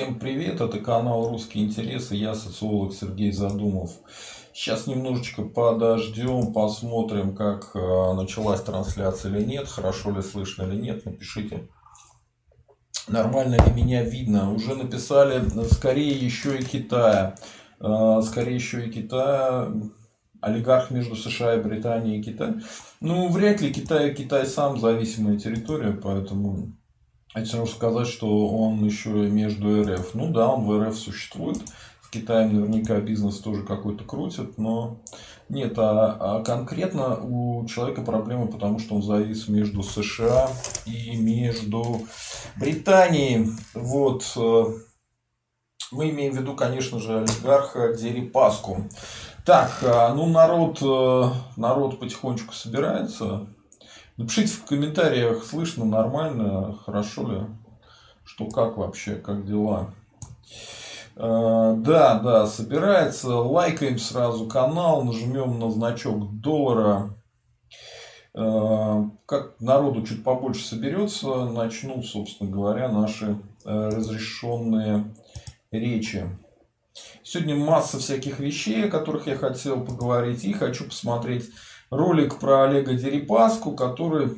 Всем привет, это канал Русские интересы, я социолог Сергей Задумов. Сейчас немножечко подождем, посмотрим, как э, началась трансляция или нет, хорошо ли слышно или нет, напишите. Нормально ли меня видно? Уже написали, скорее еще и Китая. Э, скорее еще и Китая олигарх между США и Британией и Китаем. Ну, вряд ли Китай, Китай сам зависимая территория, поэтому это все равно сказать, что он еще между РФ. Ну да, он в РФ существует. В Китае наверняка бизнес тоже какой-то крутит, но нет, а, а конкретно у человека проблема, потому что он завис между США и между Британией. Вот. Э, мы имеем в виду, конечно же, олигарха Дерипаску. Так, а, ну народ, э, народ потихонечку собирается. Напишите в комментариях, слышно нормально, хорошо ли, что как вообще, как дела. Э, да, да, собирается. Лайкаем сразу канал, нажмем на значок доллара. Э, как народу чуть побольше соберется, начну, собственно говоря, наши э, разрешенные речи. Сегодня масса всяких вещей, о которых я хотел поговорить, и хочу посмотреть ролик про Олега Дерипаску, который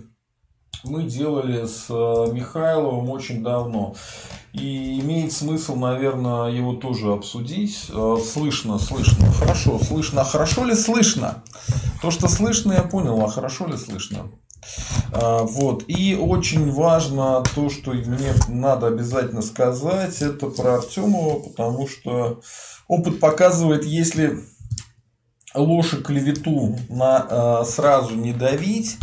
мы делали с э, Михайловым очень давно. И имеет смысл, наверное, его тоже обсудить. Э, слышно, слышно. Хорошо, слышно. А хорошо ли слышно? То, что слышно, я понял. А хорошо ли слышно? Э, вот. И очень важно то, что мне надо обязательно сказать, это про Артемова, потому что опыт показывает, если ложь и клевету на, э, сразу не давить,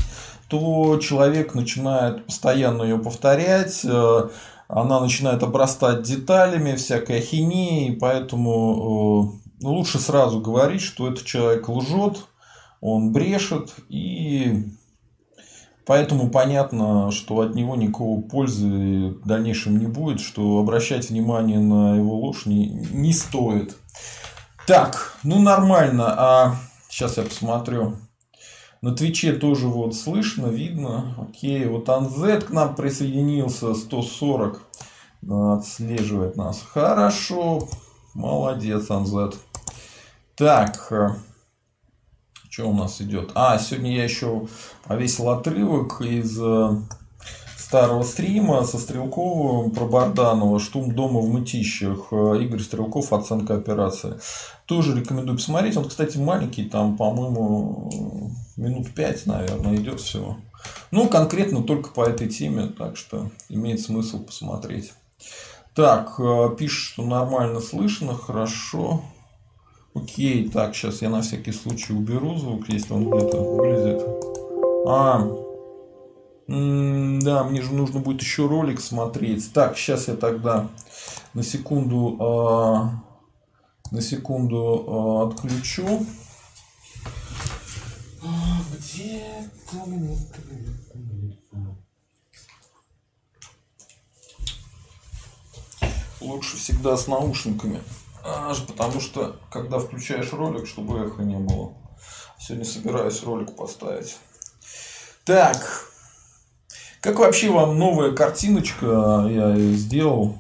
то человек начинает постоянно ее повторять, э, она начинает обрастать деталями, всякой ахинеей, поэтому э, лучше сразу говорить, что этот человек лжет, он брешет, и поэтому понятно, что от него никакого пользы в дальнейшем не будет, что обращать внимание на его ложь не, не стоит. Так, ну нормально. А сейчас я посмотрю. На Твиче тоже вот слышно, видно. Окей, вот Анзет к нам присоединился, 140 отслеживает нас. Хорошо, молодец, Анзет. Так, э, что у нас идет? А, сегодня я еще повесил отрывок из э, старого стрима со Стрелковым про Барданова «Штурм дома в Мытищах». Э, Игорь Стрелков «Оценка операции». Тоже рекомендую посмотреть. Он, кстати, маленький, там, по-моему, минут пять, наверное, идет всего. Ну, конкретно только по этой теме, так что имеет смысл посмотреть. Так, э, пишет, что нормально слышно, хорошо. Окей, так, сейчас я на всякий случай уберу звук, если он где-то вылезет. А, да, мне же нужно будет еще ролик смотреть. Так, сейчас я тогда на секунду, э, на секунду э, отключу. А, где Лучше всегда с наушниками. Аж потому что, когда включаешь ролик, чтобы эхо не было. Сегодня собираюсь ролик поставить. Так, как вообще вам новая картиночка? Я сделал.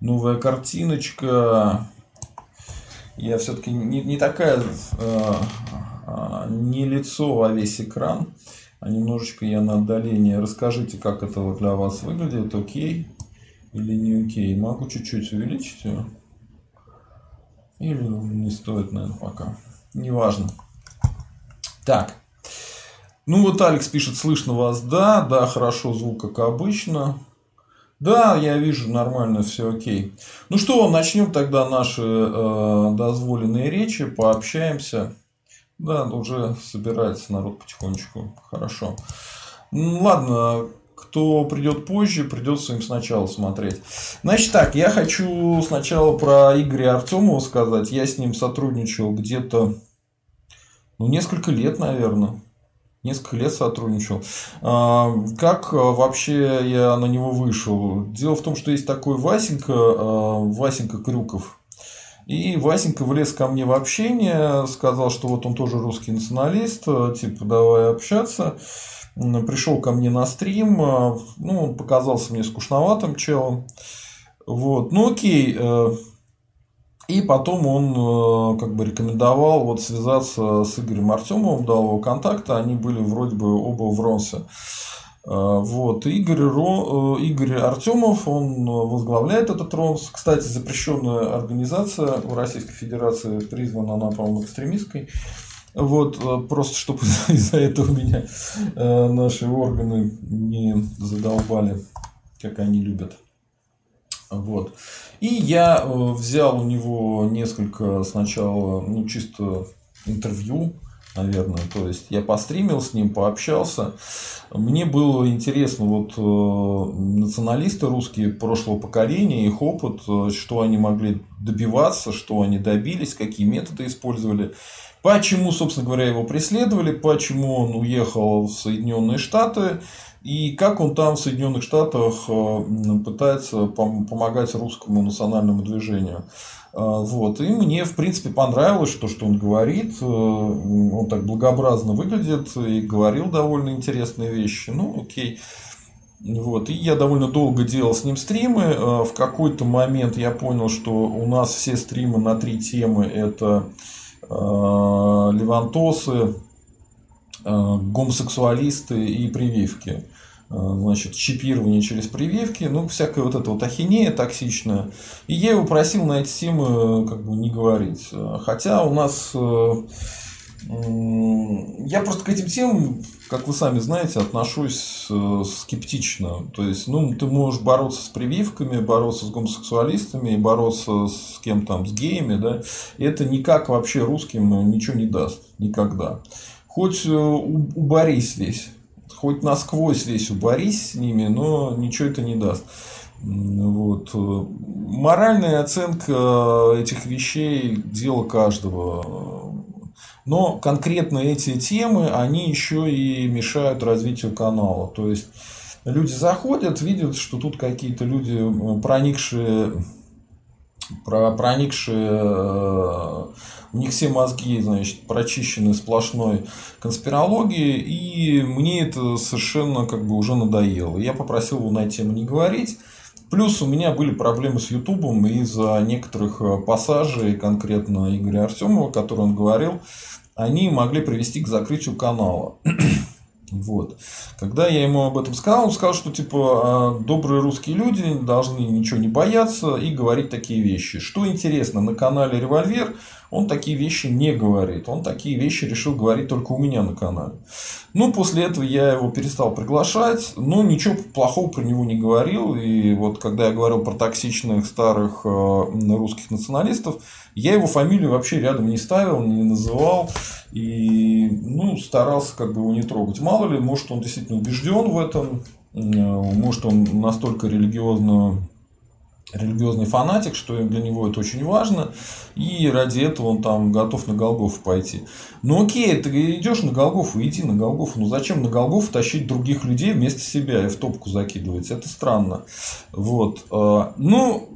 Новая картиночка. Я все-таки не, не такая, э, не лицо во весь экран, а немножечко я на отдалении. Расскажите, как это для вас выглядит, окей или не окей. Могу чуть-чуть увеличить ее. Или не стоит, наверное, пока. Неважно. Так. Ну вот Алекс пишет, слышно вас, да, да, хорошо, звук как обычно. Да, я вижу, нормально, все окей. Ну что, начнем тогда наши э, дозволенные речи, пообщаемся. Да, уже собирается народ потихонечку. Хорошо. Ну, ладно, кто придет позже, придется им сначала смотреть. Значит так, я хочу сначала про Игоря Артемова сказать. Я с ним сотрудничал где-то ну, несколько лет, наверное несколько лет сотрудничал. А, как а, вообще я на него вышел? Дело в том, что есть такой Васенька, а, Васенька Крюков. И Васенька влез ко мне в общение, сказал, что вот он тоже русский националист, типа давай общаться. Пришел ко мне на стрим, ну, он показался мне скучноватым челом. Вот, ну окей. Э, и потом он э, как бы рекомендовал вот связаться с Игорем Артемовым, дал его контакты, они были вроде бы оба в Ронсе. Вот. Игорь, Ро... Игорь Артемов, он возглавляет этот РОНС. Кстати, запрещенная организация в Российской Федерации, признана она, по-моему, экстремистской. Вот, э, просто чтобы из-за этого меня э, наши органы не задолбали, как они любят. Вот. И я э, взял у него несколько сначала, ну, чисто интервью, наверное. То есть я постримил с ним, пообщался. Мне было интересно вот националисты русские прошлого поколения, их опыт, что они могли добиваться, что они добились, какие методы использовали. Почему, собственно говоря, его преследовали, почему он уехал в Соединенные Штаты и как он там в Соединенных Штатах э, пытается помогать русскому национальному движению. Э, вот. И мне, в принципе, понравилось то, что он говорит. Э, он так благообразно выглядит и говорил довольно интересные вещи. Ну, окей. Вот. И я довольно долго делал с ним стримы. В какой-то момент я понял, что у нас все стримы на три темы это левантосы, гомосексуалисты и прививки. Э, значит, чипирование через прививки, ну, всякая вот эта вот ахинея токсичная. И я его просил на эти темы как бы не говорить. Хотя у нас я просто к этим темам, как вы сами знаете, отношусь э, скептично. То есть, ну, ты можешь бороться с прививками, бороться с гомосексуалистами, бороться с кем там, с геями, да, и это никак вообще русским ничего не даст. Никогда. Хоть э, уборись весь, хоть насквозь весь уборись с ними, но ничего это не даст. Вот. Моральная оценка этих вещей – дело каждого но конкретно эти темы, они еще и мешают развитию канала. То есть люди заходят, видят, что тут какие-то люди, проникшие, проникшие, э, у них все мозги, значит, прочищены сплошной конспирологией, и мне это совершенно как бы уже надоело. Я попросил его на тему не говорить. Плюс у меня были проблемы с Ютубом из-за некоторых э, пассажей, конкретно Игоря Артемова, который он говорил, они могли привести к закрытию канала. Вот. Когда я ему об этом сказал, он сказал, что типа «А, добрые русские люди должны ничего не бояться и говорить такие вещи. Что интересно, на канале Револьвер он такие вещи не говорит. Он такие вещи решил говорить только у меня на канале. Ну, после этого я его перестал приглашать, но ничего плохого про него не говорил. И вот когда я говорил про токсичных старых э, русских националистов, я его фамилию вообще рядом не ставил, не называл. И ну, старался как бы его не трогать. Мало ли, может, он действительно убежден в этом, э, может, он настолько религиозно религиозный фанатик, что для него это очень важно, и ради этого он там готов на Голгофу пойти. Ну окей, ты идешь на Голгофу, иди на Голгофу, ну зачем на Голгофу тащить других людей вместо себя и в топку закидывать, это странно. Вот. А, ну,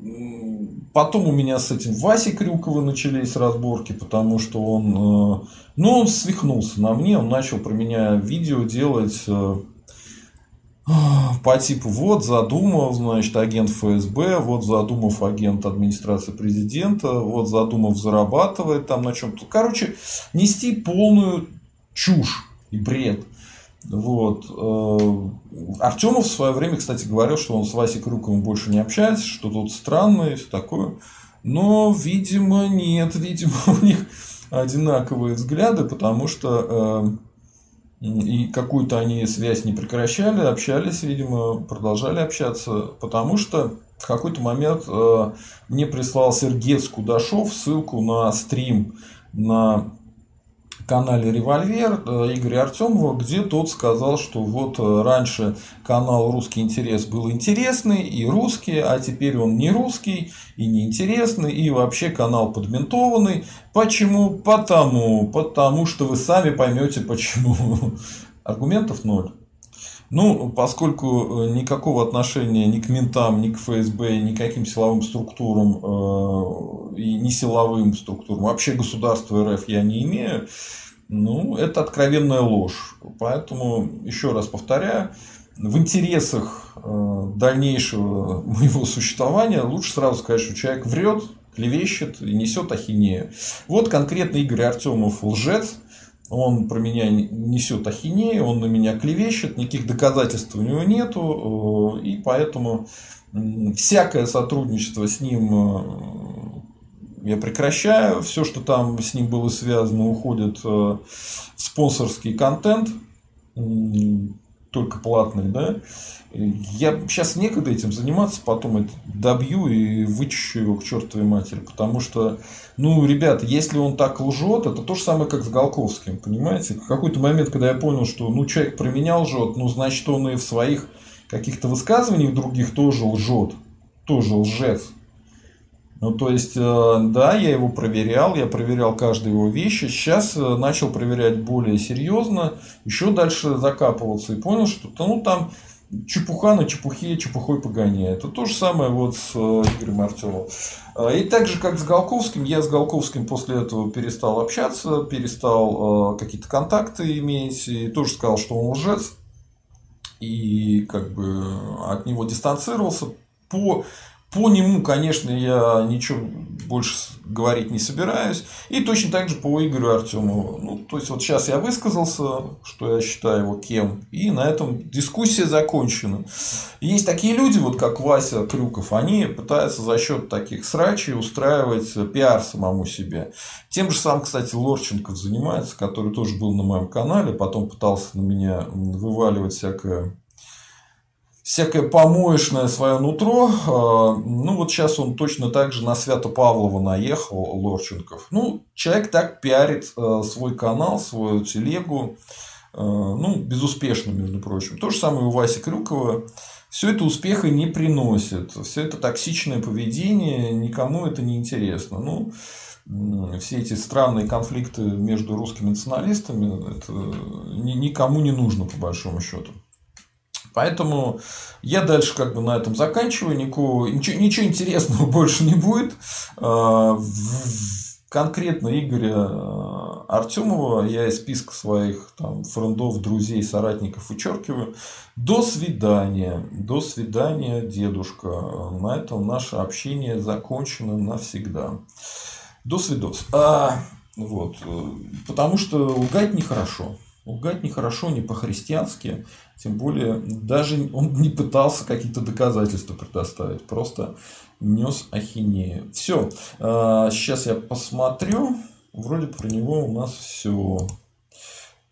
потом у меня с этим Васей Крюковым начались разборки, потому что он, э, ну, он свихнулся на мне, он начал про меня видео делать э, по типу вот задумал, значит, агент ФСБ, вот задумав агент администрации президента, вот задумав зарабатывает там на чем-то. Короче, нести полную чушь и бред. Вот. Э, Артемов в свое время, кстати, говорил, что он с Васей Крюковым больше не общается, что тут странно и все такое. Но, видимо, нет, видимо, у них одинаковые взгляды, потому что э, и какую-то они связь не прекращали, общались, видимо, продолжали общаться, потому что в какой-то момент э, мне прислал Сергей Скудашов ссылку на стрим на канале Револьвер э, Игоря Артемова, где тот сказал, что вот э, раньше канал Русский интерес был интересный и русский, а теперь он не русский и не интересный, и вообще канал подментованный. Почему? Потому, потому что вы сами поймете почему. Аргументов ноль. Ну, поскольку э, никакого отношения ни к ментам, ни к ФСБ, ни к каким силовым структурам э, и не силовым структурам, вообще государства РФ я не имею, ну, это откровенная ложь. Поэтому, еще раз повторяю, в интересах э, дальнейшего моего существования лучше сразу сказать, что человек врет, клевещет и несет ахинею. Вот конкретно Игорь Артемов лжец, он про меня несет ахинею, он на меня клевещет, никаких доказательств у него нету, э, и поэтому всякое сотрудничество с ним э, я прекращаю, все, что там с ним было связано, уходит э, в спонсорский контент, только платный, да, я сейчас некогда этим заниматься, потом это добью и вычищу его к чертовой матери. Потому что, ну, ребята, если он так лжет, это то же самое, как с Голковским, понимаете? В какой-то момент, когда я понял, что ну, человек про меня лжет, ну, значит, он и в своих каких-то высказываниях других тоже лжет. Тоже лжец. Ну, то есть, э, да, я его проверял, я проверял каждую его вещь. Сейчас э, начал проверять более серьезно, еще дальше закапываться и понял, что ну, там чепуха на чепухе чепухой погоняет. Это то же самое вот с э, Игорем Артемовым. А, и так же, как с Голковским, я с Голковским после этого перестал общаться, перестал какие-то контакты иметь, и тоже сказал, что он лжец, и как бы от него дистанцировался по по нему, конечно, я ничего больше говорить не собираюсь. И точно так же по Игорю Артемову. Ну, то есть, вот сейчас я высказался, что я считаю его кем. И на этом дискуссия закончена. Есть такие люди, вот как Вася Крюков, они пытаются за счет таких срачей устраивать пиар самому себе. Тем же самым, кстати, Лорченков занимается, который тоже был на моем канале, потом пытался на меня вываливать всякое всякое помоечное свое нутро. А, ну, вот сейчас он точно так же на Свято Павлова наехал, Лорченков. Ну, человек так пиарит а, свой канал, свою телегу. А, ну, безуспешно, между прочим. То же самое у Васи Крюкова. Все это успеха не приносит. Все это токсичное поведение, никому это не интересно. Ну, все эти странные конфликты между русскими националистами, это никому не нужно, по большому счету. Поэтому я дальше как бы на этом заканчиваю. Никакого, ничего, ничего интересного больше не будет. А, конкретно Игоря а, Артемова я из списка своих там, френдов, друзей, соратников вычеркиваю. До свидания. До свидания, дедушка. На этом наше общение закончено навсегда. До свидос. А, вот. Потому что лгать нехорошо. Лгать нехорошо, не по-христиански. Тем более, даже он не пытался какие-то доказательства предоставить. Просто нес ахинею. Все. Сейчас я посмотрю. Вроде про него у нас все.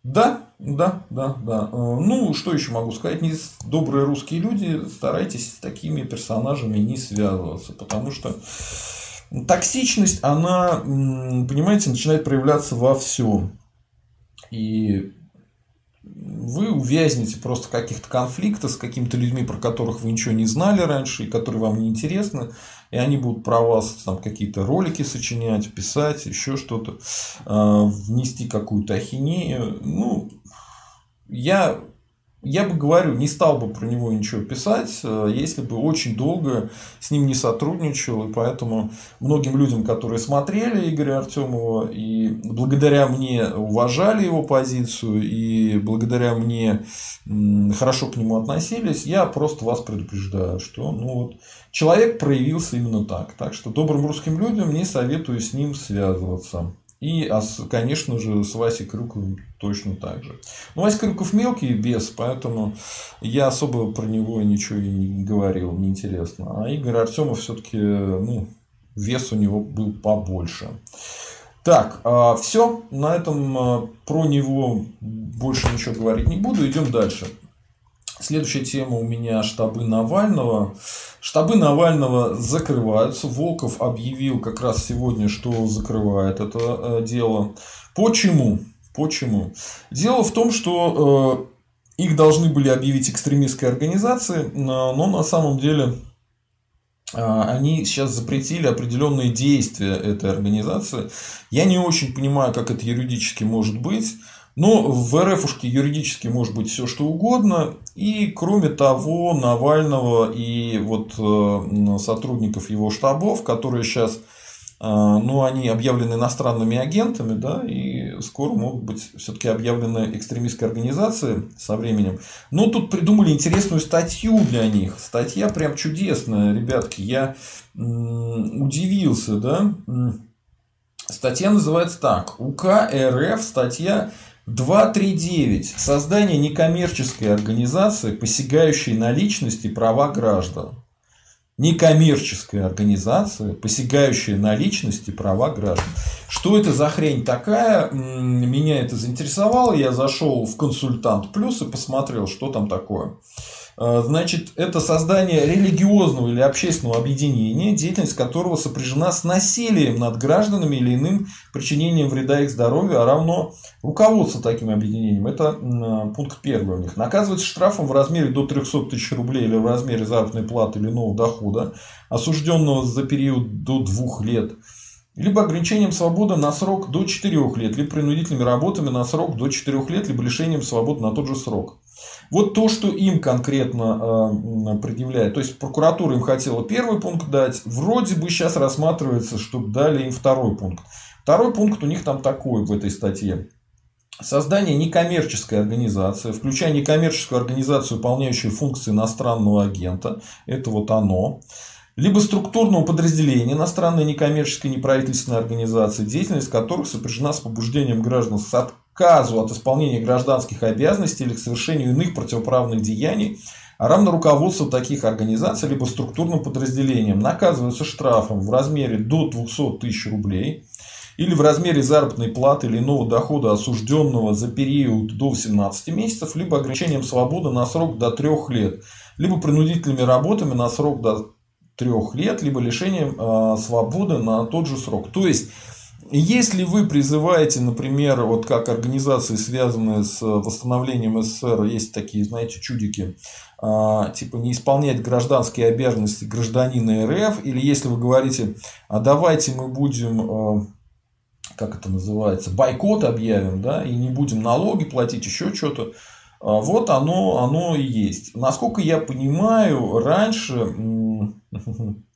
Да, да, да, да. Ну, что еще могу сказать? Не добрые русские люди, старайтесь с такими персонажами не связываться, потому что токсичность, она, понимаете, начинает проявляться во всем. И вы увязнете просто в каких-то конфликтах с какими-то людьми, про которых вы ничего не знали раньше, и которые вам не интересны, и они будут про вас там какие-то ролики сочинять, писать, еще что-то, а, внести какую-то ахинею. Ну, я я бы говорю, не стал бы про него ничего писать, э, если бы очень долго с ним не сотрудничал. И поэтому многим людям, которые смотрели Игоря Артемова и благодаря мне уважали его позицию и благодаря мне хорошо к нему относились, я просто вас предупреждаю, что ну вот, человек проявился именно так. Так что добрым русским людям не советую с ним связываться. И, а конечно же, с Васей Крюковым точно так же. Но Вася Крюков мелкий без, поэтому я особо про него ничего и не говорил, неинтересно. А Игорь Артемов все-таки, ну, вес у него был побольше. Так, а, все, на этом а, про него больше ничего говорить не буду. Идем дальше. Следующая тема у меня штабы Навального. Штабы Навального закрываются. Волков объявил как раз сегодня, что закрывает это э, дело. Почему? Почему? Дело в том, что э, их должны были объявить экстремистской организацией, но на самом деле э, они сейчас запретили определенные действия этой организации. Я не очень понимаю, как это юридически может быть. Но в РФушке юридически может быть все что угодно. И кроме того, Навального и вот э, сотрудников его штабов, которые сейчас э, ну, они объявлены иностранными агентами, да, и скоро могут быть все-таки объявлены экстремистской организацией со временем. Но тут придумали интересную статью для них. Статья прям чудесная, ребятки. Я удивился, да. Статья называется так. УК РФ, статья 239. Создание некоммерческой организации, посягающей на личности права граждан некоммерческая организация, посягающая на личности права граждан. Что это за хрень такая? Меня это заинтересовало. Я зашел в консультант плюс и посмотрел, что там такое. А, значит, это создание религиозного или общественного объединения, деятельность которого сопряжена с насилием над гражданами или иным причинением вреда их здоровью, а равно руководство таким объединением. Это пункт первый у них. Наказывается штрафом в размере до 300 тысяч рублей или в размере заработной платы или иного дохода, осужденного за период до двух лет либо ограничением свободы на срок до 4 лет, либо принудительными работами на срок до 4 лет, либо лишением свободы на тот же срок. Вот то, что им конкретно э, предъявляет. То есть прокуратура им хотела первый пункт дать, вроде бы сейчас рассматривается, чтобы дали им второй пункт. Второй пункт у них там такой в этой статье. Создание некоммерческой организации, включая некоммерческую организацию, выполняющую функции иностранного агента, это вот оно, либо структурного подразделения иностранной некоммерческой неправительственной организации, деятельность которых сопряжена с побуждением граждан с отказу от исполнения гражданских обязанностей или к совершению иных противоправных деяний, а равно руководство таких организаций либо структурным подразделением наказываются штрафом в размере до 200 тысяч рублей или в размере заработной платы или иного дохода осужденного за период до 18 месяцев, либо ограничением свободы на срок до 3 лет, либо принудительными работами на срок до трех лет, либо лишением э, свободы на тот же срок. То есть, если вы призываете, например, вот как организации, связанные с восстановлением СССР, есть такие, знаете, чудики, а, типа не исполнять гражданские обязанности гражданина РФ, или если вы говорите, а давайте мы будем, а, как это называется, бойкот объявим, да, и не будем налоги платить, еще что-то, а, вот оно, оно и есть. Насколько я понимаю, раньше...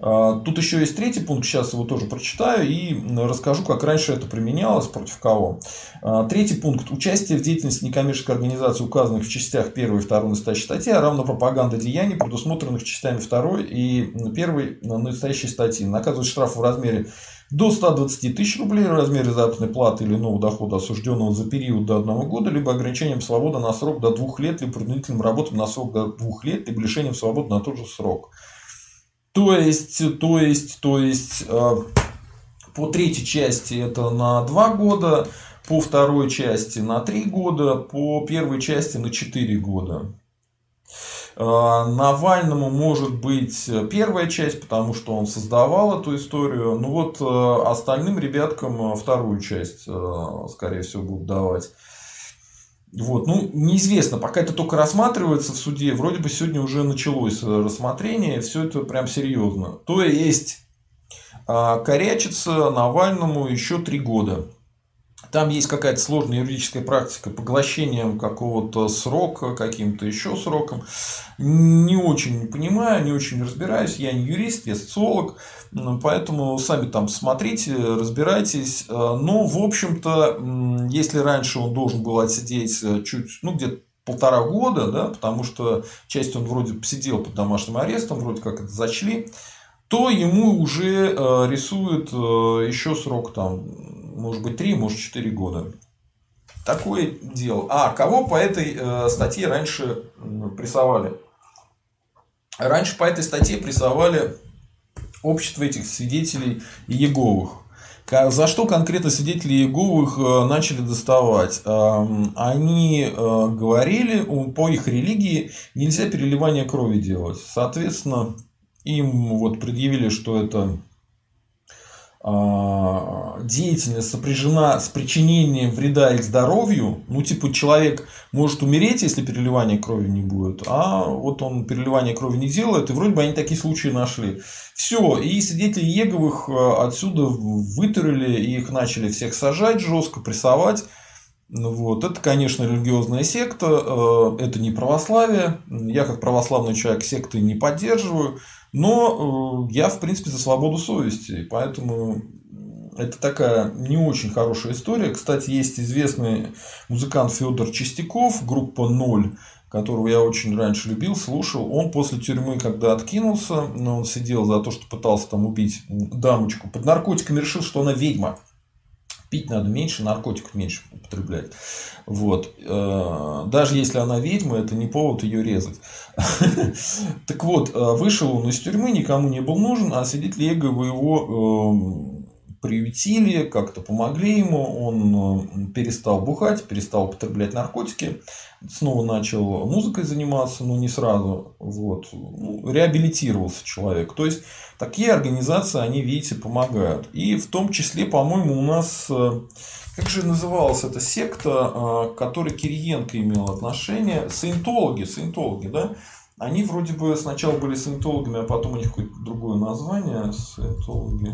А, тут еще есть третий пункт, сейчас его тоже прочитаю и расскажу, как раньше это применялось, против кого. А, третий пункт. Участие в деятельности некоммерческой организации, указанных в частях 1 и 2 настоящей статьи, а равно пропаганда деяний, предусмотренных частями 2 и 1 настоящей статьи. Наказывать штраф в размере до 120 тысяч рублей в размере заработной платы или иного дохода осужденного за период до одного года, либо ограничением свободы на срок до двух лет, либо принудительным работам на срок до двух лет, либо лишением свободы на тот же срок. То есть, то есть, то есть, э, по третьей части это на два года, по второй части на три года, по первой части на четыре года. Э, Навальному может быть первая часть, потому что он создавал эту историю. Ну вот э, остальным ребяткам вторую часть, скорее всего, будут давать. Вот, ну, неизвестно, пока это только рассматривается в суде, вроде бы сегодня уже началось рассмотрение, все это прям серьезно. То есть, корячится Навальному еще три года. Там есть какая-то сложная юридическая практика поглощением какого-то срока, каким-то еще сроком. Не очень понимаю, не очень разбираюсь. Я не юрист, я социолог. Поэтому сами там смотрите, разбирайтесь. Но, в общем-то, если раньше он должен был отсидеть чуть, ну, где-то полтора года, да, потому что часть он вроде посидел под домашним арестом, вроде как это зачли, то ему уже э, рисуют э, еще срок там может быть, 3, может, 4 года. Такое дело. А, кого по этой э, статье раньше прессовали? Раньше по этой статье прессовали общество этих свидетелей Иеговых. За что конкретно свидетели Иеговых э, начали доставать? Они э, говорили, по их религии нельзя переливание крови делать. Соответственно, им вот предъявили, что это деятельность сопряжена с причинением вреда их здоровью, ну, типа, человек может умереть, если переливания крови не будет, а вот он переливание крови не делает, и вроде бы они такие случаи нашли. Все, и свидетели Еговых а, отсюда вытурили, и их начали всех сажать жестко, прессовать. Ну вот. Это, конечно, религиозная секта, а, это не православие. Я, как православный человек, секты не поддерживаю. Но э, я, в принципе, за свободу совести. Поэтому Это такая не очень хорошая история. Кстати, есть известный музыкант Федор Чистяков, группа «Ноль», которого я очень раньше любил, слушал. Он после тюрьмы, когда откинулся, но он сидел за то, что пытался там убить дамочку, под наркотиками решил, что она ведьма. Пить надо меньше, наркотиков меньше употреблять. Вот. Э, даже если она ведьма, это не повод ее резать. Так вот, э, вышел он из тюрьмы, никому не был нужен, а свидетели Иеговы его эм, приютили, как-то помогли ему, он э, перестал бухать, перестал употреблять наркотики, снова начал музыкой заниматься, но не сразу, вот, ну, реабилитировался человек. То есть, такие организации, они, видите, помогают. И в том числе, по-моему, у нас, э, как же называлась эта секта, э, к которой Кириенко имел отношение, саентологи, саентологи, да, они вроде бы сначала были саентологами, а потом у них какое-то другое название, саентологи.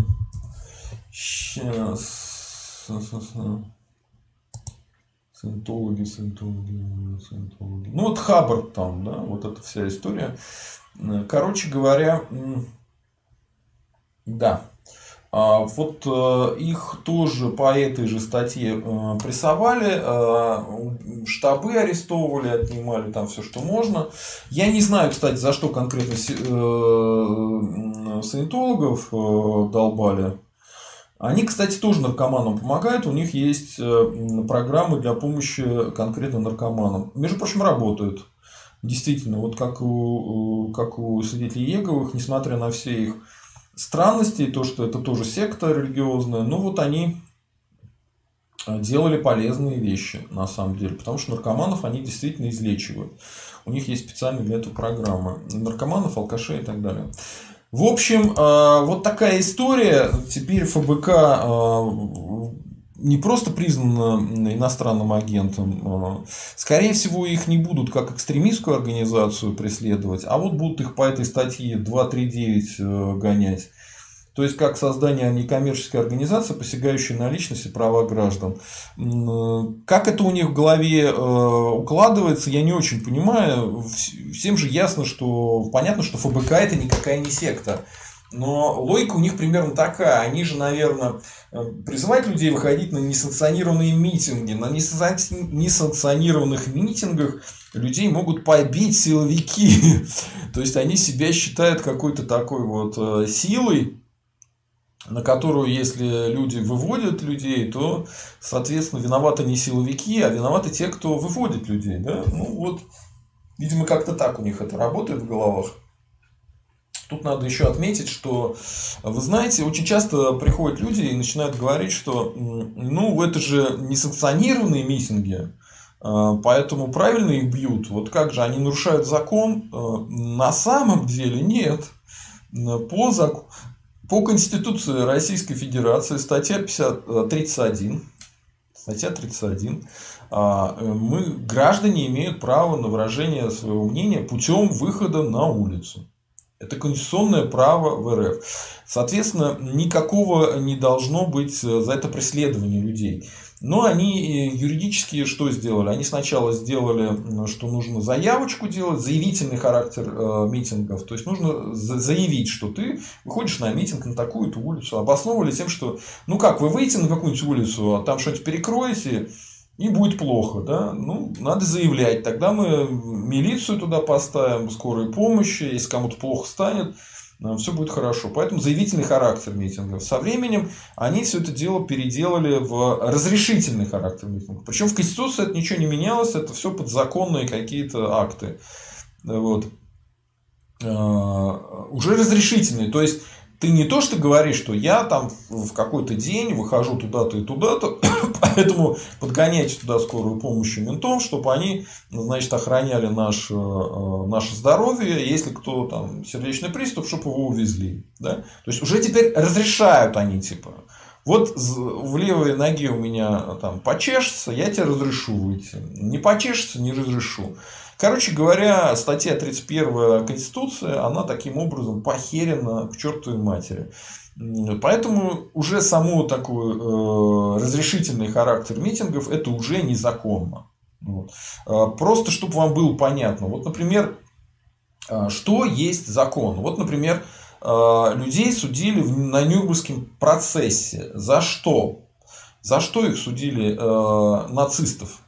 Сейчас. Саентологи, саентологи, саентологи. Ну вот Хаббард там, да, вот эта вся история. Короче говоря, да. А вот э, их тоже по этой же статье э, прессовали, э, штабы арестовывали, отнимали там все, что можно. Я не знаю, кстати, за что конкретно саентологов долбали. Они, кстати, тоже наркоманам помогают. У них есть э, программы для помощи конкретно наркоманам. Между прочим, работают. Действительно, вот как у, как у свидетелей Еговых, несмотря на все их странности, то, что это тоже секта религиозная, ну вот они делали полезные вещи, на самом деле, потому что наркоманов они действительно излечивают. У них есть специальные для этого программы. Наркоманов, алкашей и так далее. В общем, э, вот такая история. Теперь ФБК э, не просто признана иностранным агентом, э, скорее всего, их не будут как экстремистскую организацию преследовать, а вот будут их по этой статье 239 гонять. То есть, как создание некоммерческой организации, посягающей на личность и права граждан. Как это у них в голове э, укладывается, я не очень понимаю. Всем же ясно, что понятно, что ФБК это никакая не секта. Но логика у них примерно такая. Они же, наверное, э, призывать людей выходить на несанкционированные митинги. На несанкционированных митингах людей могут побить силовики. То есть они себя считают какой-то такой вот э, силой, на которую, если люди выводят людей, то, соответственно, виноваты не силовики, а виноваты те, кто выводит людей. Да? Ну вот, видимо, как-то так у них это работает в головах. Тут надо еще отметить, что, вы знаете, очень часто приходят люди и начинают говорить, что ну, это же несанкционированные митинги, а, поэтому правильно их бьют. Вот как же, они нарушают закон? А, на самом деле нет. По, зак... По Конституции Российской Федерации, статья 50, 31, э, статья 31, а, э, мы, граждане имеют право на выражение своего мнения путем выхода на улицу. Это конституционное право в РФ. Соответственно, никакого не должно быть э, за это преследование людей. Но они э, юридически что сделали? Они сначала сделали, что нужно заявочку делать, заявительный характер э, митингов. То есть нужно заявить, что ты выходишь на митинг на такую-то улицу. Обосновывали тем, что ну как, вы выйдете на какую-нибудь улицу, а там что-нибудь перекроете, и будет плохо, да, ну, надо заявлять, тогда мы милицию туда поставим, скорую помощь, если кому-то плохо станет, Э, все будет хорошо. Поэтому заявительный характер митингов. Со временем они все это дело переделали в разрешительный характер митингов. Причем в Конституции это ничего не менялось, это все подзаконные какие-то акты. Вот. Э, уже разрешительные. То есть ты не то, что говоришь, что я там в какой-то день выхожу туда-то и туда-то, поэтому подгоняйте туда скорую помощь ментов, чтобы они, значит, охраняли наше, э, наше здоровье, если кто там сердечный приступ, чтобы его увезли. Да? То есть уже теперь разрешают они, типа, вот в левой ноге у меня там почешется, я тебе разрешу выйти. Не почешется, не разрешу. Короче говоря, статья 31 Конституции, она таким образом похерена к чертовой матери. Поэтому уже само такой э, разрешительный характер митингов это уже незаконно. Вот. Э, просто чтобы вам было понятно. Вот, например, э, что есть закон. Вот, например, людей судили на Нюрнбергском процессе. За что? За что их судили нацистов?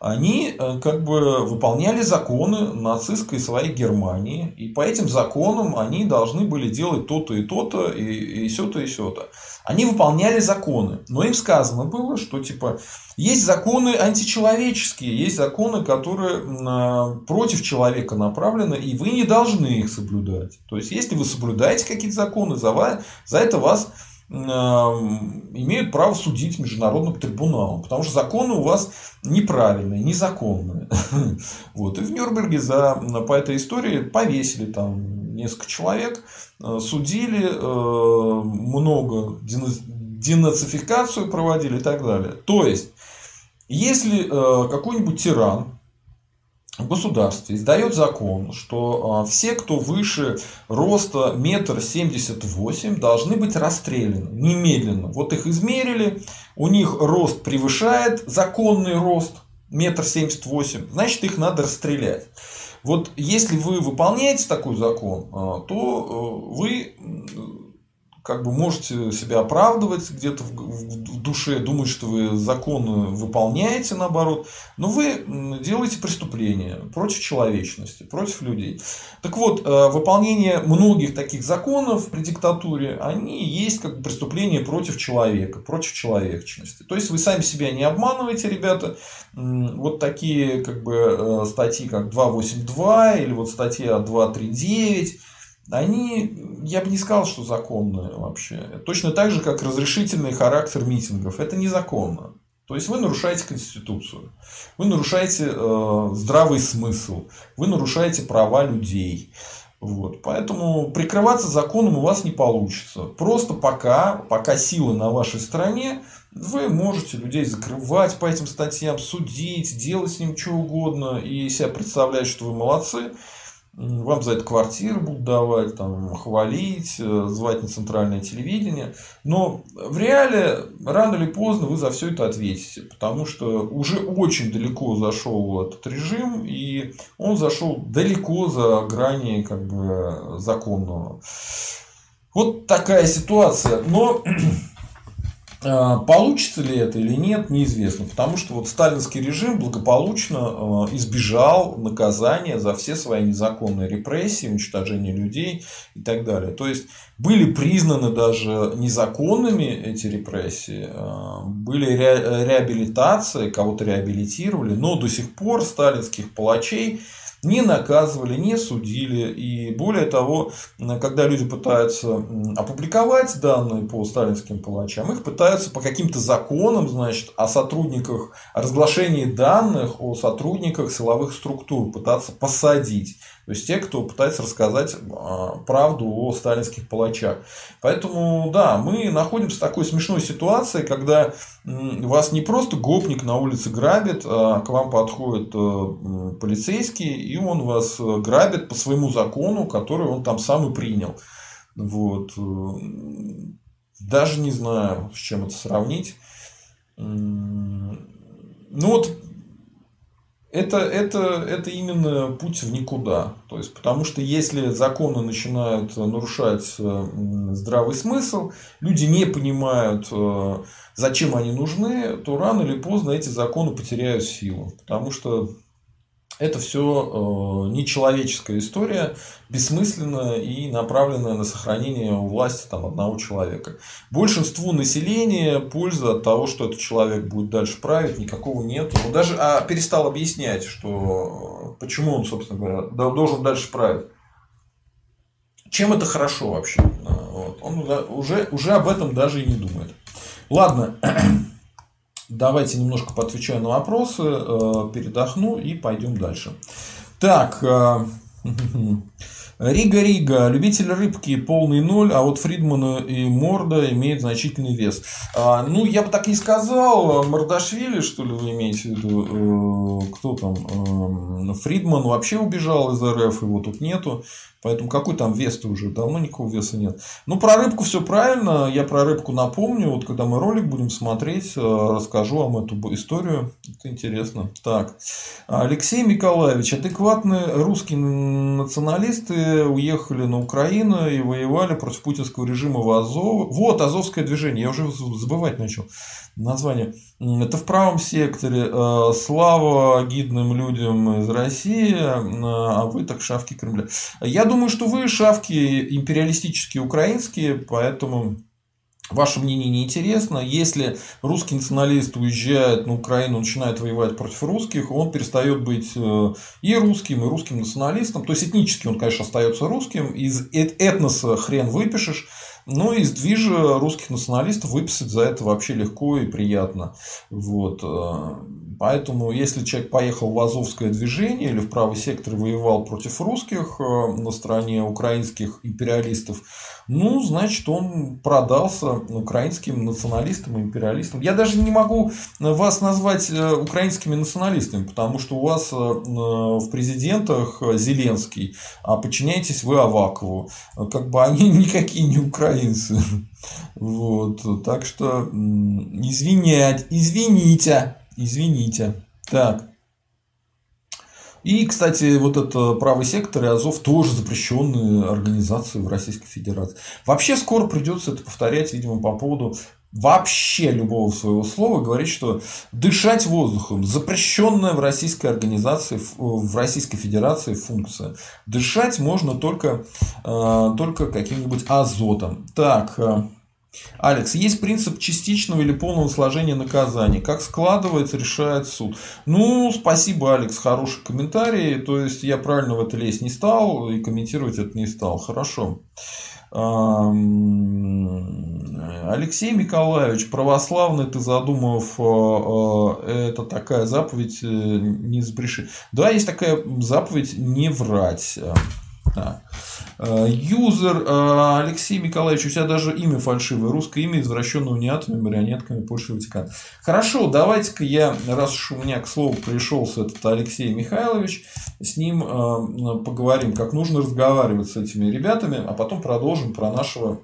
Они э, как бы выполняли законы нацистской своей Германии, и по этим законам они должны были делать то-то и то-то, и, и сё-то, и сё-то. Они выполняли законы, но им сказано было, что типа есть законы античеловеческие, есть законы, которые э, против человека направлены, и вы не должны их соблюдать. То есть, если вы соблюдаете какие-то законы, за, за это вас имеют право судить международным трибуналом, потому что законы у вас неправильные, незаконные. Вот. И в Нюрнберге за, по этой истории повесили там несколько человек, э, судили, э, много денацификацию проводили и так далее. То есть, если э, какой-нибудь тиран в государстве издает закон, что а, все, кто выше роста метр семьдесят восемь, должны быть расстреляны немедленно. Вот их измерили, у них рост превышает законный рост метр семьдесят восемь, значит их надо расстрелять. Вот если вы выполняете такой закон, а, то э, вы как бы можете себя оправдывать где-то в, в душе, думать, что вы законы выполняете, наоборот, но вы делаете преступление против человечности, против людей. Так вот, э, выполнение многих таких законов при диктатуре, они есть как преступление против человека, против человечности. То есть, вы сами себя не обманываете, ребята. Вот такие как бы э, статьи, как 282 или вот статья 239, они, я бы не сказал, что законные вообще. Точно так же, как разрешительный характер митингов. Это незаконно. То есть вы нарушаете Конституцию, вы нарушаете э, здравый смысл, вы нарушаете права людей. Вот. Поэтому прикрываться законом у вас не получится. Просто пока, пока силы на вашей стороне, вы можете людей закрывать по этим статьям, судить, делать с ним что угодно и себя представлять, что вы молодцы вам за это квартиру будут давать, там, хвалить, э, звать на центральное телевидение. Но в реале рано или поздно вы за все это ответите, потому что уже очень далеко зашел этот режим, и он зашел далеко за грани как бы, законного. Вот такая ситуация. Но получится ли это или нет, неизвестно. Потому что вот сталинский режим благополучно а, избежал наказания за все свои незаконные репрессии, уничтожение людей и так далее. То есть были признаны даже незаконными эти репрессии, а, были реабилитации, кого-то реабилитировали, но до сих пор сталинских палачей не наказывали, не судили. И более того, когда люди пытаются опубликовать данные по сталинским палачам, их пытаются по каким-то законам, значит, о сотрудниках, о разглашении данных о сотрудниках силовых структур пытаться посадить. То есть те, кто пытается рассказать а, правду о сталинских палачах. Поэтому, да, мы находимся в такой смешной ситуации, когда вас не просто гопник на улице грабит, а к вам подходит э, полицейский, и он вас э, грабит по своему закону, который он там сам и принял. Вот. Э, даже не знаю, с чем это сравнить. Ну вот это, это, это именно путь в никуда. То есть, потому что если законы начинают нарушать э, здравый смысл, люди не понимают, э, зачем они нужны, то рано или поздно эти законы потеряют силу. Потому что это все э, нечеловеческая история, бессмысленная и направленная на сохранение у власти там, одного человека. Большинству населения пользы от того, что этот человек будет дальше править, никакого нет. Он даже а, перестал объяснять, что почему он, собственно говоря, должен дальше править. Чем это хорошо вообще? Вот. Он уже, уже об этом даже и не думает. Ладно. Давайте немножко поотвечаю на вопросы, э, передохну и пойдем дальше. Так, э, Рига Рига, любитель рыбки полный ноль, а вот Фридмана и Морда имеют значительный вес. А, ну, я бы так не сказал. Мордашвили, что ли, вы имеете в виду? Э, кто там? Фридман вообще убежал из РФ, его тут нету. Поэтому какой там вес-то уже? Давно никакого веса нет. Ну, про рыбку все правильно. Я про рыбку напомню. Вот когда мы ролик будем смотреть, э, расскажу вам эту историю. Это интересно. Так. Алексей Николаевич, адекватные русские националисты уехали на Украину и воевали против путинского режима в Азов. Вот, Азовское движение, я уже забывать начал название. Это в правом секторе. Э, слава гидным людям из России, а вы так шавки Кремля. Я думаю, что вы шавки империалистические украинские, поэтому Ваше мнение не интересно. Если русский националист уезжает на Украину, начинает воевать против русских, он перестает быть э, и русским, и русским националистом. То есть этнически он, конечно, остается русским. Из этноса хрен выпишешь. Но из движа русских националистов выписать за это вообще легко и приятно. Вот. Э, поэтому, если человек поехал в Азовское движение или в правый сектор воевал против русских э, на стороне украинских империалистов, ну, значит, он продался украинским националистам и империалистам. Я даже не могу вас назвать э, украинскими националистами, потому что у вас э, в президентах Зеленский, а подчиняетесь вы Авакову. Как бы они никакие не украинцы. Вот. Так что извинять, извините, извините. Так. И, кстати, вот это правый сектор и Азов тоже запрещенные организации в Российской Федерации. Вообще скоро придется это повторять, видимо, по поводу вообще любого своего слова говорить, что дышать воздухом запрещенная в российской организации, в Российской Федерации функция. Дышать можно только, э, только каким-нибудь азотом. Так, э, Алекс, есть принцип частичного или полного сложения наказания. Как складывается, решает суд. Ну, спасибо, Алекс, хороший комментарий. То есть, я правильно в это лезть не стал и комментировать это не стал. Хорошо. Алексей Николаевич, православный ты задумав, э, э, это такая заповедь э, не сбреши. Да, есть такая заповедь не врать. Да. Э, юзер э, Алексей Николаевич, у тебя даже имя фальшивое, русское имя, извращенное униатами, марионетками Польши и Ватикана. Хорошо, давайте-ка я, раз уж у меня к слову пришелся этот Алексей Михайлович, с ним э, поговорим, как нужно разговаривать с этими ребятами, а потом продолжим про нашего,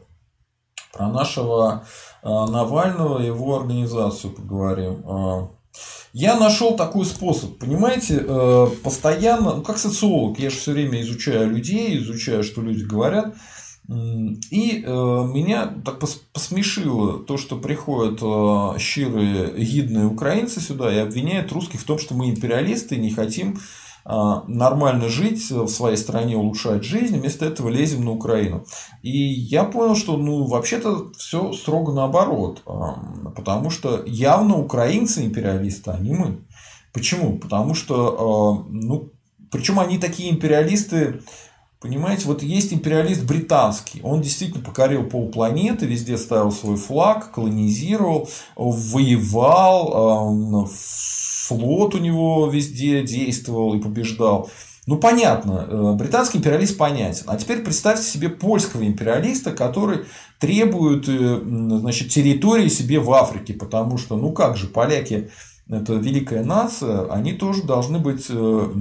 про нашего Навального и его организацию поговорим. Я нашел такой способ, понимаете, э, постоянно, ну как социолог, я же все время изучаю людей, изучаю, что люди говорят, и э, меня так посмешило то, что приходят э, щирые, гидные украинцы сюда и обвиняют русских в том, что мы империалисты и не хотим нормально жить в своей стране, улучшать жизнь, вместо этого лезем на Украину. И я понял, что ну, вообще-то все строго наоборот, а, потому что явно украинцы империалисты, а не мы. Почему? Потому что, а, ну, причем они такие империалисты, Понимаете, вот есть империалист британский, он действительно покорил полпланеты, везде ставил свой флаг, колонизировал, воевал, флот у него везде действовал и побеждал. Ну, понятно, э, британский империалист понятен. А теперь представьте себе польского империалиста, который требует э, значит, территории себе в Африке, потому что, ну как же, поляки это великая нация, они тоже должны быть э,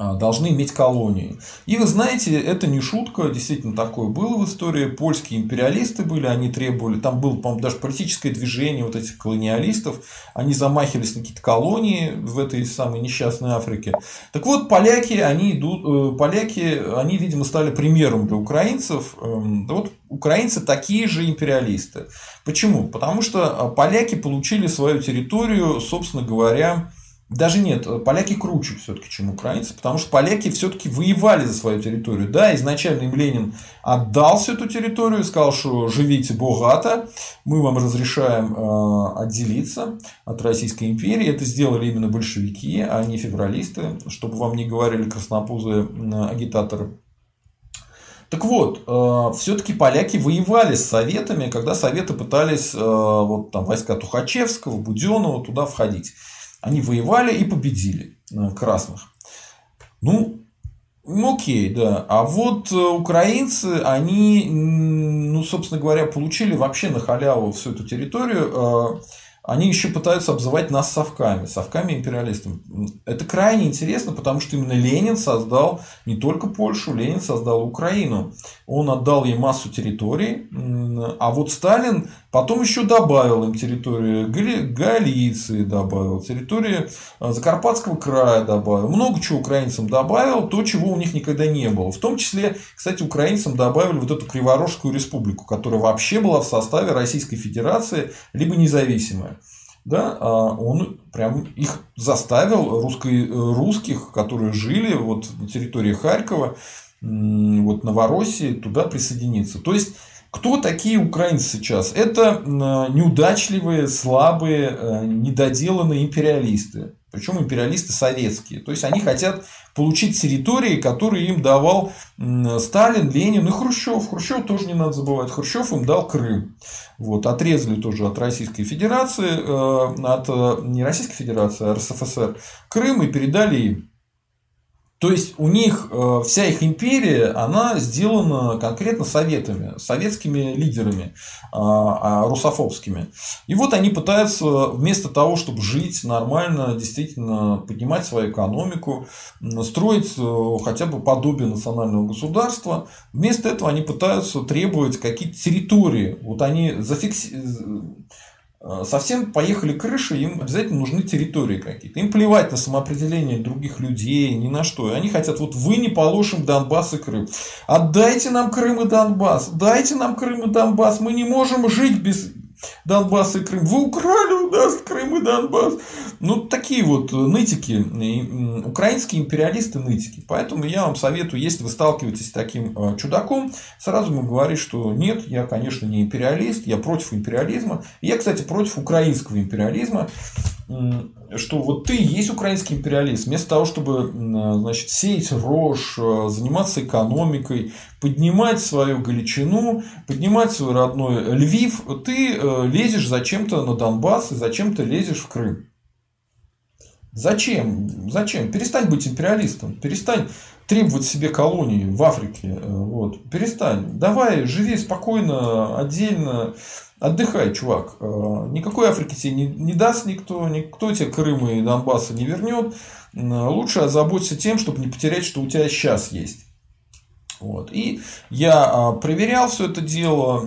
должны иметь колонии. И вы знаете, это не шутка, действительно такое было в истории. Польские империалисты были, они требовали, там было, по-моему, даже политическое движение вот этих колониалистов, они замахивались на какие-то колонии в этой самой несчастной Африке. Так вот, поляки, они идут, э, поляки, они, видимо, стали примером для украинцев. Эм, да вот украинцы такие же империалисты. Почему? Потому что а, поляки получили свою территорию, собственно говоря, даже нет, поляки круче все-таки, чем украинцы, потому что поляки все-таки воевали за свою территорию. Да, изначально им Ленин отдал всю эту территорию, сказал, что живите богато, мы вам разрешаем э, отделиться от Российской империи. Это сделали именно большевики, а не февралисты, чтобы вам не говорили краснопузые агитаторы. Так вот, э, все-таки поляки воевали с советами, когда советы пытались, э, вот там войска Тухачевского, Буденова туда входить. Они воевали и победили э, красных. Ну, ну, окей, да. А вот э, украинцы, они, ну, собственно говоря, получили вообще на халяву всю эту территорию. Они еще пытаются обзывать нас совками, совками империалистами. Это крайне интересно, потому что именно Ленин создал не только Польшу, Ленин создал Украину. Он отдал ей массу территорий, а вот Сталин потом еще добавил им территорию Галиции, добавил территорию э, Закарпатского края, добавил. Много чего украинцам добавил, то, чего у них никогда не было. В том числе, кстати, украинцам добавили вот эту Криворожскую республику, которая вообще была в составе Российской Федерации, либо независимая да, а он прям их заставил русской, русских, которые жили вот на территории Харькова, вот Новороссии, туда присоединиться. То есть, кто такие украинцы сейчас? Это неудачливые, слабые, э, недоделанные империалисты. Причем империалисты советские. То есть они хотят получить территории, которые им давал Сталин, Ленин и Хрущев. Хрущев тоже не надо забывать. Хрущев им дал Крым. Вот, отрезали тоже от Российской Федерации, э, от э, не Российской Федерации, а РСФСР Крым и передали им. То есть у них э, вся их империя, она сделана конкретно советами, советскими лидерами, а, а, русофобскими. И вот они пытаются вместо того, чтобы жить нормально, действительно поднимать свою экономику, строить э, хотя бы подобие национального государства, вместо этого они пытаются требовать какие-то территории. Вот они зафиксировали совсем поехали крыши, им обязательно нужны территории какие-то. Им плевать на самоопределение других людей, ни на что. И они хотят, вот вы не положим Донбасс и Крым. Отдайте нам Крым и Донбасс. Дайте нам Крым и Донбасс. Мы не можем жить без Донбасс и Крым. Вы украли у нас Крым и Донбасс. Ну, такие вот нытики, украинские империалисты нытики. Поэтому я вам советую, если вы сталкиваетесь с таким э, чудаком, сразу ему говорить, что нет, я, конечно, не империалист, я против империализма. Я, кстати, против украинского империализма что вот ты есть украинский империалист, вместо того, чтобы значит, сеять рожь, э, заниматься экономикой, поднимать свою Галичину, поднимать свой родной Львив, ты э, лезешь зачем-то на Донбасс и зачем-то лезешь в Крым. Зачем? Зачем? Перестань быть империалистом, перестань требовать себе колонии в Африке. Э, вот. Перестань. Давай, живи спокойно, отдельно. Отдыхай, чувак. Э, никакой Африки тебе не, не даст никто, никто тебе Крым и Донбасса не вернет. Лучше озаботься тем, чтобы не потерять, что у тебя сейчас есть. Вот. И я а, проверял все это дело,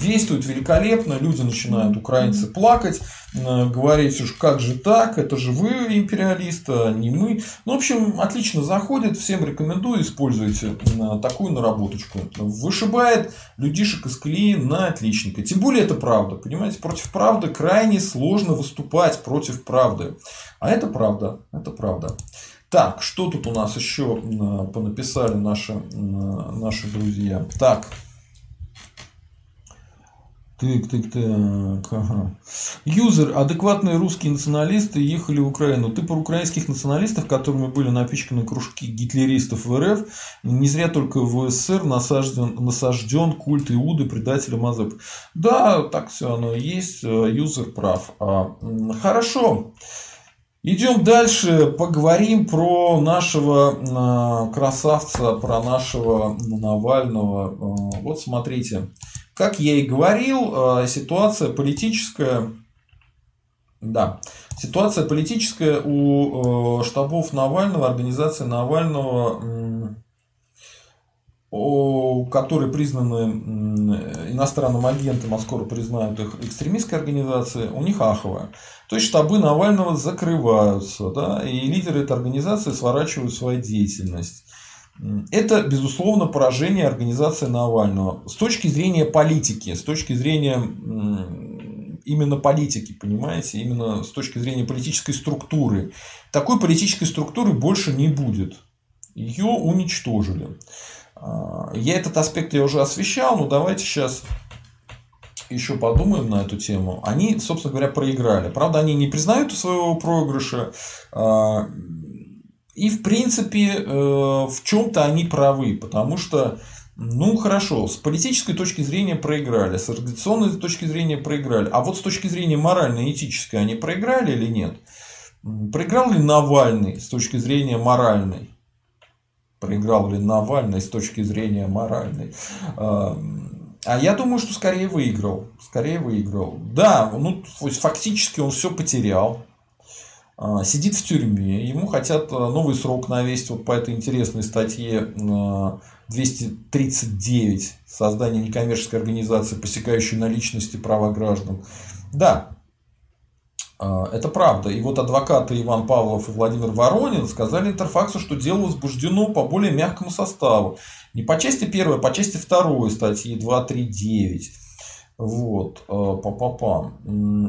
действует великолепно, люди начинают, украинцы, плакать, говорить, уж как же так, это же вы империалисты, а не мы. Ну, в общем, отлично заходит, всем рекомендую, используйте такую наработочку. Вышибает людишек из колеи на отличника. Тем более это правда, понимаете, против правды крайне сложно выступать против правды. А это правда, это правда. Так, что тут у нас еще понаписали наши, наши друзья? Так. Так, так, так. Ага. Юзер, адекватные русские националисты ехали в Украину. Ты про украинских националистов, которыми были напичканы кружки гитлеристов в РФ, не зря только в СССР насажден, насажден культ Иуды, предателя Мазеп. Да, так все оно есть. Юзер прав. А, хорошо. Идем дальше, поговорим про нашего а, красавца, про нашего Навального. А, вот смотрите, как я и говорил, а, ситуация политическая, да, ситуация политическая у штабов Навального, организации Навального которые признаны иностранным агентом, а скоро признают их экстремистской организацией, у них аховая. То есть штабы Навального закрываются, да, и лидеры этой организации сворачивают свою деятельность. Это, безусловно, поражение организации Навального. С точки зрения политики, с точки зрения именно политики, понимаете, именно с точки зрения политической структуры. Такой политической структуры больше не будет. Ее уничтожили. А, я этот аспект я уже освещал, но давайте сейчас еще подумаем на эту тему. Они, собственно говоря, проиграли. Правда, они не признают своего проигрыша. А, и, в принципе, э, в чем-то они правы, потому что ну хорошо, с политической точки зрения проиграли, с организационной точки зрения проиграли. А вот с точки зрения моральной этической они проиграли или нет? Проиграл ли Навальный с точки зрения моральной? Проиграл ли Навальный с точки зрения моральной. А, А я думаю, что скорее выиграл. Скорее выиграл. Да, ну, фактически он все потерял. А, сидит в тюрьме. Ему хотят а, новый срок навесить вот по этой интересной статье 239 создание некоммерческой организации, посекающей на личности права граждан. Да, это правда. И вот адвокаты Иван Павлов и Владимир Воронин сказали Интерфаксу, что дело возбуждено по более мягкому составу. Не по части первой, а по части второй статьи 239. Вот, э, па-па-па.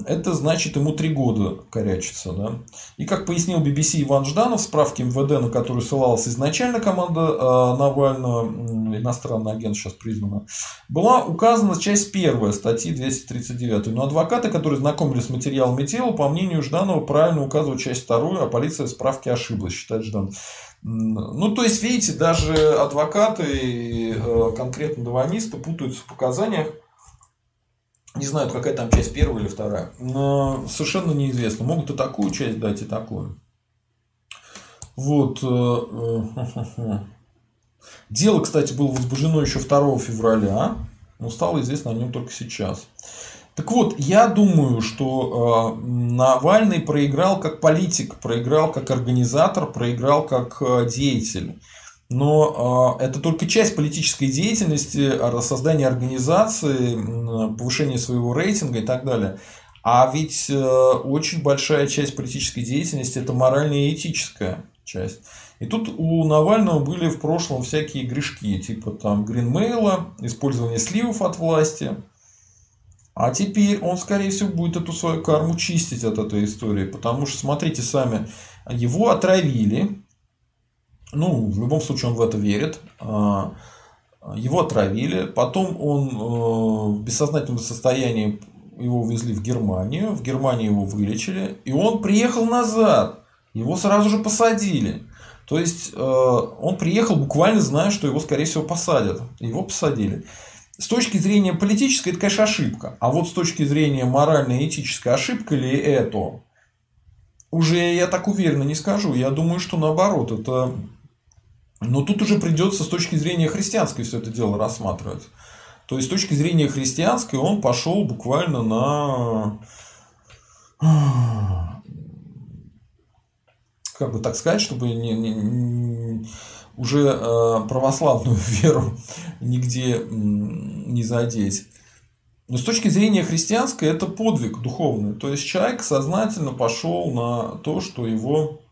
Это значит ему три года корячится, да. И как пояснил BBC Иван Жданов, в справке МВД, на которую ссылалась изначально команда э, Навального, иностранный агент сейчас признана, была указана часть первая статьи 239. Но адвокаты, которые знакомились с материалами тела, по мнению Жданова, правильно указывают часть вторую, а полиция в справке ошиблась, считает Жданов. Ну, то есть, видите, даже адвокаты и э, конкретно даванисты путаются в показаниях. Не знаю, какая там часть первая или вторая. Но совершенно неизвестно. Могут и такую часть дать, и такую. Вот. Э, э, Дело, кстати, было возбуждено еще 2 февраля, но стало известно о нем только сейчас. Так вот, я думаю, что э, Навальный проиграл как политик, проиграл как организатор, проиграл как деятель. Но э, это только часть политической деятельности, создания организации, повышения своего рейтинга и так далее. А ведь очень большая часть политической деятельности это моральная и этическая часть. И тут у Навального были в прошлом всякие грешки, типа там гринмейла, использование сливов от власти, а теперь он, скорее всего, будет эту свою карму чистить от этой истории. Потому что, смотрите сами, его отравили. Ну, в любом случае, он в это верит. А, его отравили. Потом он э, в бессознательном состоянии его увезли в Германию. В Германии его вылечили. И он приехал назад. Его сразу же посадили. То есть, э, он приехал буквально зная, что его, скорее всего, посадят. Его посадили. С точки зрения политической, это, конечно, ошибка. А вот с точки зрения моральной и этической, ошибка ли это? Уже я так уверенно не скажу. Я думаю, что наоборот, это... Но тут уже придется с точки зрения христианской все это дело рассматривать. То есть, с точки зрения христианской, он пошел буквально на как бы так сказать, чтобы не, не, уже э, православную веру нигде не задеть. Но с точки зрения христианской это подвиг духовный. То есть человек сознательно пошел на то, что его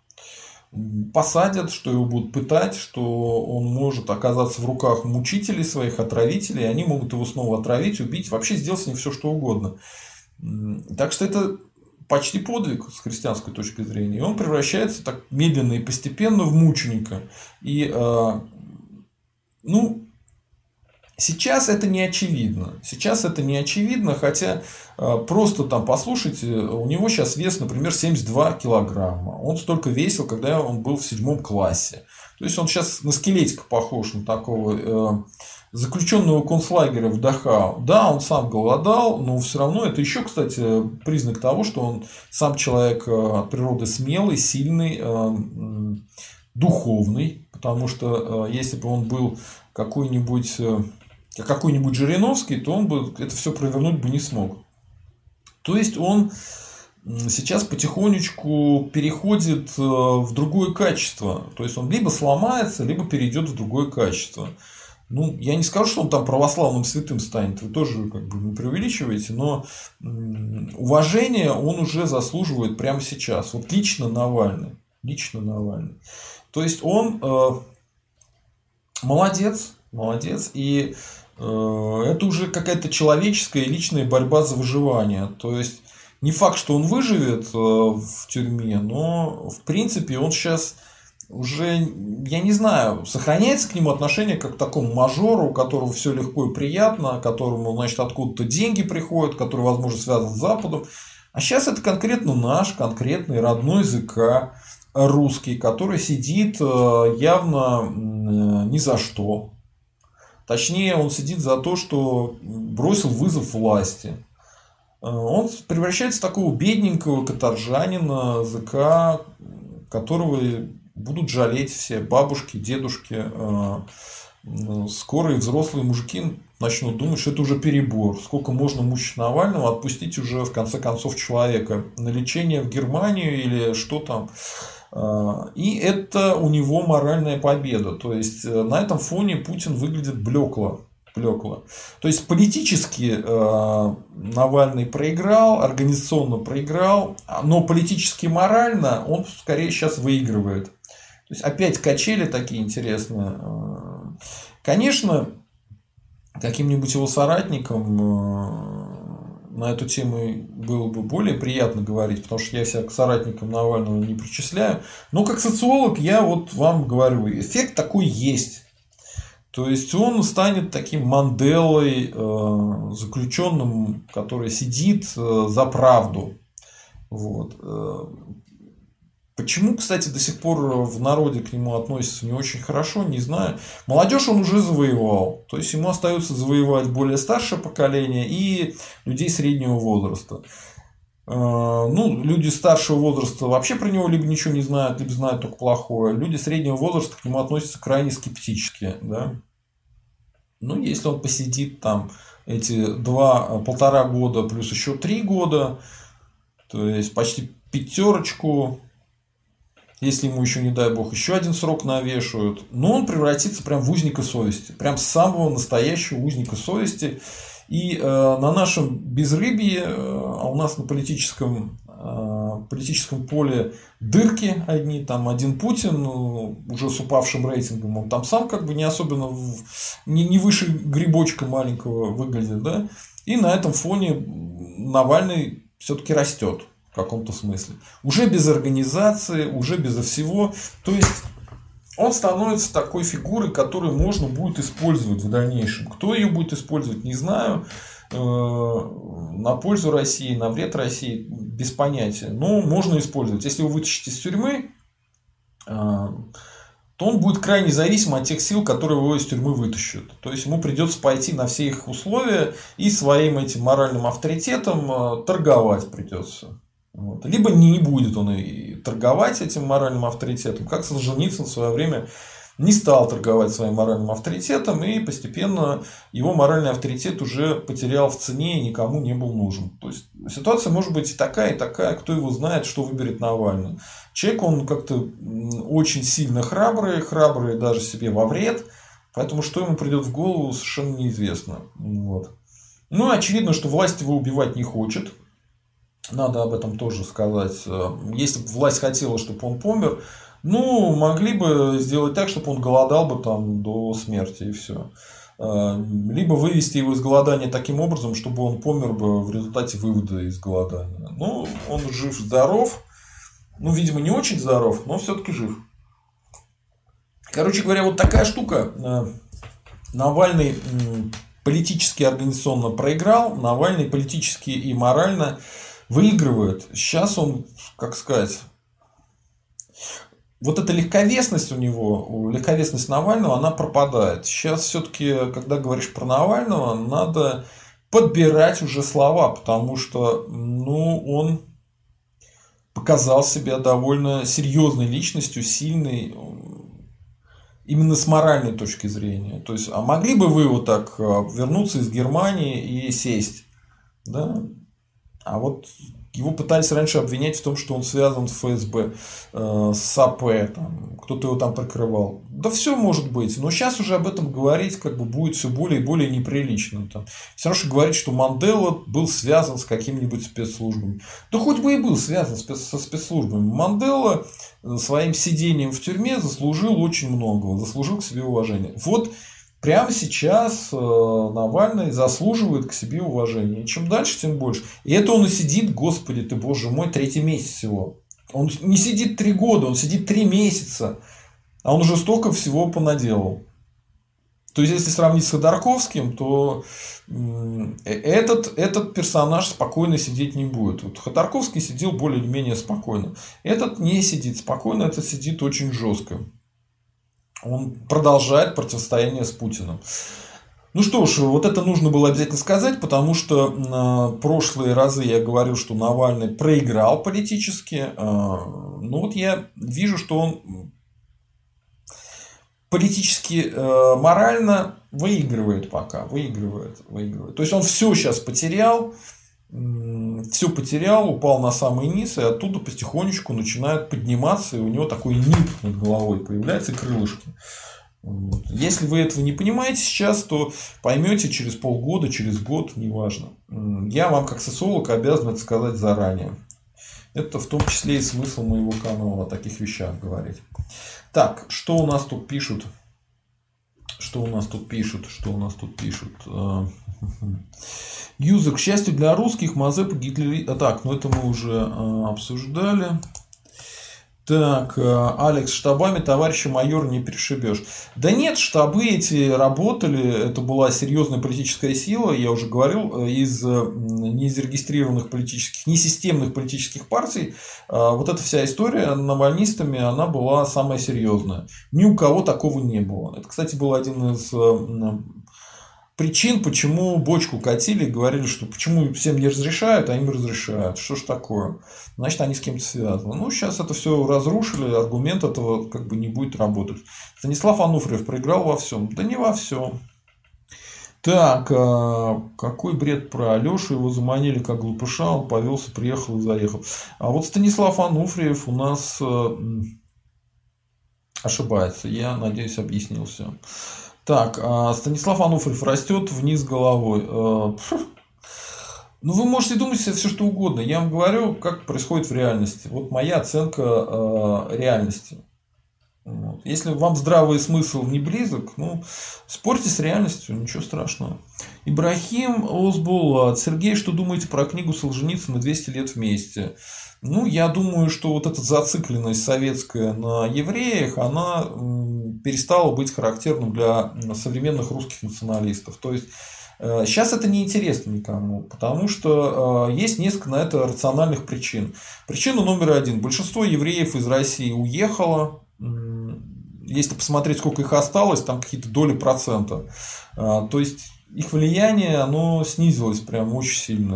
посадят, что его будут пытать, что он может оказаться в руках мучителей своих, отравителей, и они могут его снова отравить, убить, вообще сделать с ним все, что угодно. Так что это почти подвиг с христианской точки зрения. И он превращается так медленно и постепенно в мученика. И, э, ну, Сейчас это не очевидно. Сейчас это не очевидно, хотя э, просто там послушайте, у него сейчас вес, например, 72 килограмма. Он столько весил, когда он был в седьмом классе. То есть он сейчас на скелетика похож на такого э, заключенного концлагеря в Дахау. Да, он сам голодал, но все равно это еще, кстати, признак того, что он сам человек э, от природы смелый, сильный, духовный, потому что если бы он был какой-нибудь какой-нибудь Жириновский, то он бы это все провернуть бы не смог. То есть он сейчас потихонечку переходит в другое качество. То есть он либо сломается, либо перейдет в другое качество. Ну, я не скажу, что он там православным святым станет, вы тоже как бы не преувеличиваете, но уважение он уже заслуживает прямо сейчас. Вот лично Навальный. Лично Навальный. То есть он э, молодец, молодец, и э, это уже какая-то человеческая личная борьба за выживание. То есть не факт, что он выживет э, в тюрьме, но в принципе он сейчас уже, я не знаю, сохраняется к нему отношение как к такому мажору, у которого все легко и приятно, которому, значит, откуда-то деньги приходят, который, возможно, связан с Западом. А сейчас это конкретно наш, конкретный родной язык русский, который сидит э, явно ни за что. Точнее, он сидит за то, что бросил вызов власти. Э, он превращается в такого бедненького каторжанина, языка, которого будут жалеть все бабушки, дедушки, э, скорые взрослые мужики начнут думать, что это уже перебор. Сколько можно мучить Навального, отпустить уже в конце концов человека на лечение в Германию или что там. А, и это у него моральная победа. То есть э, на этом фоне Путин выглядит блекло. Блекло. То есть политически э, Навальный проиграл, организационно проиграл, но политически морально он скорее сейчас выигрывает. То есть опять качели такие интересные. Э, конечно, каким-нибудь его соратникам э, на эту тему было бы более приятно говорить, потому что я себя к соратникам Навального не причисляю. Но как социолог я вот вам говорю, эффект такой есть. То есть он станет таким Манделой, э, заключенным, который сидит э, за правду. Вот. Почему, кстати, до сих пор в народе к нему относятся не очень хорошо, не знаю. Молодежь он уже завоевал. То есть ему остается завоевать более старшее поколение и людей среднего возраста. А, ну, люди старшего возраста вообще про него либо ничего не знают, либо знают только плохое. Люди среднего возраста к нему относятся крайне скептически. Да? Ну, если он посидит там эти два, полтора года плюс еще три года, то есть почти пятерочку, если ему еще, не дай бог, еще один срок навешивают, но он превратится прям в узника совести, прям самого настоящего узника совести. И э, на нашем безрыбье, э, а у нас на политическом, э, политическом поле дырки одни, там один Путин, ну, уже с упавшим рейтингом, он там сам как бы не особенно, в, не, не выше грибочка маленького выглядит, да, и на этом фоне Навальный все-таки растет в каком-то смысле. Уже без организации, уже безо всего. То есть он становится такой фигурой, которую можно будет использовать в дальнейшем. Кто ее будет использовать, не знаю. Э, на пользу России, на вред России, без понятия. Но можно использовать. Если вы вытащите из тюрьмы, э, то он будет крайне зависим от тех сил, которые его из тюрьмы вытащат. То есть ему придется пойти на все их условия и своим этим моральным авторитетом э, торговать придется. Вот. Либо не будет он и торговать этим моральным авторитетом, как Солженицын в свое время не стал торговать своим моральным авторитетом, и постепенно его моральный авторитет уже потерял в цене и никому не был нужен. То есть ситуация может быть и такая, и такая, кто его знает, что выберет Навальный. Человек, он как-то очень сильно храбрый, храбрый даже себе во вред, поэтому что ему придет в голову, совершенно неизвестно. Вот. Ну, очевидно, что власть его убивать не хочет, надо об этом тоже сказать. Если бы власть хотела, чтобы он помер, ну, могли бы сделать так, чтобы он голодал бы там до смерти и все. Либо вывести его из голодания таким образом, чтобы он помер бы в результате вывода из голодания. Ну, он жив, здоров. Ну, видимо, не очень здоров, но все-таки жив. Короче говоря, вот такая штука. Навальный политически организационно проиграл, Навальный политически и морально выигрывает. Сейчас он, как сказать, вот эта легковесность у него, легковесность Навального, она пропадает. Сейчас все-таки, когда говоришь про Навального, надо подбирать уже слова, потому что ну, он показал себя довольно серьезной личностью, сильной, именно с моральной точки зрения. То есть, а могли бы вы вот так а, вернуться из Германии и сесть? Да? А вот его пытались раньше обвинять в том, что он связан с ФСБ, э, с АП, там, кто-то его там прикрывал. Да все может быть, но сейчас уже об этом говорить как бы будет все более и более неприлично. Там. Все равно, что говорить, что Мандела был связан с какими-нибудь спецслужбами. Да хоть бы и был связан со спецслужбами. Мандела э, своим сидением в тюрьме заслужил очень многого, заслужил к себе уважение. Вот прямо сейчас э, Навальный заслуживает к себе уважения. Чем дальше, тем больше. И это он и сидит, господи ты, боже мой, третий месяц всего. Он не сидит три года, он сидит три месяца. А он уже столько всего понаделал. То есть, если сравнить с Ходорковским, то э, этот, этот персонаж спокойно сидеть не будет. Вот Ходорковский сидел более-менее спокойно. Этот не сидит спокойно, этот сидит очень жестко он продолжает противостояние с Путиным. Ну что ж, вот это нужно было обязательно сказать, потому что э, прошлые разы я говорил, что Навальный проиграл политически. Э, ну вот я вижу, что он политически, э, морально выигрывает пока, выигрывает, выигрывает. То есть он все сейчас потерял, все потерял, упал на самый низ, и оттуда потихонечку начинает подниматься, и у него такой нип над головой появляется, крылышки. Вот. Если вы этого не понимаете сейчас, то поймете через полгода, через год, неважно. Я вам как социолог обязан это сказать заранее. Это в том числе и смысл моего канала о таких вещах говорить. Так, что у нас тут пишут? Что у нас тут пишут? Что у нас тут пишут? А, Юзер, к счастью для русских, Мазепа Гитлер... А, так, ну это мы уже а, обсуждали. Так, э, Алекс, штабами товарища майор не перешибешь. Да нет, штабы эти работали, это была серьезная политическая сила, я уже говорил, э, из э, незарегистрированных политических, несистемных политических партий. Вот эта вся история навальнистами, она была самая серьезная. Ни у кого такого не было. Это, кстати, был один из причин, почему бочку катили говорили, что почему всем не разрешают, а им разрешают. Что ж такое? Значит, они с кем-то связаны. Ну, сейчас это все разрушили, аргумент этого как бы не будет работать. Станислав Ануфриев проиграл во всем. Да не во всем. Так, а какой бред про Алешу, его заманили как глупыша, он повелся, приехал и заехал. А вот Станислав Ануфриев у нас э, ошибается, я надеюсь, объяснил все. Так, а, Станислав Ануфриев растет вниз головой. Э, ну, вы можете думать себе все, что угодно. Я вам говорю, как происходит в реальности. Вот моя оценка э, реальности. Если вам здравый смысл не близок, ну, спорьте с реальностью, ничего страшного. Ибрахим Озбулат. Сергей, что думаете про книгу Солженицына «200 лет вместе»? Ну, я думаю, что вот эта зацикленность советская на евреях, она перестала быть характерным для современных русских националистов. То есть, Сейчас э, это не интересно никому, потому что э, есть несколько на это рациональных причин. Причина номер один. Большинство евреев из России уехало. Если посмотреть, сколько их осталось, там какие-то доли процента. Э, то есть их влияние, оно снизилось прям очень сильно.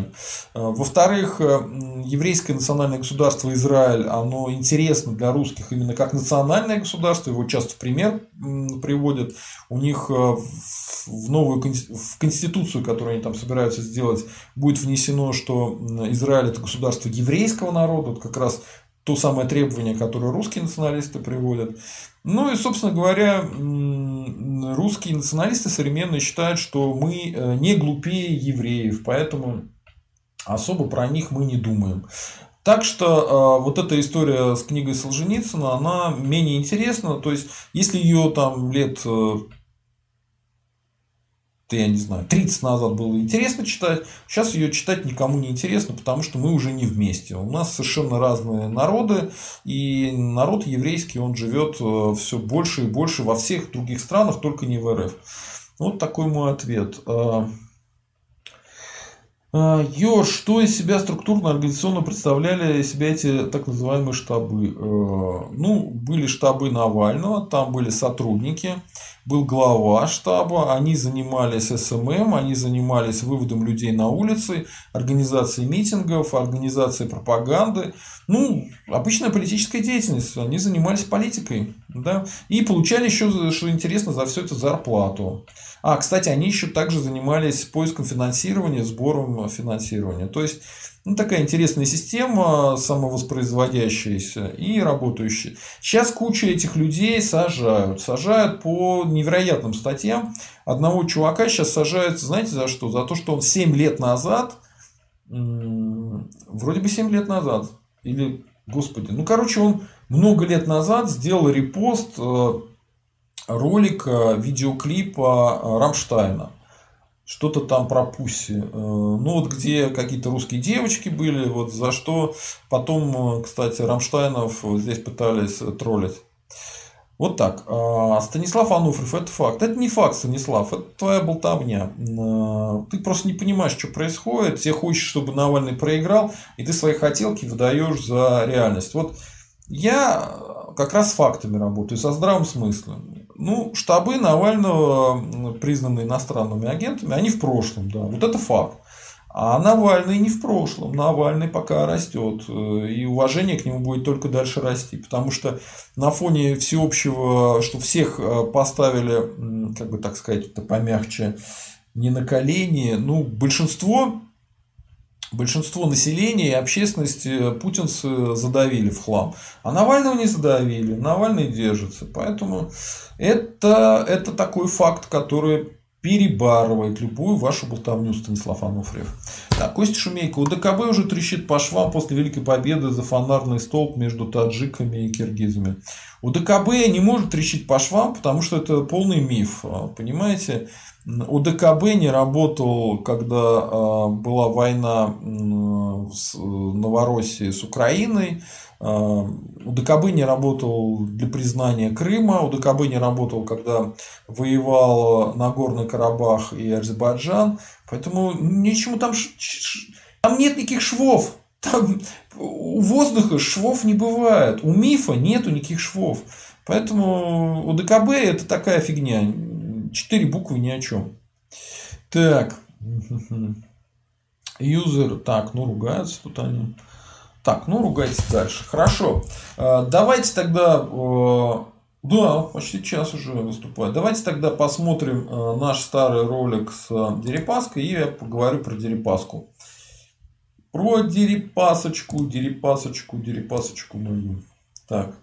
Э, во-вторых, э, еврейское национальное государство Израиль, оно интересно для русских именно как национальное государство, его часто в пример приводят. У них э, в новую в конституцию, которую они там собираются сделать, будет внесено, что Израиль это государство еврейского народа, вот как раз то самое требование, которое русские националисты приводят. Ну и, собственно говоря, русские националисты современные считают, что мы э, не глупее евреев, поэтому особо про них мы не думаем. Так что э, вот эта история с книгой Солженицына, она менее интересна. То есть, если ее там лет э, я не знаю, 30 назад было интересно читать, сейчас ее читать никому не интересно, потому что мы уже не вместе. У нас совершенно разные народы, и народ еврейский, он живет э, все больше и больше во всех других странах, только не в РФ. Вот такой мой ответ. Э, э, Егор, что из себя структурно организационно представляли себя эти так называемые штабы? Ну, были штабы Навального, там были сотрудники, был глава штаба, они занимались SMM, они занимались выводом людей на улицы, организацией митингов, организацией пропаганды. Ну, обычная политическая деятельность, они занимались политикой. Да? И получали еще, что интересно, за все это зарплату. А, кстати, они еще также занимались поиском финансирования, сбором финансирования. То есть, ну, такая интересная система, самовоспроизводящаяся и работающая. Сейчас куча этих людей сажают. Сажают по невероятным статьям. Одного чувака сейчас сажают, знаете, за что? За то, что он 7 лет назад, вроде бы 7 лет назад, или, господи, ну, короче, он много лет назад сделал репост э, ролика, видеоклипа э, Рамштайна что-то там про Пусси. Э, ну, вот где какие-то русские девочки были, вот за что потом, э, кстати, Рамштайнов здесь пытались троллить. Вот так. А Станислав Ануфриев – это факт. Это не факт, Станислав, это твоя болтовня. Э, ты просто не понимаешь, что происходит. Тебе хочешь, чтобы Навальный проиграл, и ты свои хотелки выдаешь за реальность. Вот я как раз с фактами работаю, со здравым смыслом. Ну, штабы Навального, признанные иностранными агентами, они в прошлом, да, вот это факт. А Навальный не в прошлом. Навальный пока растет. Э, и уважение к нему будет только дальше расти. Потому что на фоне всеобщего, что всех э, поставили, как бы так сказать, это помягче, не на колени. Ну, большинство большинство населения и общественности путинцы задавили в хлам. А Навального не задавили. Навальный держится. Поэтому это, это такой факт, который перебарывает любую вашу болтовню, Станислав Ануфриев. Так, Костя Шумейко. У ДКБ уже трещит по швам после Великой Победы за фонарный столб между таджиками и киргизами. У ДКБ не может трещить по швам, потому что это полный миф. Понимаете? У ДКБ не работал, когда а, была война с Новороссией с Украиной. А, у ДКБ не работал для признания Крыма. У ДКБ не работал, когда воевал Нагорный Карабах и Азербайджан. Поэтому ничему там... Там нет никаких швов. Там у воздуха швов не бывает. У мифа нету никаких швов. Поэтому у ДКБ это такая фигня Четыре буквы ни о чем. Так. Юзер. Так, ну ругаются тут они. Так, ну ругайтесь дальше. Хорошо. А, давайте тогда... А, да, почти час уже выступает. Давайте тогда посмотрим а, наш старый ролик с Дерипаской и я поговорю про Дерипаску. Про Дерипасочку, Дерипасочку, Дерипасочку мою. Так,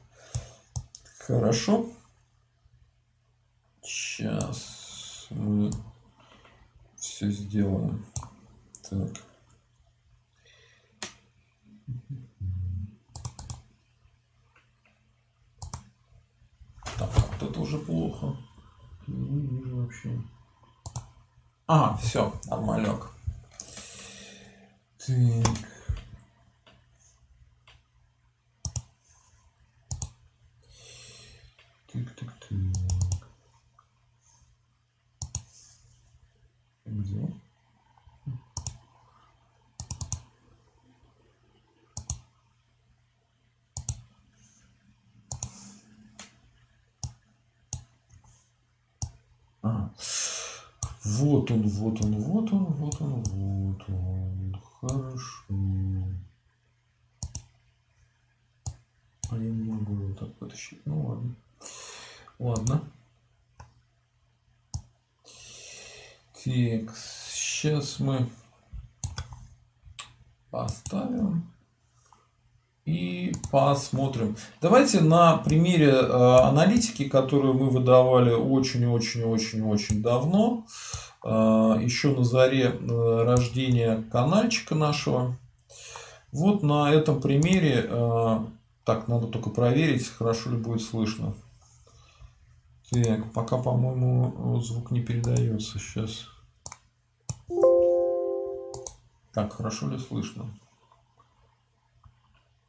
хорошо. Сейчас мы все сделаем. Так. Так, вот это уже плохо. Не вижу вообще. А, все, нормалек. Так. Где? А. Вот он, вот он, вот он, вот он, вот он. Хорошо. А я не могу его так потащить. Ну ладно. Ладно. Так, сейчас мы поставим и посмотрим. Давайте на примере э, аналитики, которую мы выдавали очень-очень-очень-очень давно, э, еще на заре э, рождения каналчика нашего. Вот на этом примере, так, надо только проверить, хорошо ли будет слышно. Так, пока, по-моему, звук не передается сейчас. Так, хорошо ли слышно?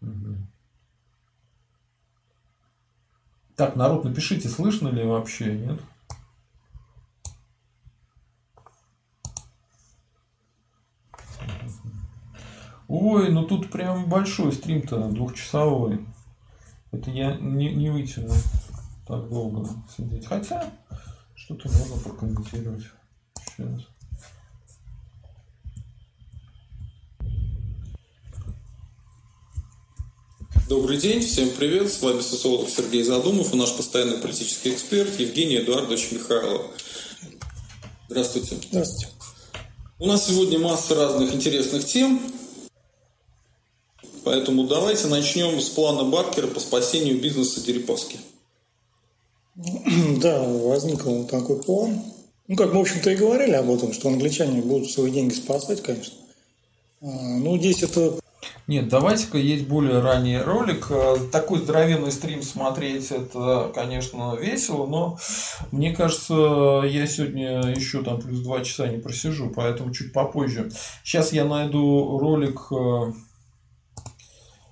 Угу. Так, народ, напишите, слышно ли вообще, нет? Ой, ну тут прям большой стрим-то, двухчасовой. Это я не, не вытяну так долго сидеть. Хотя, что-то можно прокомментировать. Сейчас. Добрый день, всем привет. С вами социолог Сергей Задумов и наш постоянный политический эксперт Евгений Эдуардович Михайлов. Здравствуйте. Здравствуйте. У нас сегодня масса разных интересных тем, поэтому давайте начнем с плана Баркера по спасению бизнеса Дерипаски. Да, возник такой план. Ну, как мы, в общем-то, и говорили об этом, что англичане будут свои деньги спасать, конечно. А, ну, здесь это... Нет, давайте-ка есть более ранний ролик. Э, такой здоровенный стрим смотреть, это, конечно, весело, но мне кажется, я сегодня еще там плюс два часа не просижу, поэтому чуть попозже. Сейчас я найду ролик э,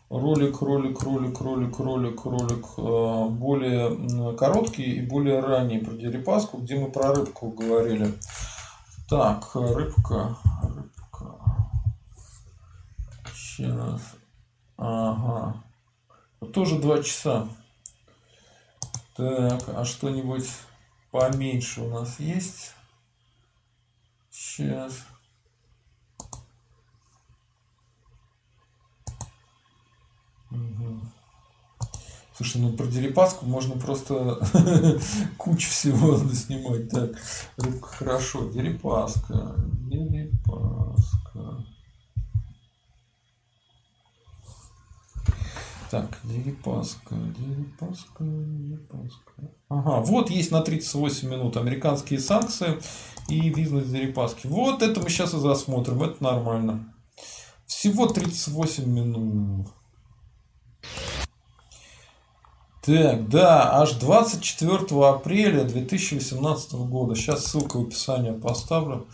ролик, ролик, ролик, ролик, ролик, ролик э, более короткий и более ранний про Дерипаску, где мы про рыбку говорили. Так, рыбка, рыбка. Сейчас. Ага. Тоже два часа. Так, а что-нибудь поменьше у нас есть? Сейчас. Угу. Слушай, ну про Дерипаску можно просто кучу всего снимать. Так, хорошо, Дерипаска, Дерипаска. Так, Дерипаска, Дерипаска, Дерипаска. Ага, вот есть на 38 минут американские санкции и бизнес Дерипаски. Вот это мы сейчас и засмотрим, это нормально. Всего 38 минут. Так, да, аж 24 апреля 2018 года. Сейчас ссылку в описании поставлю.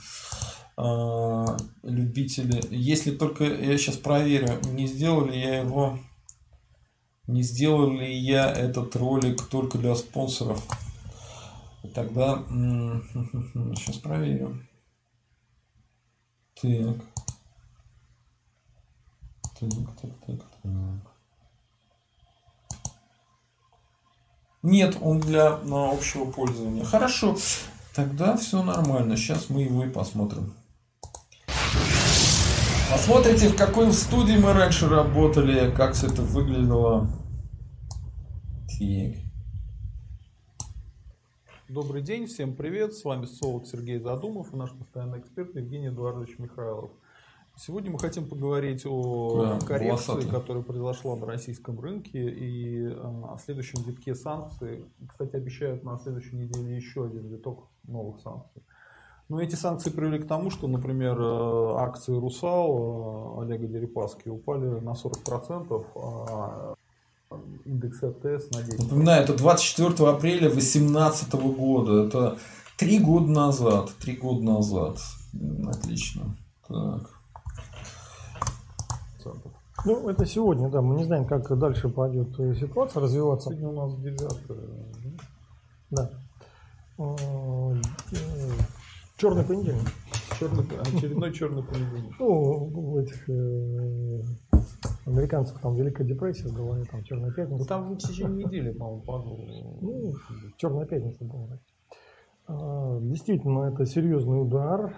А, любители. Если только я сейчас проверю, не сделал ли я его, не сделал ли я этот ролик только для спонсоров. Тогда сейчас проверю. Так. Так, так, так, так. Нет, он для на общего пользования. Хорошо, тогда все нормально. Сейчас мы его и посмотрим. Посмотрите, в какой студии мы раньше работали, как все это выглядело. Так. Добрый день, всем привет. С вами социолог Сергей Задумов и наш постоянный эксперт Евгений Эдуардович Михайлов. Сегодня мы хотим поговорить о да, коррекции, волосатый. которая произошла на российском рынке и э, о следующем витке санкций. Кстати, обещают на следующей неделе еще один виток новых санкций. Но эти санкции привели к тому, что, например, э, акции «Русал» э, Олега Дерипаски упали на 40%, а индекс РТС на 10%. Напоминаю, это 24 апреля 2018 года. Это три года назад. Три года назад. Отлично. Так. Ну, это сегодня, да. Мы не знаем, как дальше пойдет ситуация развиваться. Сегодня у нас 9 Да. Черный понедельник. Черный, очередной черный понедельник. Ну, у этих э, американцев там Великая депрессия была, там Черная пятница. Ну, там в течение недели, по-моему, падал. Ну, Черная пятница была. А, действительно, это серьезный удар.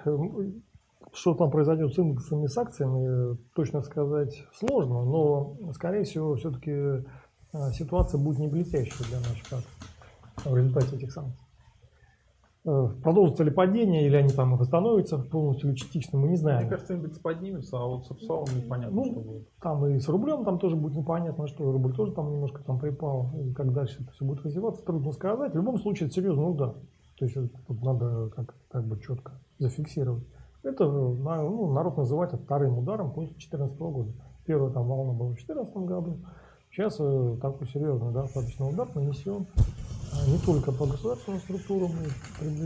Что там произойдет с индексами с акциями, точно сказать сложно, но, скорее всего, все-таки э, ситуация будет не блестящая для наших акций в результате этих санкций. Э, продолжится ли падение, или они там восстановятся полностью или частично, мы не знаем. Мне кажется, индекс поднимется, а вот с РСАЛом непонятно, ну, что будет. Там и с рублем там тоже будет непонятно, что рубль тоже там немножко там припал, и как дальше это все будет развиваться, трудно сказать. В любом случае, это серьезный удар. То есть тут надо как, как бы четко зафиксировать. Это ну, народ называет это вторым ударом после 2014 года. Первая там волна была в 2014 году. Сейчас э, такой серьезный достаточно удар нанесен не только по государственным структурам.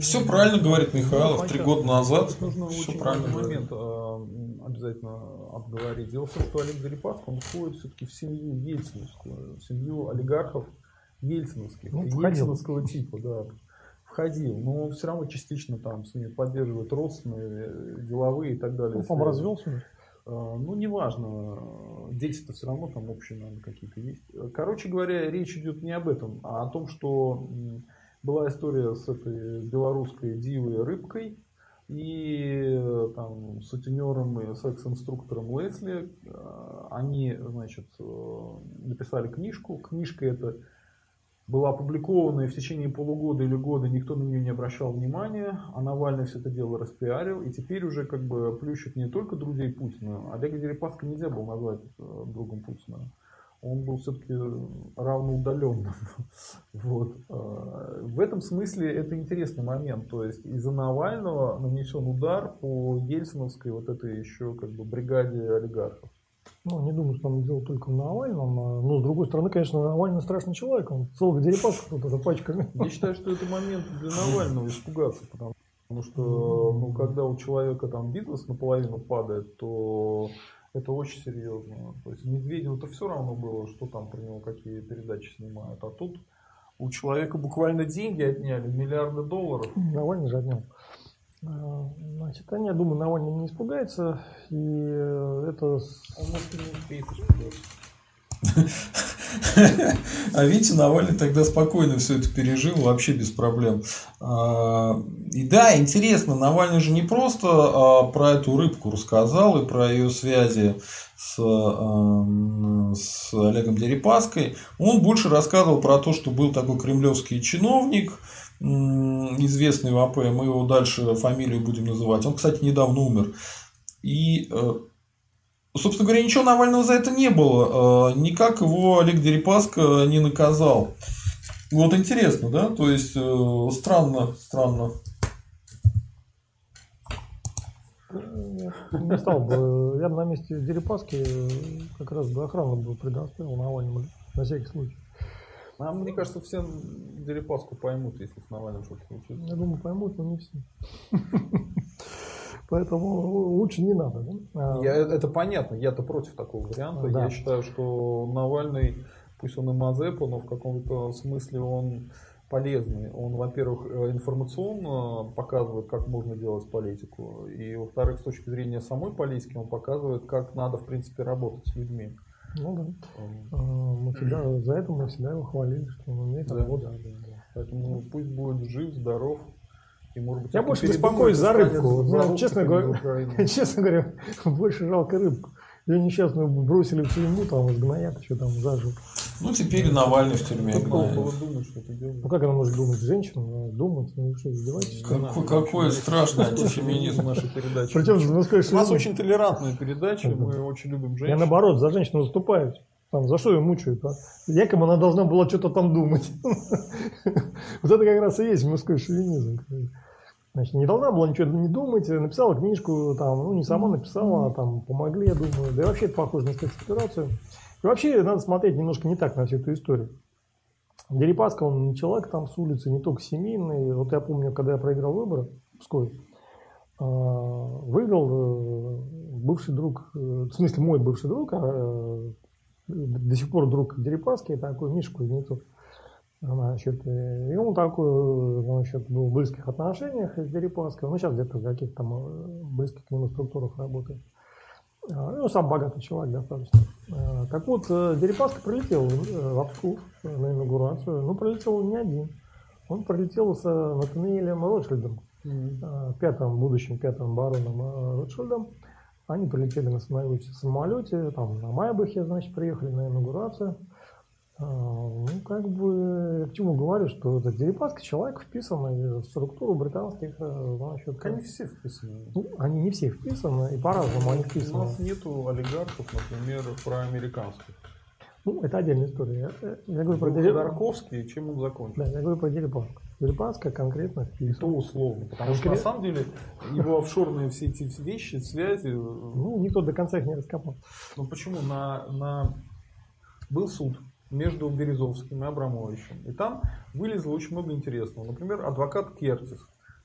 Все правильно говорит Михайлов. Три года назад. Нужно все очень правильно момент э, обязательно обговорить. Дело в том, что Олег Зарипаск, он входит все-таки в семью ельциновскую, в семью олигархов ельциновских, ну, ельциновского типа, да входил, но все равно частично там с ними поддерживают родственные, э, деловые и так далее. Ну, по развелся? А, ну, неважно, дети-то все равно там общие, наверное, какие-то есть. Короче говоря, речь идет не об этом, а о том, что была история с этой белорусской дивой рыбкой и там сутенером и секс-инструктором Лесли. Они, значит, э, написали книжку. Книжка эта была опубликована и в течение полугода или года никто на нее не обращал внимания, а Навальный все это дело распиарил, и теперь уже как бы плющит не только друзей Путина, Олега Дерипаска нельзя было назвать э, другом Путина. Он был все-таки равноудаленным. вот. Э, в этом смысле это интересный момент. То есть из-за Навального нанесен удар по Ельциновской вот этой еще как бы бригаде олигархов. Ну, не думаю, что там дело только в Навальном. А, но, с другой стороны, конечно, Навальный страшный человек. Он целых дерипасов тут за пачками. Я считаю, что это момент для Навального испугаться. Потому что, ну, когда у человека там бизнес наполовину падает, то это очень серьезно. То есть Медведеву-то все равно было, что там про него какие передачи снимают. А тут у человека буквально деньги отняли, миллиарды долларов. Навальный же отнял. А, значит, они, я думаю, Навальный не испугается, и это... Он может не успеет испугаться. А видите, Навальный тогда спокойно все это пережил, вообще без проблем. А, и да, интересно, Навальный же не просто а, про эту рыбку рассказал и про ее связи с с Олегом Дерипаской, он больше рассказывал про то, что был такой кремлевский чиновник, известный в АП, мы его дальше фамилию будем называть. Он, кстати, недавно умер. И, э, собственно говоря, ничего Навального за это не было. Э, никак его Олег Дерипаска не наказал. Вот интересно, да? То есть, э, странно, странно. Не стал бы. Я бы на месте Дерипаски как раз бы охрану бы предоставил Навальному на всякий случай. А мне кажется, все Дерипаску поймут, если с Навальным что-то случится. Я думаю, поймут, но не все. Поэтому лучше не надо. Да? Я, это понятно, я-то против такого варианта. Да. Я считаю, что Навальный, пусть он и Мазепа, но в каком-то смысле он полезный. Он, во-первых, э, информационно показывает, как можно делать политику. И, во-вторых, с точки зрения самой политики, он показывает, как надо, в принципе, работать с людьми. Ну да. А, мы всегда, за это мы всегда его хвалили, что он умеет да, работать. Да, да, да. Поэтому пусть будет жив, здоров. И, может быть, Я больше беспокоюсь за рыбку. За честно, говоря, честно говоря, больше жалко рыбку. Ее несчастную бросили в тюрьму, там изгноят, еще там зажил. Ну, теперь Навальный в тюрьме гнает. думать, что это делает. Ну, как она может думать? Женщина думать? Ну, что, издеваетесь? Какой, какой страшный антифеминизм нашей передачи. Причем, ну, скажешь, У нас очень толерантная передача, мы очень любим женщин. Я, наоборот, за женщину заступаю. Там, за что ее мучают? А? Якобы она должна была что-то там думать. Вот это как раз и есть мужской шовинизм. Значит, не должна была ничего не думать, написала книжку, там, ну, не сама написала, а там, помогли, я думаю. Да и вообще это похоже на спецоперацию. И вообще надо смотреть немножко не так на всю эту историю. Дерипаска, он не человек там с улицы, не только семейный. Вот я помню, когда я проиграл выборы в Пскове, а, выиграл э, бывший друг, э, в смысле мой бывший друг, а, до сих пор друг Дерипаски, такой Миша Кузнецов. Значит, и он такой, значит, был в близких отношениях с Дерипаской. Ну, сейчас где-то в каких-то там э, близких к нему структурах работает. А, ну, сам богатый человек достаточно. А, так вот, э, Дерипаска прилетел э, в Псков на инаугурацию. Ну, прилетел не один. Он прилетел с Натаниэлем Ротшильдом, mm-hmm. пятым, будущим пятым бароном Ротшильдом. Они прилетели на самолете, там на Майбахе, значит, приехали на инаугурацию. А, ну, как бы, я к чему говорю, что это Дерипаска человек вписанный в структуру британских, э, значит... Они все вписаны. Ну, они не все вписаны, и по-разному они вписаны. У нас нету олигархов, например, проамериканских. Ну, это отдельная история. Я, я говорю про Дерипаску. чем он закончил? Да, я говорю про Дерипаску. Дерипаска конкретно вписан. То условно. Потому что на самом деле его офшорные все эти вещи, связи... Ну, никто до конца их не раскопал. Ну, почему? На, на... Был суд между Березовским и Абрамовичем. И там вылезло очень много интересного. Например, адвокат Кертис.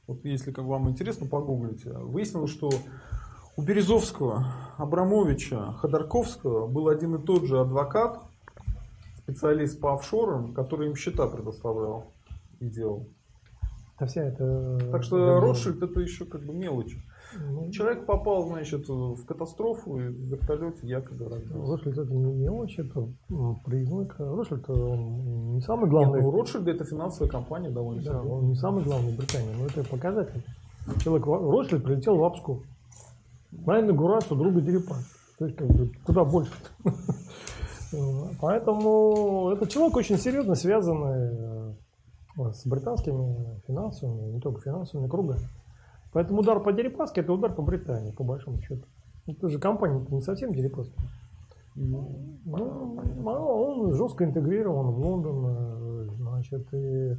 Вот если как вам интересно, погуглите. Выяснилось, что у Березовского, Абрамовича, Ходорковского был один и тот же адвокат, специалист по офшорам, который им счета предоставлял и делал. Это вся это... Так что Ротшильд это еще как бы мелочи. Ну, Человек попал, значит, в катастрофу и в вертолете якобы разбился. Ротшильд это не мелочь, это ну, признак. Ротшильд он не самый главный. Нет, ну, Ротшильд это финансовая компания довольно Да, он не самый главный в Британии, но это показатель. Человек Ротшильд прилетел в Апску на инаугурацию друга Дерипаса. То есть, как бы, куда больше. Поэтому этот человек очень серьезно связанный э, с британскими финансовыми, не только финансовыми кругами. Поэтому удар по Дерипаске – это удар по Британии, по большому счету. Это же компания не совсем Дерипаска. Ну, ну, он жестко интегрирован в Лондон. Э, значит, и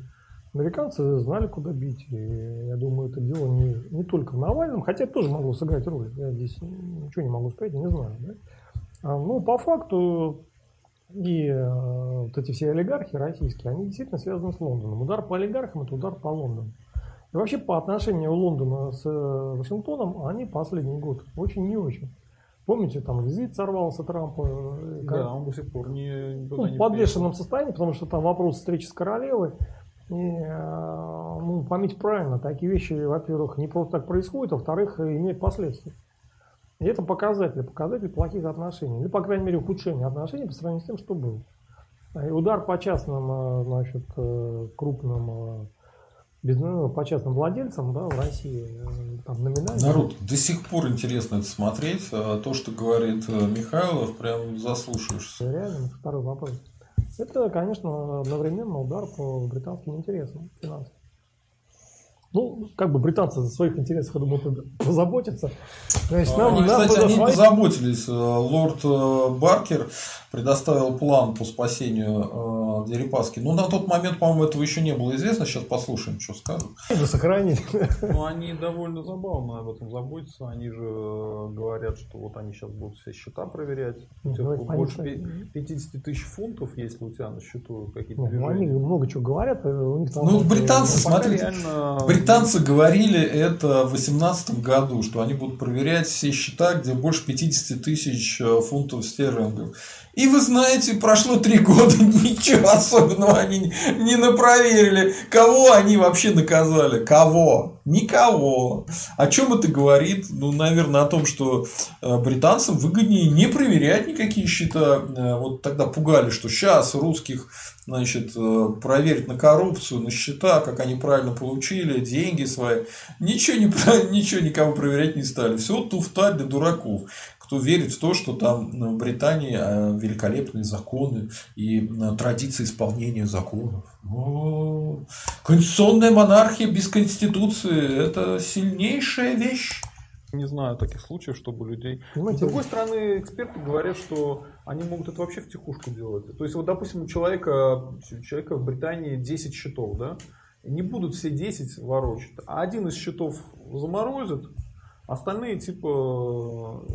американцы знали, куда бить. И я думаю, это дело не, не только в Навальном, хотя это тоже могло сыграть роль. Я здесь ничего не могу сказать, не знаю. Да? А, ну, по факту, и э, вот эти все олигархи российские, они действительно связаны с Лондоном. Удар по олигархам – это удар по Лондону. И вообще по отношению Лондона с э, Вашингтоном они последний год очень не очень. Помните, там визит сорвался Трампа. Э, да, он до сих пор не... Ну, в подвешенном состоянии, потому что там вопрос встречи с королевой. И, э, ну, память правильно, такие вещи, во-первых, не просто так происходят, а во-вторых, имеют последствия. И это показатель, показатель плохих отношений. Или, по крайней мере, ухудшение отношений по сравнению с тем, что было. И удар по частным, значит, крупным бизнес по частным владельцам, да, в России, э, там номинально. Народ, до сих пор интересно это смотреть. А то, что говорит э, Михайлов, прям заслушаешься. Реально, второй вопрос. Это, конечно, одновременно удар по британским интересам финансовым. Ну, как бы британцы за своих интересов, я думаю, позаботятся. Значит, нам, а, нам кстати, они позаботились. Э, лорд Баркер предоставил план по спасению э, Дерипаски. Ну, на тот момент, по-моему, этого еще не было известно. Сейчас послушаем, что скажут. Это сохранить. Ну, они довольно забавно об этом заботятся. Они же говорят, что вот они сейчас будут все счета проверять. У тебя ну, больше 50 тысяч фунтов, если у тебя на счету какие-то ну, Они много чего говорят. Э, у них там ну, британцы, ну, смотрите, реально... британцы говорили это в 2018 году, что они будут проверять все счета, где больше 50 тысяч э, фунтов стерлингов. И вы знаете, прошло три года, ничего особенного они не напроверили. Кого они вообще наказали? Кого? Никого. О чем это говорит? Ну, наверное, о том, что э, британцам выгоднее не проверять никакие счета. Э, вот тогда пугали, что сейчас русских значит, э, проверить на коррупцию, на счета, как они правильно получили, деньги свои. Ничего, не, ничего никого проверять не стали. Все туфта для дураков кто верит в то, что там в Британии э, великолепные законы и э, традиции исполнения законов. О, конституционная монархия без конституции – это сильнейшая вещь. Не знаю таких случаев, чтобы людей... Понимаете, С другой стороны, эксперты говорят, что они могут это вообще в тихушку делать. То есть, вот, допустим, у человека, у человека в Британии 10 счетов, да? Не будут все 10 ворочать. А один из счетов заморозят, остальные типа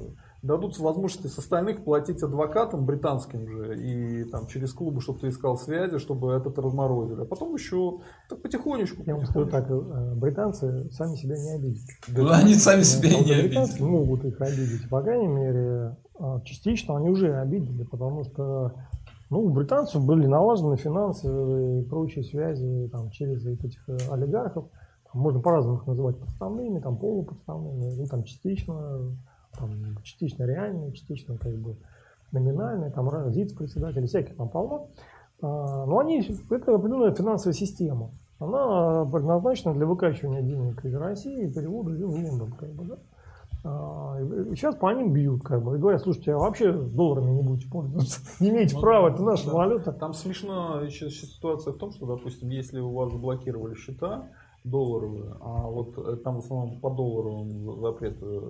дадут возможности с остальных платить адвокатам британским же и там через клубы, чтобы ты искал связи, чтобы этот разморозили. А потом еще так потихонечку. Я вам скажу так, э, британцы сами себя не обидят. Да, они сами себя не обидят. Британцы могут их обидеть. По крайней мере, частично они уже обидели, потому что ну, у британцев были налажены финансы и прочие связи там, через этих э, олигархов. можно по-разному их называть подставными, там полуподставными, ну, там частично там, частично реальные, частично как бы номинальные, там ЗИЦ-председатели, всяких там полно. А, но они, это определенная финансовая система. Она предназначена для выкачивания денег из России и перевода в Лондон. Как бы, да? А, сейчас по ним бьют, как бы, и говорят, слушайте, а вообще долларами не будете пользоваться, не имеете ну, права, это наша да. валюта. Там смешно еще ситуация в том, что, допустим, если у вас заблокировали счета, долларовые, а вот э, там в основном по долларовым запрет, э,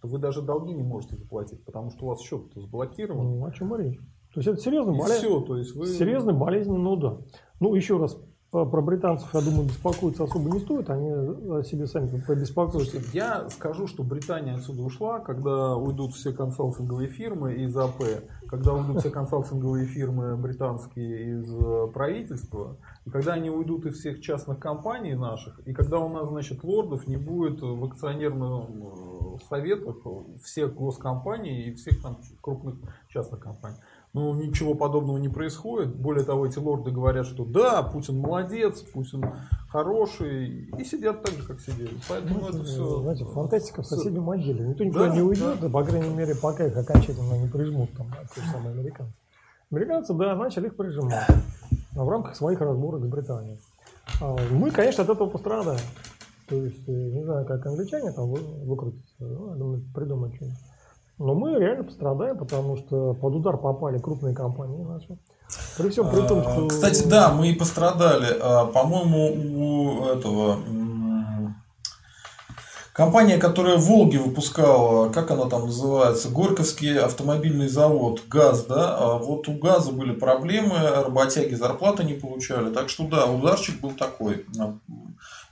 то вы даже долги не можете заплатить, потому что у вас счет заблокирован. Ну, о чем речь? То есть это серьезный, болезнь, все, то есть вы... серьезный болезненный удар. Ну, еще раз, про британцев, я думаю, беспокоиться особо не стоит, они о себе сами побеспокоятся. Я скажу, что Британия отсюда ушла, когда уйдут все консалтинговые фирмы из АП, когда уйдут все консалтинговые фирмы британские из э, правительства, и когда они уйдут из всех частных компаний наших, и когда у нас, значит, лордов не будет в акционерных э, советах всех госкомпаний и всех там крупных частных компаний. Но ну, ничего подобного не происходит. Более того, эти лорды говорят, что да, Путин молодец, Путин хороший, и сидят так же, как сидели. Поэтому ну, это все... Знаете, фантастика в соседнем отделе. Никто никуда да, не уйдет, да. по крайней мере, пока их окончательно не прижмут, там, те же самые американцы. Американцы, да, начали их прижимать в рамках своих разборок с Британией. А мы, конечно, от этого пострадаем. То есть, э, не знаю, как англичане там выкрутятся, ну, я думаю, придумают что-нибудь. Но мы реально пострадаем, потому что под удар попали крупные компании наши. При всем при том, что... Кстати, да, мы и пострадали. А, по-моему, у этого... Компания, которая Волги выпускала, как она там называется, Горьковский автомобильный завод, ГАЗ, да, а вот у ГАЗа были проблемы, работяги зарплаты не получали, так что да, ударчик был такой.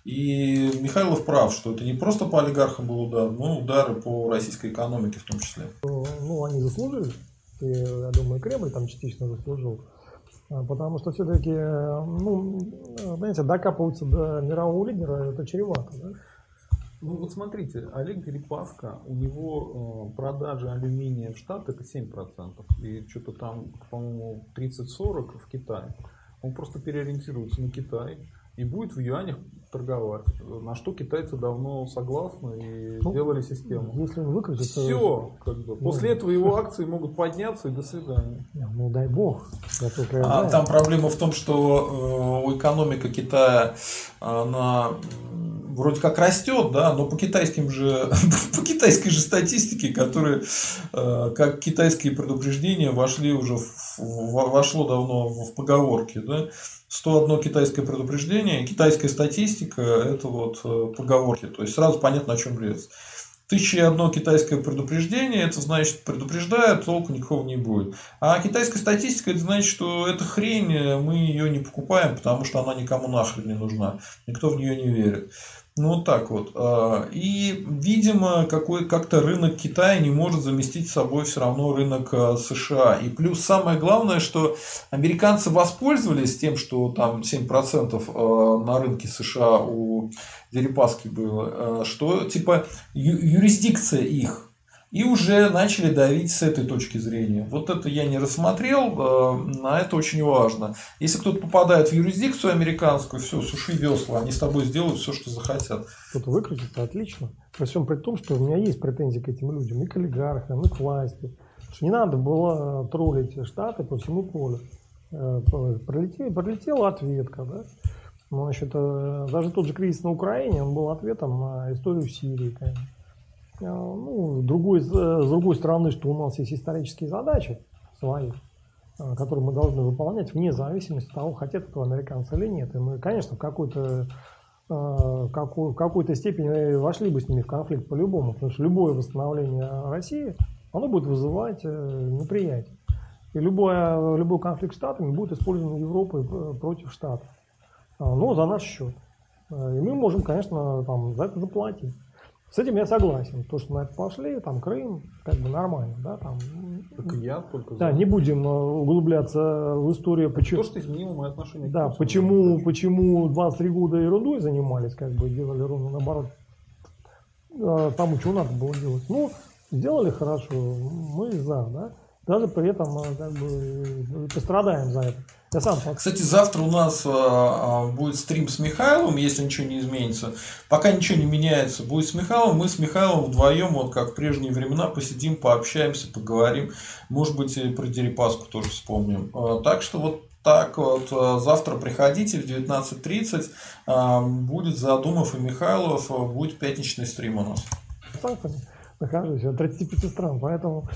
И Михайлов прав, что это не просто по олигархам был удар, но удары по российской экономике в том числе. Ну, они заслужили. И, я думаю, Кремль там частично заслужил. А, потому что все-таки, ну, знаете, докапываться до мирового лидера это чревато. Да? Ну вот смотрите, Олег Дерипаска, у него э, продажи алюминия в Штат это 7%. И что-то там, по-моему, 30-40 в Китае. Он просто переориентируется на Китай и будет в юанях торговать. На что китайцы давно согласны и Ну, сделали систему. Если он выкрутится... Все, как бы. После этого его акции могут подняться и до свидания. Ну, дай бог. Я только А там проблема в том, что э, экономика Китая, она вроде как растет, да, но по китайским же, по китайской же статистике, которые, э, как китайские предупреждения, вошли уже, в- вошло давно в поговорки, да, 101 китайское предупреждение, китайская статистика, это вот э, поговорки, то есть сразу понятно, о чем речь. Тысяча и одно китайское предупреждение, это значит, предупреждают, толку никакого не будет. А китайская статистика, это значит, что эта хрень, э, мы ее не покупаем, потому что она никому нахрен не нужна. Никто в нее не верит. Ну, вот так вот. А, И, видимо, какой, как-то рынок Китая не может заместить собой все равно рынок а, США. И плюс самое главное, что американцы воспользовались тем, что там 7% а, на рынке США у Дерипаски было, что типа юрисдикция их. И уже начали давить с этой точки зрения. Вот это я не рассмотрел, э, а это очень важно. Если кто-то попадает в юрисдикцию американскую, все, суши весла, они с тобой сделают все, что захотят. Кто-то выкрутится, отлично. При всем при том, что у меня есть претензии к этим людям, и к олигархам, и к власти. Не надо было троллить Штаты по всему полю. Э, Пролетела, пролетела ответка, да? Ну, Значит, э, даже тот же кризис на Украине, он был ответом на историю Сирии, конечно. Э, Ну, другой, с с другой стороны, что у нас есть исторические задачи свои, э, которые мы должны выполнять вне зависимости от того, хотят этого американцы или нет. И мы, конечно, в какой-то э, какой- какой-то степени вошли бы с ними в конфликт по-любому, потому что любое восстановление России, оно будет вызывать э, неприятие. И любое, любой конфликт с Штатами будет использован Европой э, против Штатов. А, Но за наш счет. Э, И мы можем, конечно, там, за это заплатить. С этим я согласен. То, что на это пошли, там Крым, как бы нормально, да, там. Так я только Да, не будем э, углубляться в историю, почему. То, что изменило мое отношение к Да, Путину. почему, почему 23 года ерундой занимались, как бы делали ровно наоборот э, тому, что надо было делать. Ну, сделали хорошо, мы за, да. Даже при этом э, как бы пострадаем за это. Я сам так- Кстати, завтра у нас а, а, будет стрим с Михайловым, если ничего не изменится. Пока ничего не меняется, будет с Михайловым. Мы с Михайловым вдвоем, вот как в прежние времена, посидим, пообщаемся, поговорим. Может быть, и про Дерипаску тоже вспомним. А, Так что вот так вот, а, завтра приходите в 19.30, а, будет Задумов и Михайлов, будет пятничный стрим у нас. санкциями нахожусь от 35 стран, поэтому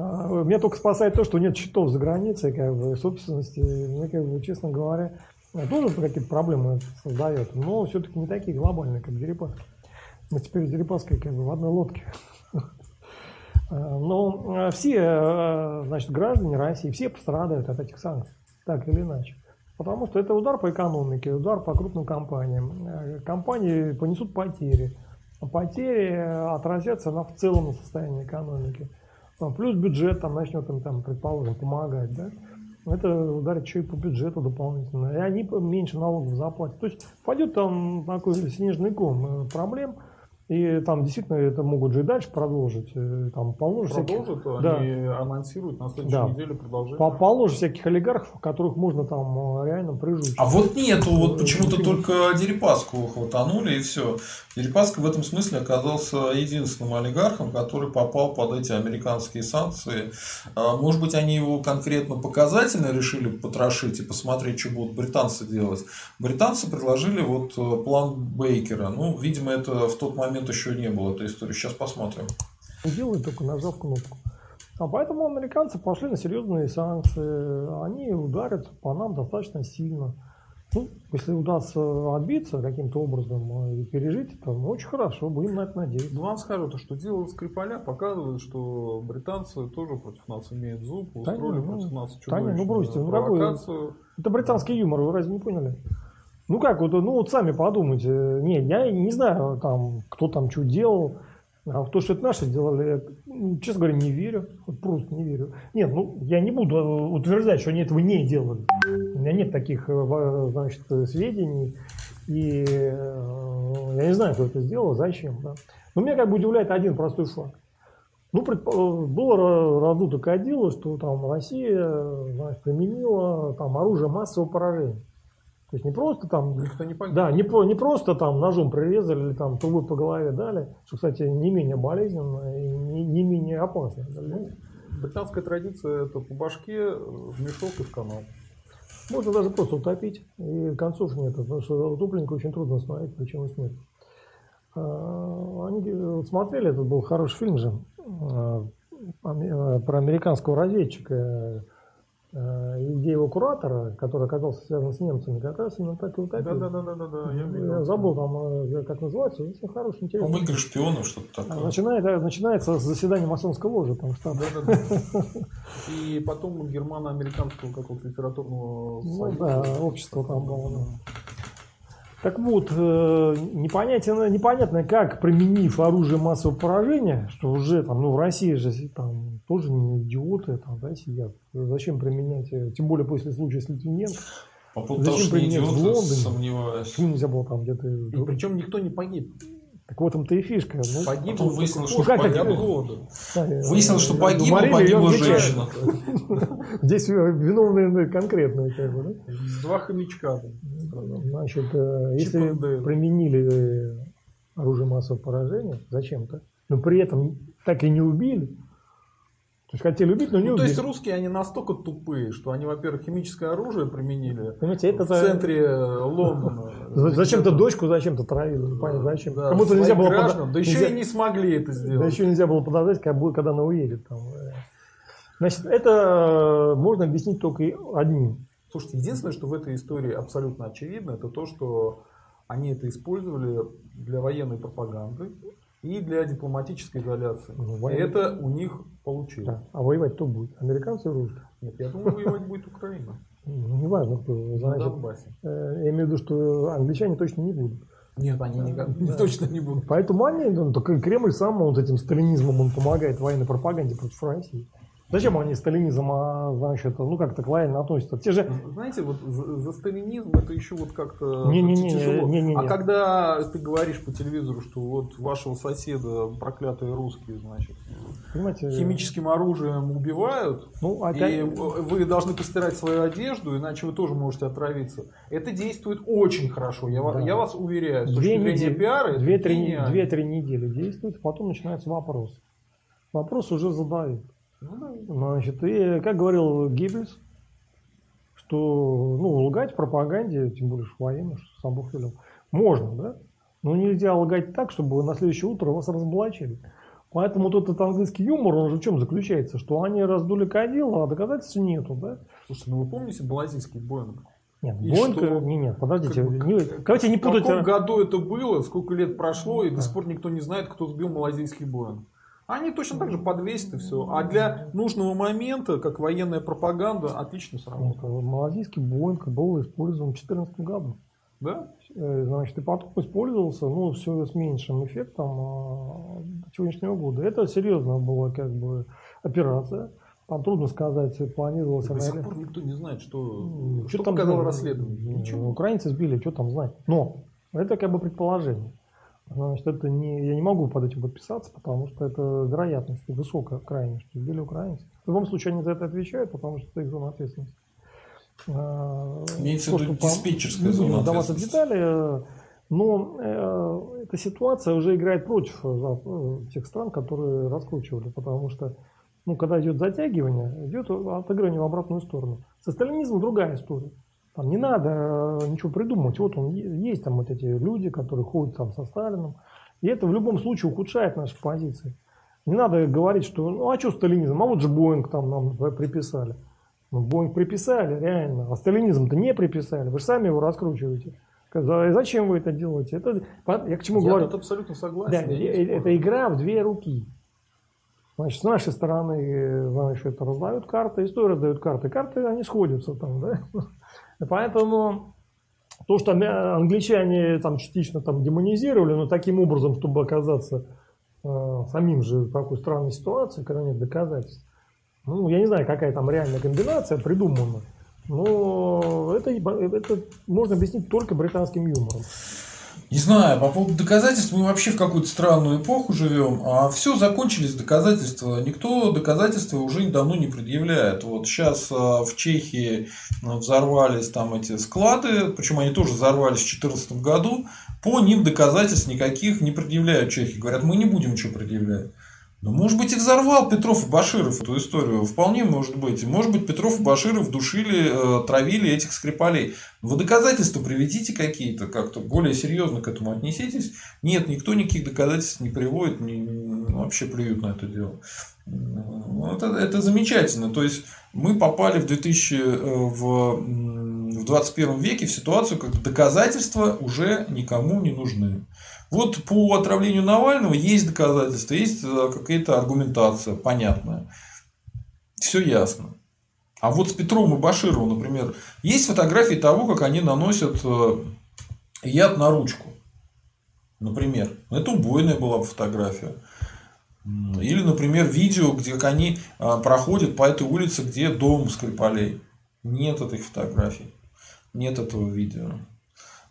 меня только спасает то, что нет счетов за границей, как бы, собственности. Мне, как бы, честно говоря, а, тоже какие-то проблемы создает, но все-таки не такие глобальные, как Дерипаска. Мы теперь с Дерипаской как бы в одной лодке. А, Но а, все, а, значит, граждане России, все пострадают от этих санкций, так или иначе. Потому что это удар по экономике, удар по крупным компаниям. Компании понесут потери. А Потери отразятся на в целом состоянии экономики. А Плюс бюджет там начнет им, там, предположим, помогать. Да? Это ударит еще и по бюджету дополнительно. И они меньше налогов заплатят. То есть пойдет там такой снежный ком э, проблем. И там действительно это могут же и дальше продолжить. Э, Там полно же всяких- Продолжат, Да. они анонсируют на следующей Да. неделе продолжение. по- полно же всяких олигархов, которых можно там э, реально прижучить. А вот нету, вот Э, почему-то только Дерипаску хватанули и все. Дерипаска в этом смысле оказался единственным олигархом, который попал под эти американские санкции. А, Может быть, они его конкретно показательно решили потрошить и посмотреть, что будут британцы делать. Британцы предложили вот план Бейкера. Ну, видимо, это в тот момент еще не было этой истории. Сейчас посмотрим. делают только нажав кнопку. А поэтому американцы пошли на серьезные санкции. Они ударят по нам достаточно сильно. Ну, если удастся отбиться каким-то образом и пережить это, ну, очень хорошо, будем на это надеяться. Ну, вам скажу, то, что дело Скрипаля показывает, что британцы тоже против нас имеют зуб, устроили не, ну, против нас да не, ну, чудовищную бросьте, ну, какой-. Это британский юмор, вы разве не поняли? Ну как, вот, ну вот сами подумайте. Не, я не знаю, там, кто там что делал. А в то, что это наши делали, я, ну, честно говоря, не верю. Вот просто не верю. Нет, ну я не буду э, утверждать, что они этого не делали. У меня нет таких, э, значит, сведений. И э, я не знаю, кто это сделал, зачем. Да. Но меня как бы удивляет один простой факт. Ну, предпо- было ра- раздуто кадило, что там Россия значит, применила там, оружие массового поражения. То есть не просто там, Никто не погиб. да, не, не просто там ножом прирезали или там трубой по голове дали, что, кстати, не менее болезненно и не, не менее опасно. Ну, британская традиция это по башке в мешок и в канал. Можно даже просто утопить, и концов нет, потому что утопленника очень трудно остановить причину смерти. А, Они э, смотрели, это был хороший фильм же, э, про американского разведчика, э, и где его куратора, который оказался связан с немцами, как раз именно так и утопил. Да, да, да, да, да, да. Я, Я видел. забыл там, э, как называется, очень хороший, интересный. По-моему, игры шпионов, что-то А, такое. Начинает, э, начинается с заседания масонской ложи, там штаб. Да, да, да. И потом германо-американского какого-то литературного Ну да, общество там было. да. Так вот, э, непонятно, непонятно, как применив оружие массового поражения, что уже там, ну в России же там тоже не идиоты там, да, сидят. Зачем применять, э, тем более после случая с Литвиненко, По поводу того, Зачем что не применять в идиоты, Лондоне? сомневаюсь. почему нельзя было там где-то... И причем никто не погиб. Так в этом-то и фишка. Ну, Погиб потом выяснилось, что от погиб. голода. да, Выяснилось, что погибла, погибла женщина. Здесь виновные конкретные, как бы, да? Два хомячка. Значит, э, если применили э, оружие массового поражения зачем-то, но при этом так и не убили, то есть хотели убить, но не Ну, то убили. есть русские, они настолько тупые, что они, во-первых, химическое оружие применили Понимаете, это в центре э, Лондона. За- Зачем-то дочку зачем-то травили, непонятно зачем. Да, Кому-то нельзя было граждан, пода- Да еще нельзя- и не смогли это да сделать. еще нельзя было подождать, когда, она уедет. Там. э. Значит, это э, можно объяснить только одним. Слушайте, единственное, что в этой истории абсолютно очевидно, это то, что они это использовали для военной пропаганды и для дипломатической изоляции. Ну, воен- это у них получилось. Да. А воевать кто будет? Американцы русские? Нет, я думаю, воевать будет Украина. Ну, неважно кто. На Значит, э, я имею в виду, что англичане точно не будут. Нет, они никак- Да. точно не будут. Поэтому они, ну, только Кремль сам вот этим сталинизмом он помогает военной пропаганде против России. Зачем они сталинизм, а, значит, ну как-то лояльно относятся? Те же, Знаете, вот за, за сталинизм это еще вот как-то Не-не-не, тяжело. не-не-не. А когда ты говоришь по телевизору, что вот вашего соседа проклятые русские, значит, понимаете, химическим оружием убивают, ну, и опять, вы должны постирать свою одежду, иначе вы тоже можете отравиться. Это действует очень хорошо, я, Да. я вас уверяю. С две недели, пиара, две-три, гениально. две-три недели действует, потом начинается вопрос. Вопрос уже задают. Ну да. Значит, и как говорил Геббельс, что ну, лгать в пропаганде, тем более что военный, что сам Бог велел, можно, да? Но нельзя лгать так, чтобы на следующее утро вас разоблачили. Поэтому вот этот английский юмор, он же в чем заключается? Что они раздули кадило, а доказательств нету, да? Слушайте, ну вы помните Малазийский Боинг? Нет, И Боинг, что? не, нет, подождите, Как не- давайте не В путать. каком а- году это было, сколько лет прошло, и до сих пор никто не знает, кто сбил малазийский Боинг. Они точно так же подвесят и все. А для нужного момента, как военная пропаганда, отлично Нет, сработало. Малазийский Боинг был использован в 2014 году. Да? Э, Значит, и потом использовался, ну, все с меньшим эффектом а, до сегодняшнего года. Это серьезная была как бы операция. Там трудно сказать, планировалась До сих пор никто не знает, что, Ну, что там показало расследование. Ну, Ничего. Украинцы сбили, что там знать. Но это как бы предположение. Значит, это не, я не могу под этим подписаться, потому что это вероятность высокая крайне, что сбили украинцы. В любом случае они за это отвечают, потому что это их зона ответственности. А, Имеется в виду диспетчерская зона ответственности. детали, э, но э, эта ситуация уже играет против э, тех стран, которые раскручивали, потому что ну, когда идет затягивание, идет отыгрывание в обратную сторону. Со сталинизмом другая история. Там не надо э, ничего придумывать. Вот он есть там вот эти люди, которые ходят там со Сталином. И это в любом случае ухудшает наши позиции. Не надо говорить, что ну а что сталинизм? А вот же Боинг там нам приписали. Ну, Боинг приписали, реально. А сталинизм-то не приписали. Вы же сами его раскручиваете. Сказали, зачем вы это делаете? Это, я к чему Я говорю? тут абсолютно Да, согласен. я не э- это игра в две руки. Значит, с нашей стороны, э, значит, раздают карты, и с той раздают карты. Карты, они сходятся там, да? Поэтому то, что англичане там частично там демонизировали, но таким образом, чтобы оказаться э, самим же в такой странной ситуации, когда нет доказательств. Ну, я не знаю, какая там реальная комбинация придумана, но это, это можно объяснить только британским юмором. Не знаю, по поводу доказательств мы вообще в какую-то странную эпоху живем, а все закончились доказательства. Никто доказательства уже давно не предъявляет. Вот сейчас а, в Чехии а, взорвались там эти склады, причем они тоже взорвались в 2014 году. По ним доказательств никаких не предъявляют чехи. Говорят, мы не будем ничего предъявлять. Ну, может быть, и взорвал Петров и Баширов эту историю. Вполне может быть. может быть, Петров и Баширов душили, э, травили этих скрипалей. Вы доказательства приведите какие-то, как-то более серьезно к этому отнеситесь. Нет, никто никаких доказательств не приводит, не, вообще плюют на это дело. Ну, это, это замечательно. То есть, мы попали в, 2000, э, в, в 21 веке в ситуацию, когда доказательства уже никому не нужны. Вот по отравлению Навального есть доказательства, есть э, какая-то аргументация понятная. Все ясно. А вот с Петровым и Башировым, например, есть фотографии того, как они наносят э, яд на ручку. Например. Это убойная была фотография. Или, например, видео, где как они э, проходят по этой улице, где дом Скрипалей. Нет этой фотографии. Нет этого видео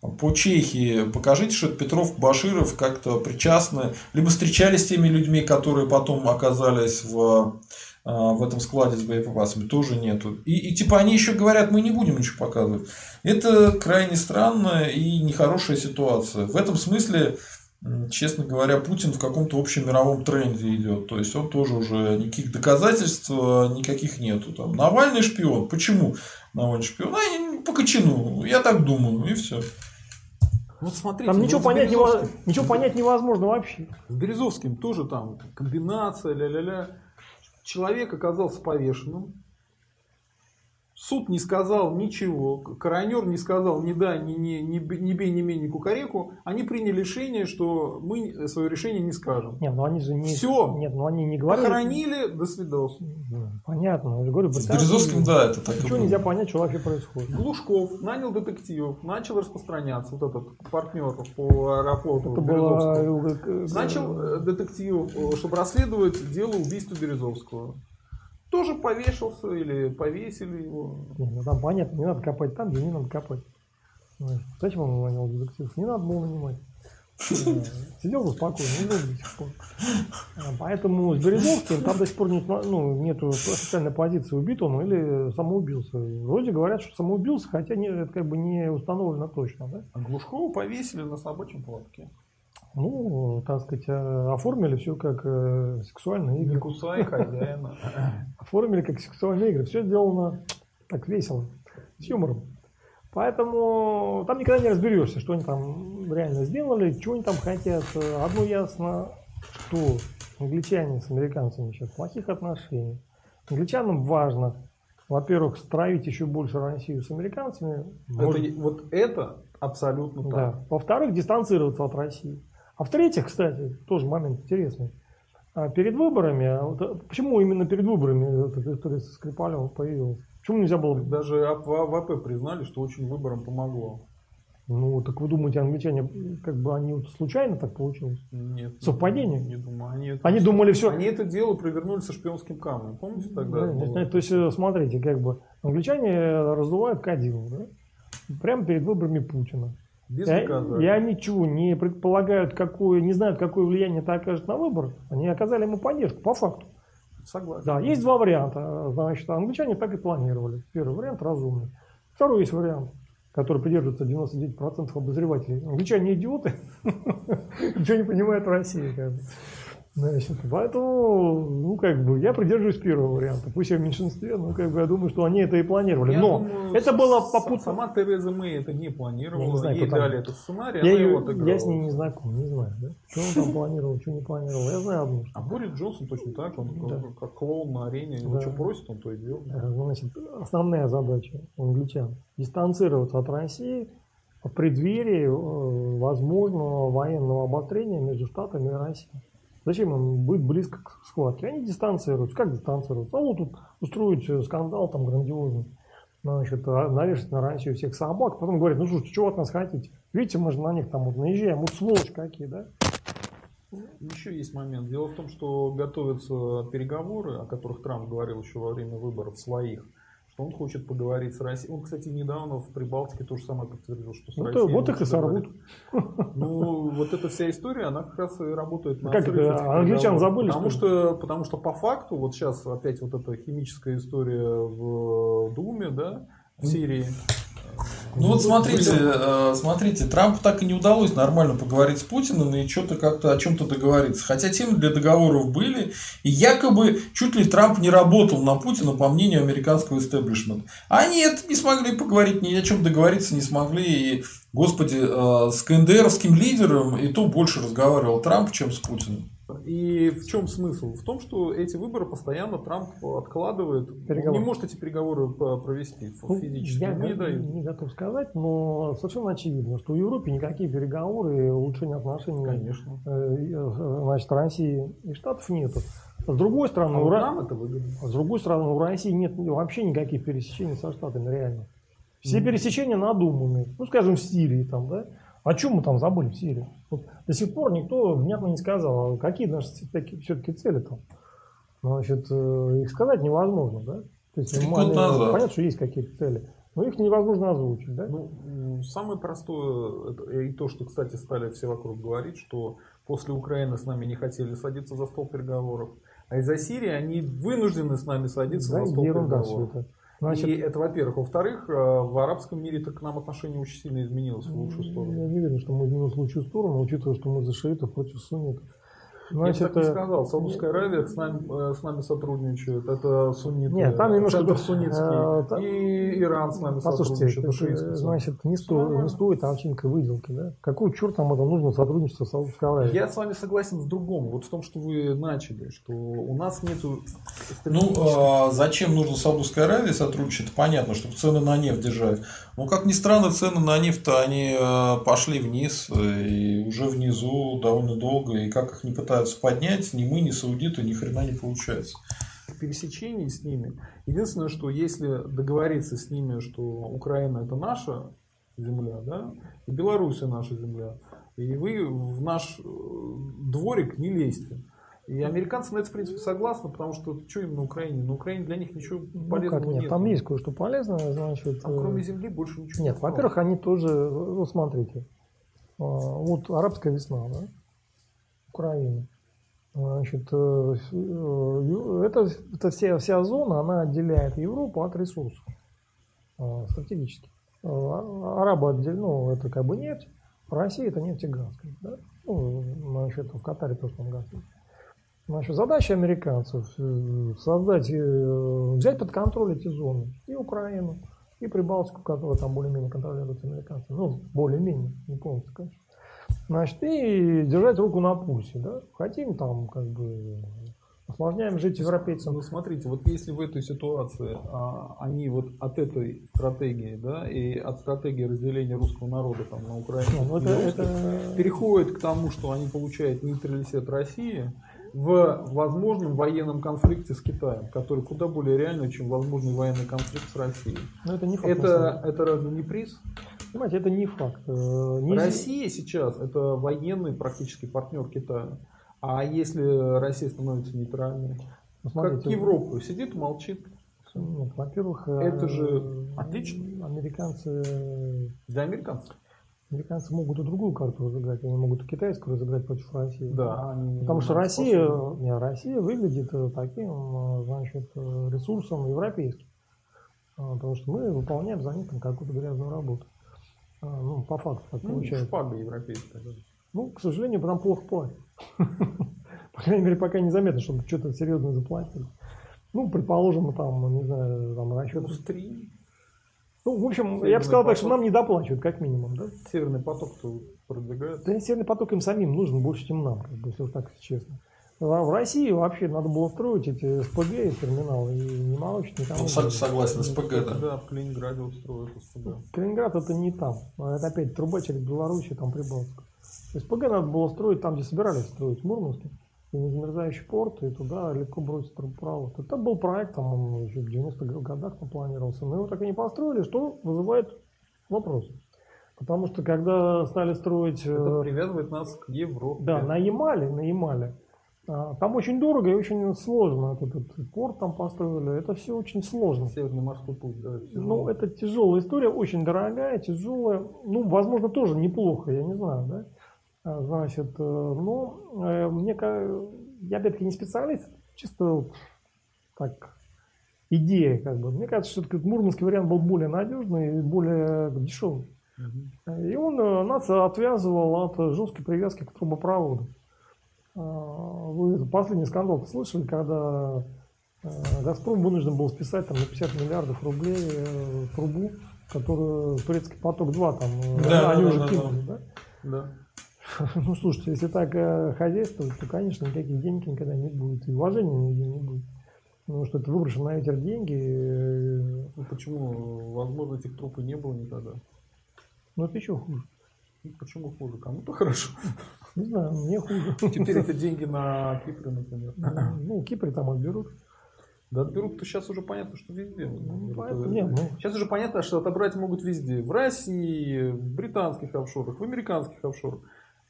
по Чехии покажите, что Петров, Баширов как-то причастны, либо встречались с теми людьми, которые потом оказались в, а, в этом складе с боеприпасами, тоже нету. И, и типа они еще говорят, мы не будем ничего показывать. Это крайне странная и нехорошая ситуация. В этом смысле, честно говоря, Путин в каком-то общем мировом тренде идет. То есть он тоже уже никаких доказательств а, никаких нету. Там, Навальный шпион. Почему Навальный шпион? А, по кочану. Я так думаю. И все. Вот смотрите, там ничего, понять невозможно, ничего понять невозможно вообще. С Березовским тоже там комбинация, ля-ля-ля. Человек оказался повешенным, Суд не сказал ничего, коронер не сказал ни да, ни, ни, ни, ни бей, ни мей, ни кукареку. Они приняли решение, что мы свое решение не скажем. Нет, ну они же не... Все. Нет, ну они не говорили. Похоронили, до свидос. Понятно, я же говорю. С Березовским, да, это так Ничего нельзя понять, что вообще происходит. Глушков нанял детективов, начал распространяться, вот этот партнер по Аэрофлоту это было... Начал э, детективов, э, чтобы расследовать дело убийства Березовского тоже повешался или повесили его. Не, ну там понятно, не надо копать там, где не надо копать. Зачем он нанял детективов? Не надо было нанимать. Сидел бы спокойно, не был до сих пор. Поэтому с Березовским там до сих пор нет, ну, нету официальной позиции, убит он или самоубился. Вроде говорят, что самоубился, хотя не, это как бы не установлено точно. Да? А Глушкова повесили на собачьем платке. Ну, так сказать, э, оформили все как э, сексуальные игры. Не кусай хозяина. Оформили как сексуальные игры. Все сделано так весело, с юмором. Поэтому там никогда не разберешься, что они там реально сделали, чего они там хотят. Одно ясно, что англичане с американцами сейчас в плохих отношениях. Англичанам важно, во-первых, строить еще больше Россию с американцами. Это, Может... Вот это абсолютно так. Да. Во-вторых, дистанцироваться от России. А в-третьих, кстати, тоже момент интересный. А перед выборами, а вот, почему именно перед выборами эта история со Скрипалем появилась? Почему нельзя было... Даже в признали, что очень выборам помогло. Ну, так вы думаете, англичане, как бы они вот случайно так получилось? Нет. Совпадение? Не, не думаю. Они, это, они думали все... Они это дело провернули со шпионским камнем. Помните тогда? Да, было... То есть, э, смотрите, как бы англичане раздувают кадилу, да? Прямо перед выборами Путина. Без и, и они ничего не предполагают, какое, не знают, какое влияние это окажет на выбор. Они оказали ему поддержку, по факту. Согласен. Да, есть два варианта. Значит, англичане так и планировали. Первый вариант разумный. Второй есть вариант, который придерживается 99% обозревателей. Англичане идиоты, ничего не понимают в России. Значит, поэтому, ну, как бы, я придерживаюсь первого варианта. Пусть я в меньшинстве, но, как бы, я думаю, что они это и планировали. Я но думаю, это было попутно. Сама Тереза Мэй это не планировала. Я не знаю, Ей дали этот сценарий, я, ее, я с ней не знаком, не знаю, да? Что он там планировал, что не планировал. Я знаю одно. А Борис Джонсон точно так он да. как клоун на арене, его да. что просит, он то и делает. Значит, основная задача англичан – дистанцироваться от России в преддверии э, возможного военного обострения между Штатами и Россией. Зачем им быть близко к схватке? Они дистанцируются. Как дистанцируются? А вот тут устроить э, скандал там грандиозный. Значит, а, навешать на Россию всех собак. Потом говорят, ну слушайте, что от нас хотите? Видите, мы же на них там вот наезжаем. Вот сволочь какие, да? Еще есть момент. Дело в том, что готовятся переговоры, о которых Трамп говорил еще во время выборов своих, что он хочет поговорить с Россией. Он, кстати, недавно в Прибалтике то же самое подтвердил, что с Ну, Россией... вот их и сорвут. Ну, вот эта вся история, она как раз и работает на Как это, англичан забыли, Потому что что, потому что по факту, вот сейчас опять вот эта химическая история в Думе, да, в Сирии. Ну вот смотрите, э, смотрите, Трампу так и не удалось нормально поговорить с Путиным и что-то как-то о чем-то договориться. Хотя темы для договоров были, и якобы чуть ли Трамп не работал на Путина, по мнению американского истеблишмента. А нет, не смогли поговорить, ни о чем договориться не смогли. И, господи, э, с КНДРовским лидером и то больше разговаривал Трамп, чем с Путиным. И в чем смысл? В том, что эти выборы постоянно Трамп откладывает. Он Переговоры. не может эти переговоры по- провести Ну, физически. Я не дают. не готов сказать, но совершенно очевидно, что в Европе никакие переговоры улучшения отношений Конечно. э, э, значит, России и Штатов нету. С другой А стороны, у вот Ра- это выгодно. с другой стороны, у России нет вообще никаких пересечений со Штатами, реально. Все Мгм. пересечения надуманные. Ну, скажем, в Сирии там, да? О чем мы там забыли в Сирии? Вот до сих пор никто внятно не сказал, а какие наши все-таки цели там. Значит, э, их сказать невозможно, да? То есть, года назад. понятно, что есть какие-то цели, но их невозможно озвучить, да? Ну, самое простое, это и то, что, кстати, стали все вокруг говорить, что после Украины с нами не хотели садиться за стол переговоров, а из-за Сирии они вынуждены с нами садиться Да, за стол ерунда все переговоров. это. Значит, и это, во-первых. Во-вторых, э, в арабском мире так к нам отношение очень сильно изменилось в лучшую Я сторону. не уверен, что мы изменились в лучшую сторону, учитывая, что мы за шиитов против суннитов. Я бы так не э, сказал. Саудовская Аравия с нами, э, с нами сотрудничает. Это сунниты. Нет, там немножко центр суннитский. э, там- И Иран с нами Послушайте, сотрудничает. это, значит, не, сто, не стоит овчинкой выделки, да? Какой черт нам это нужно сотрудничество с Саудовской Аравией? Я с вами согласен в другом. Вот в том, что вы начали, что у нас нету Ну, а зачем нужно Саудовской Аравии сотрудничать, понятно, чтобы цены на нефть держать. Но, как ни странно, цены на нефть они пошли вниз, и уже внизу довольно долго, и как их не пытаются поднять, ни мы, ни саудиты, ни хрена не получается. пересечений с ними. Единственное, что если договориться с ними, что Украина это наша земля, да, и Беларусь наша земля, и вы в наш э, дворик не лезьте. И американцы на это, в принципе, согласны, потому что что им на Украине? На Украине для них ничего Ну, полезного как нет, нет. там есть кое-что полезное, значит. Там э, кроме земли больше ничего Нет, нет. во-первых, они тоже, вот смотрите, вот арабская весна, да, Украина. Значит, э, э, это, это вся, вся зона, она отделяет Европу от ресурсов а, стратегически. А, Арабы отделены, ну, это как бы нефть, Россия это нефть и газ. Да? Ну, значит, в Катаре тоже там газ. Значит, задача американцев э, создать, э, взять под контроль эти зоны. И Украину, и Прибалтику, которая там более-менее контролируется американцами. Ну, более-менее, не полностью, конечно. Значит, и держать руку на пульсе, да. Хотим там, как бы, осложняем жить европейцам. Ну, смотрите, вот если в этой ситуации а, они вот от этой стратегии, да, и от стратегии разделения русского народа там на Украину Ну, это, это- переходит к тому, что они получают нейтралитет России в возможном военном конфликте с Китаем, который куда более реальный, чем возможный военный конфликт с Россией. ну, это не факт. Это, это разве не приз? Понимаете, это не факт. Э, не- Россия сейчас это военный практически партнер Китая. А если Россия становится нейтральной? ну, Как смотрите, Европа сидит молчит. Нет, во-первых, Это э, же отлично. Американцы, Для американцев. американцы могут и другую карту разыграть, они могут и китайскую разыграть против России. Да, они Потому что Россия, способны. не, Россия выглядит э, таким, значит, ресурсом европейским. А, Потому что мы выполняем за них там какую-то грязную работу. А, Ну, по факту так Ну, получается. шпага европейская. Ну, к сожалению, там плохо платят. По крайней мере, пока незаметно, чтобы что-то серьезное заплатили. Ну, предположим, там, не знаю, там расчет. Плюс три. Ну, в общем, я Северный бы сказал так, что поток. нам не доплачивают, как минимум, да? Северный поток-то продвигает. Да Северный поток им самим нужен больше, чем нам, как бы, если уж так честно. В России вообще надо было строить эти СПГ и терминалы и не молочить никому. Ну, сог- согласен, СПГ, да. Да, в Калининграде устроят СПГ. Калининград это не там. А Это опять труба через Белоруссию, там Прибалтика. СПГ надо было строить там, где собирались строить, в Мурманске. И незамерзающий порт, и туда легко бросить трубопровод. Это был проект, там он еще в 90-х годах там планировался. Но его так и не построили, что вызывает вопросы. Потому что когда стали строить... э, Это привязывает нас к Европе. Да, на Ямале, на Ямале. А, Там очень дорого и очень сложно. Вот Этот порт там построили. Это все очень сложно. Северный морской путь, да. Ну, это тяжелая история, очень дорогая, тяжелая. Ну, возможно, тоже неплохо, я не знаю, да. А, Значит, э, но э, мне, я опять-таки не специалист, чисто так идея, как бы. Мне кажется, что мурманский вариант был более надежный и более дешевый. И он э, нас отвязывал от жесткой привязки к трубопроводу. А, Вы последний скандал слышали, когда э, Газпром вынужден был списать там, на 50 миллиардов рублей э, трубу, которую турецкий поток-2 там э, Да, они да, уже да, кинули, да? Да. Ну, слушайте, если так хозяйствовать, то, конечно, никаких денег никогда не будет, и уважения нигде не будет. Потому что это выброшено на ветер деньги, Ну, почему? Возможно, этих труб и не было никогда. ну, это еще хуже. Ну, почему хуже? Кому-то хорошо. Не знаю, мне хуже. Теперь это деньги на Кипре, например. Ну, Кипре там отберут. Да отберут-то сейчас уже понятно, что везде. Ну, Это- поэтому, не, ну, Сейчас уже понятно, что отобрать могут везде. В России, в британских офшорах, в американских офшорах.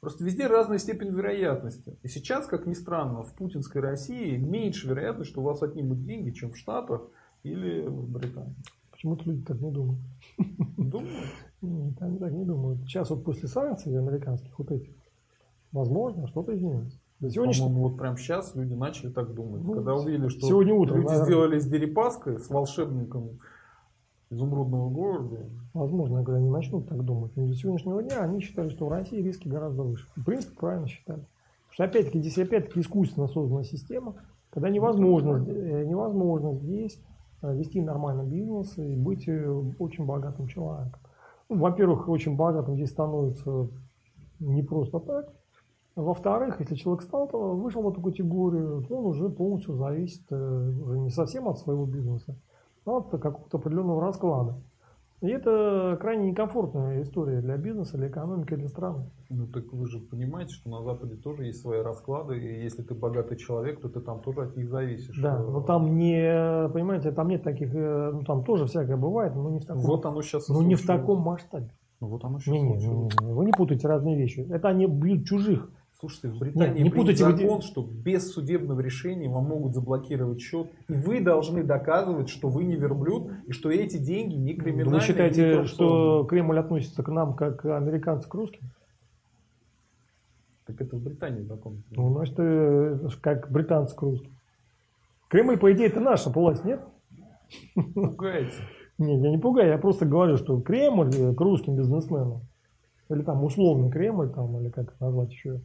Просто везде разная степень вероятности. И сейчас, как ни странно, в путинской России меньше вероятность, что у вас отнимут деньги, чем в Штатах или в Британии. почему-то люди так не думают. Думаю. Нет, они так не думают. Сейчас вот после санкций американских вот этих, возможно, что-то изменится. До сегодняшнего По-моему, вот прямо сейчас люди начали так думать. Ну, Когда увидели, что сегодня утром, люди наверное. сделали с Дерипаской, с волшебником изумрудного города. Возможно, когда они начнут так думать. Но до сегодняшнего дня они считали, что в России риски гораздо выше. В принципе, правильно считали. Потому что опять-таки здесь опять-таки искусственно создана система, когда невозможно, э, невозможно здесь э, вести нормальный бизнес и быть э, очень богатым человеком. Ну, во-первых, очень богатым здесь становится не просто так. Во-вторых, если человек стал, то вышел в эту категорию, то он уже полностью зависит э, уже не совсем от своего бизнеса, а от какого-то определенного расклада. И это крайне некомфортная история для бизнеса, для экономики, для страны. Ну так вы же понимаете, что на Западе тоже есть свои расклады, и если ты богатый человек, то ты там тоже от них зависишь. Да, но там не, понимаете, там нет таких, э, ну там тоже всякое бывает, но не в таком, Вот оно сейчас. но не в таком масштабе. Ну, вот оно сейчас Не, не, не, не, вы не путайте разные вещи. Это они бьют чужих. Слушайте, в Британии не принят путайте вы закон, что без судебного решения вам могут заблокировать счет, и вы должны доказывать, что вы не верблюд, и что эти деньги не криминальные. Вы не считаете, что. Кремль относится к нам как американцы к русским? Так это в Британии закон. Ну, значит, э, как британцы к русским. Кремль, по идее, это наша власть, нет? Пугается. Нет, я не пугаю, я просто говорю, что Кремль э, к русским бизнесменам, или там условный Кремль, там, или как это назвать еще,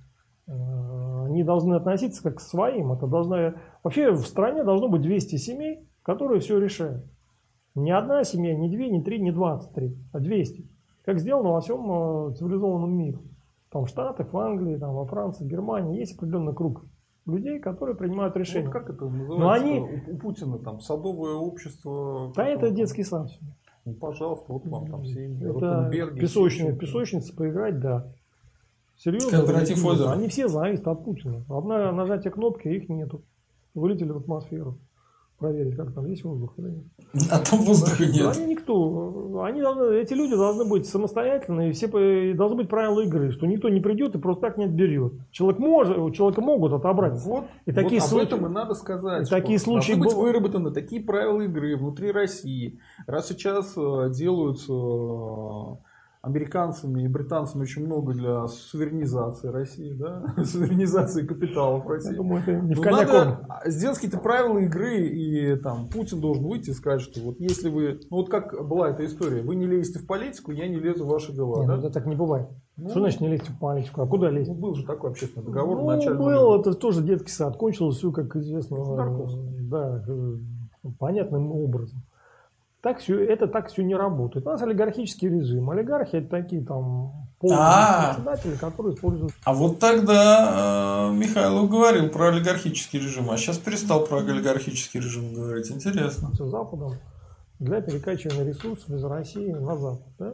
они должны относиться как к своим. Это должна... Вообще в стране должно быть 200 семей, которые все решают. Не одна семья, не две, не три, не 23, а 200. Как сделано во всем э, цивилизованном мире. Там в Штатах, в Англии, там, во Франции, Германии есть определенный круг людей, которые принимают решения. Вот как это называется? Но они- у, Путина там садовое общество. Да, это детский сад. Ну, пожалуйста, вот вам там все Это песочница, песочница поиграть, да. Серьезно? Кооператив Они- озера. Они все зависят от Путина. Одна нажатие кнопки, их нету. Вылетели в атмосферу. Проверить, как там есть воздух или нет. А там воздуха Да, нет. Они никто. Они должны, эти люди должны быть самостоятельны, и все и должны быть правила игры, что никто не придет и просто так не отберет. Человек может, у человека могут отобрать. Вот, И вот такие об случаи- этом и надо сказать. и такие случаи должны быть выработаны такие правила игры внутри России. Раз сейчас э, делаются э, американцами и британцами очень много для суверенизации России, да? суверенизации капиталов Я России. думаю, это не в Ну, надо сделать какие-то правила игры, и там Путин должен выйти и сказать, что вот если вы, ну вот как была эта история, вы не лезете в политику, я не лезу в ваши дела, Не, да? ну это так не бывает. Ну, Что значит не лезть в политику? А куда лезть? Ну, был же такой общественный договор ну, в начале был, это тоже детский сад. Кончилось все, как известно, э, да, э, понятным образом. Так все, это так все не работает. У нас олигархический режим. Олигархи это такие там полные А. председатели, которые используют. А вот тогда э, Михайлов говорил про олигархический режим, а сейчас перестал про олигархический режим говорить. Интересно. с Западом для перекачивания ресурсов из России на Запад. Да?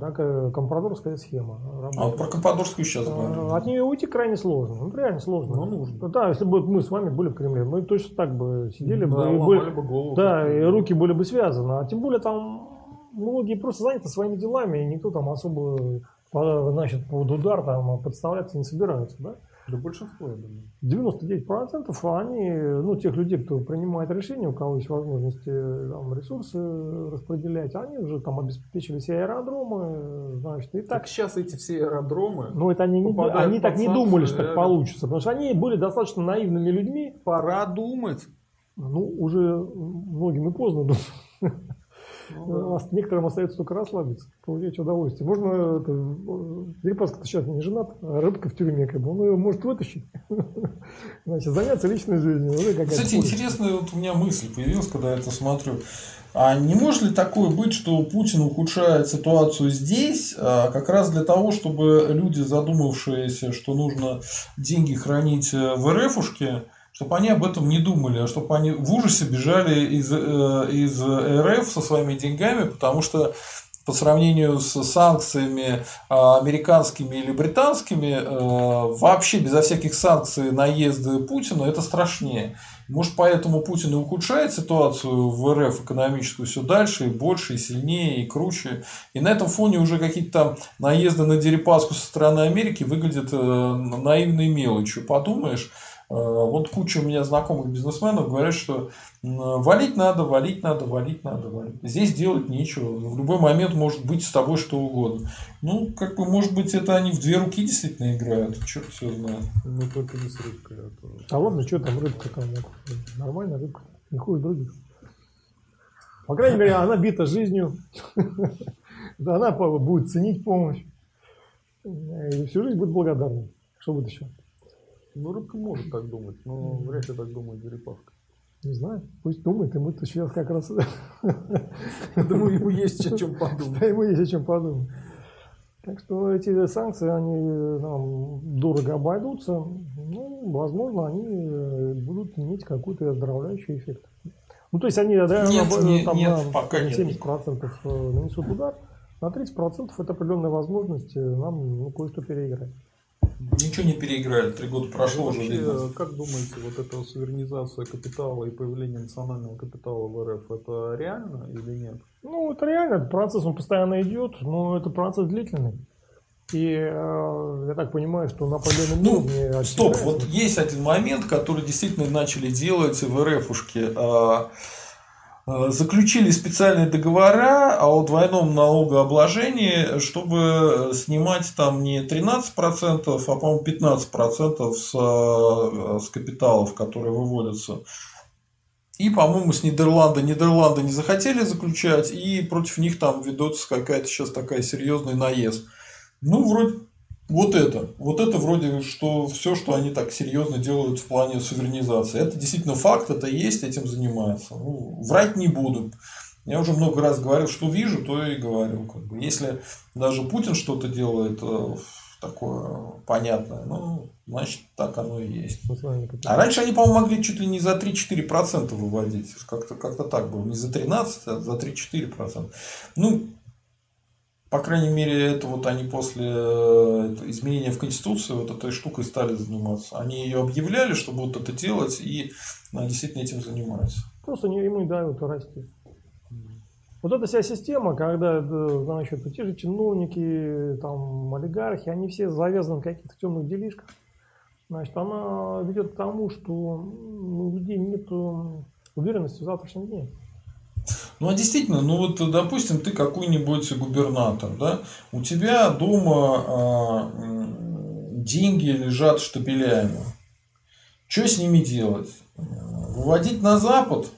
Такая компрадорская схема. А вот работает. про Каппадорскую сейчас А, говорим. От нее уйти крайне сложно. Ну, реально сложно. Но нужно. Да, если бы мы с вами были в Кремле, мы точно так бы сидели бы. Да, и ломали были- бы голову. Да, и руки были бы связаны. А тем более там многие просто заняты своими делами, и никто там особо по- значит, под удар там подставляться не собирается. Да? Да большинство, я думаю. 99% они, ну, тех людей, кто принимает решения, у кого есть возможности там, ресурсы распределять, они уже там обеспечили все аэродромы, значит, и так. Так сейчас эти все аэродромы, Ну, это они, не, они так не думали, что так получится, потому что они были достаточно наивными людьми, пора думать. ну, уже многим и поздно думать. Ну, А Некоторым остается только расслабиться, получать удовольствие. Можно, это, э, Дерипаска сейчас не женат, а рыбка в тюрьме, как бы, он ее может вытащить. Значит, заняться личной жизнью. Кстати, интересная вот у меня мысль появилась, когда я это смотрю. А не может ли такое быть, что Путин ухудшает ситуацию здесь, а, как раз для того, чтобы люди, задумавшиеся, что нужно деньги хранить э, в РФушке, чтобы они об этом не думали, а чтобы они в ужасе бежали из, э, из РФ со своими деньгами, потому что по сравнению с санкциями а, американскими или британскими, э, вообще безо всяких санкций наезды Путина это страшнее. Может, поэтому Путин и ухудшает ситуацию в РФ экономическую все дальше, и больше, и сильнее, и круче. И на этом фоне уже какие-то там наезды на Дерипаску со стороны Америки выглядят э, наивной мелочью. Подумаешь, э, вот куча у меня знакомых бизнесменов говорят, что валить надо, валить надо, валить надо, валить. Здесь делать нечего. В любой момент может быть с тобой что угодно. Ну, как бы, может быть, это они в две руки действительно играют. Черт все знает. Ну, только не с рыбкой. а то- А ладно, что там рыбка там? вот, Нормальная рыбка. Не хуже других. По крайней мере, она бита жизнью. Да, Она будет ценить помощь. И всю жизнь будет благодарна. Что будет еще? Ну, рыбка может так думать, но вряд ли так думает Дерипаска. Не знаю. Пусть думает, и мы -то сейчас как раз... Думаю, ему есть о чем подумать. Да, ему есть о чем подумать. Так что эти санкции, они нам дорого обойдутся. Ну, возможно, они э, будут иметь какой-то оздоровляющий эффект. Ну, то есть они да, Нет, об- не- там, нет, на пока нет. 70% э, нанесут удар, на 30% это определенная возможность э, нам ну, кое-что переиграть. Ничего не переиграли. Три года прошло уже. видно. Вообще, как думаете, вот эта суверенизация капитала и появление национального капитала в РФ, это реально или нет? Ну, это реально, этот процесс, он постоянно идет, но это процесс длительный. И э, я так понимаю, что на определенном Ну, уровне... Стоп, вот есть один момент, который действительно начали делать в РФушке. А, Заключили специальные договора о двойном налогообложении, чтобы снимать там не 13%, а, по-моему, 15% с, а, с капиталов, которые выводятся. И, по-моему, с Нидерланда Нидерланды не захотели заключать, и против них там ведется какая-то сейчас такая серьезный наезд. Ну, вроде вот это. Вот это вроде что все, что они так серьезно делают в плане суверенизации. Это действительно факт, это есть, этим занимаются. Ну, врать не буду. Я уже много раз говорил, что вижу, то и говорю. Как бы. Если даже Путин что-то делает э, такое понятное, ну, значит, так оно и есть. Капитал. А раньше они, по-моему, могли чуть ли не за 3-4% выводить. Как-то как так было. Не за 13, а за 3-4%. Ну, по крайней мере, это вот они после э, изменения в Конституцию вот этой штукой стали заниматься. Они ее объявляли, что будут это делать, и действительно этим занимаются. Просто не, ему не дают расти. Вот эта вся система, когда, э, значит, те же чиновники, там, олигархи, они все завязаны в каких-то темных делишках. Значит, она ведет к тому, что у людей нет уверенности в завтрашнем дне. Ну, а действительно, ну вот, допустим, ты какой-нибудь губернатор, да, у тебя дома м, деньги лежат штабелями. Что с ними делать? Выводить на Запад?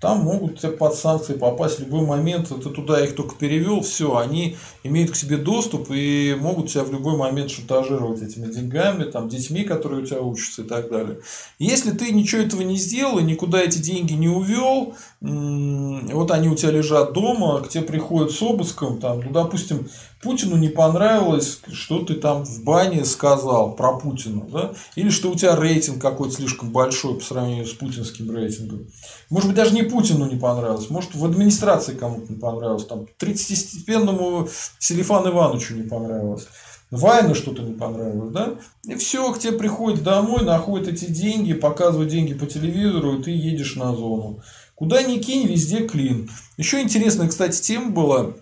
Там могут тебе под санкции попасть в любой момент. Ты туда их только перевел, все, они имеют к себе доступ и могут тебя в любой момент шантажировать этими деньгами, там, детьми, которые у тебя учатся и так далее. Если ты ничего этого не сделал и никуда эти деньги не увел, вот они у тебя лежат дома, к тебе приходят с обыском, там, ну, допустим, Путину не понравилось, что ты там в бане сказал про Путина, да? или что у тебя рейтинг какой-то слишком большой по сравнению с путинским рейтингом. Может быть, даже не Путину не понравилось, может, в администрации кому-то не понравилось, там, 30-степенному Селифану Ивановичу не понравилось. Вайна что-то не понравилось, да? И все, к тебе приходит домой, находит эти деньги, показывает деньги по телевизору, и ты едешь на зону. Куда ни кинь, везде клин. Еще интересная, кстати, тема была.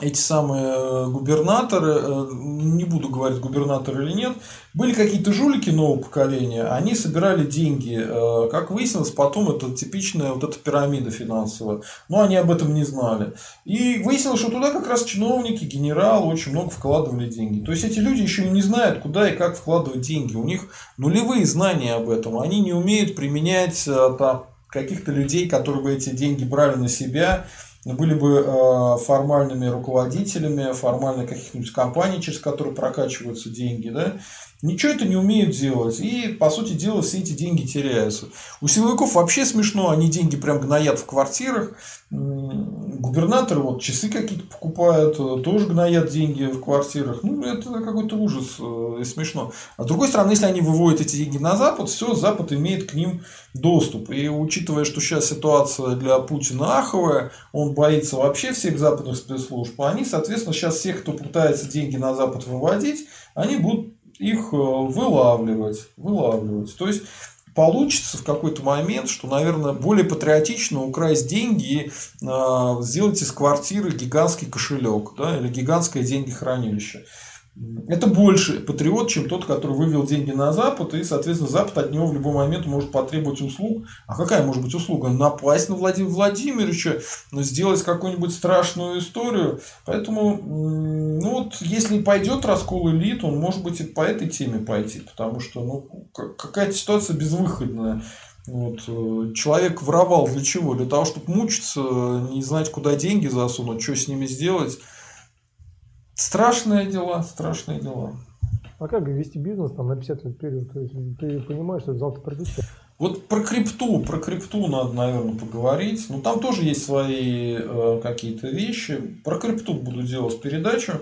Эти самые э, губернаторы, э, не буду говорить, губернаторы или нет, были какие-то жулики нового поколения, они собирали деньги. Э, как выяснилось, потом это типичная вот эта пирамида финансовая. Но они об этом не знали. И выяснилось, что туда как раз чиновники, генералы очень много вкладывали деньги. То есть эти люди еще не знают, куда и как вкладывать деньги. У них нулевые знания об этом. Они не умеют применять каких-то людей, которые бы эти деньги брали на себя были бы э, формальными руководителями, формально каких-нибудь компаний, через которые прокачиваются деньги, да, ничего это не умеют делать. И, по сути дела, все эти деньги теряются. У силовиков вообще смешно, они деньги прям гноят в квартирах. Губернаторы вот часы какие-то покупают, э, тоже гноят деньги в квартирах. Ну, это какой-то ужас э, и смешно. А с другой стороны, если они выводят эти деньги на Запад, все, Запад имеет к ним доступ. И учитывая, что сейчас ситуация для Путина аховая, он боится вообще всех западных спецслужб, они, соответственно, сейчас всех, кто пытается деньги на Запад выводить, они будут их э, вылавливать, вылавливать. То есть получится в какой-то момент, что, наверное, более патриотично украсть деньги и э, сделать из квартиры гигантский кошелек да, или гигантское деньги хранилище это больше патриот, чем тот, который вывел деньги на Запад, и, соответственно, Запад от него в любой момент может потребовать услуг. А какая может быть услуга? Напасть на Владимира Владимировича, сделать какую-нибудь страшную историю. Поэтому, ну вот, если пойдет раскол элит, он может быть и по этой теме пойти, потому что, ну, какая-то ситуация безвыходная. Вот. Э, человек воровал для чего? Для того, чтобы мучиться, не знать, куда деньги засунуть, что с ними сделать. Страшные дела, страшные дела. А как вести бизнес там на 50 лет вперед? То есть ты понимаешь, что завтра придет вот про крипту, про крипту надо, наверное, поговорить. Ну, там тоже есть свои э, какие-то вещи. Про крипту буду делать передачу.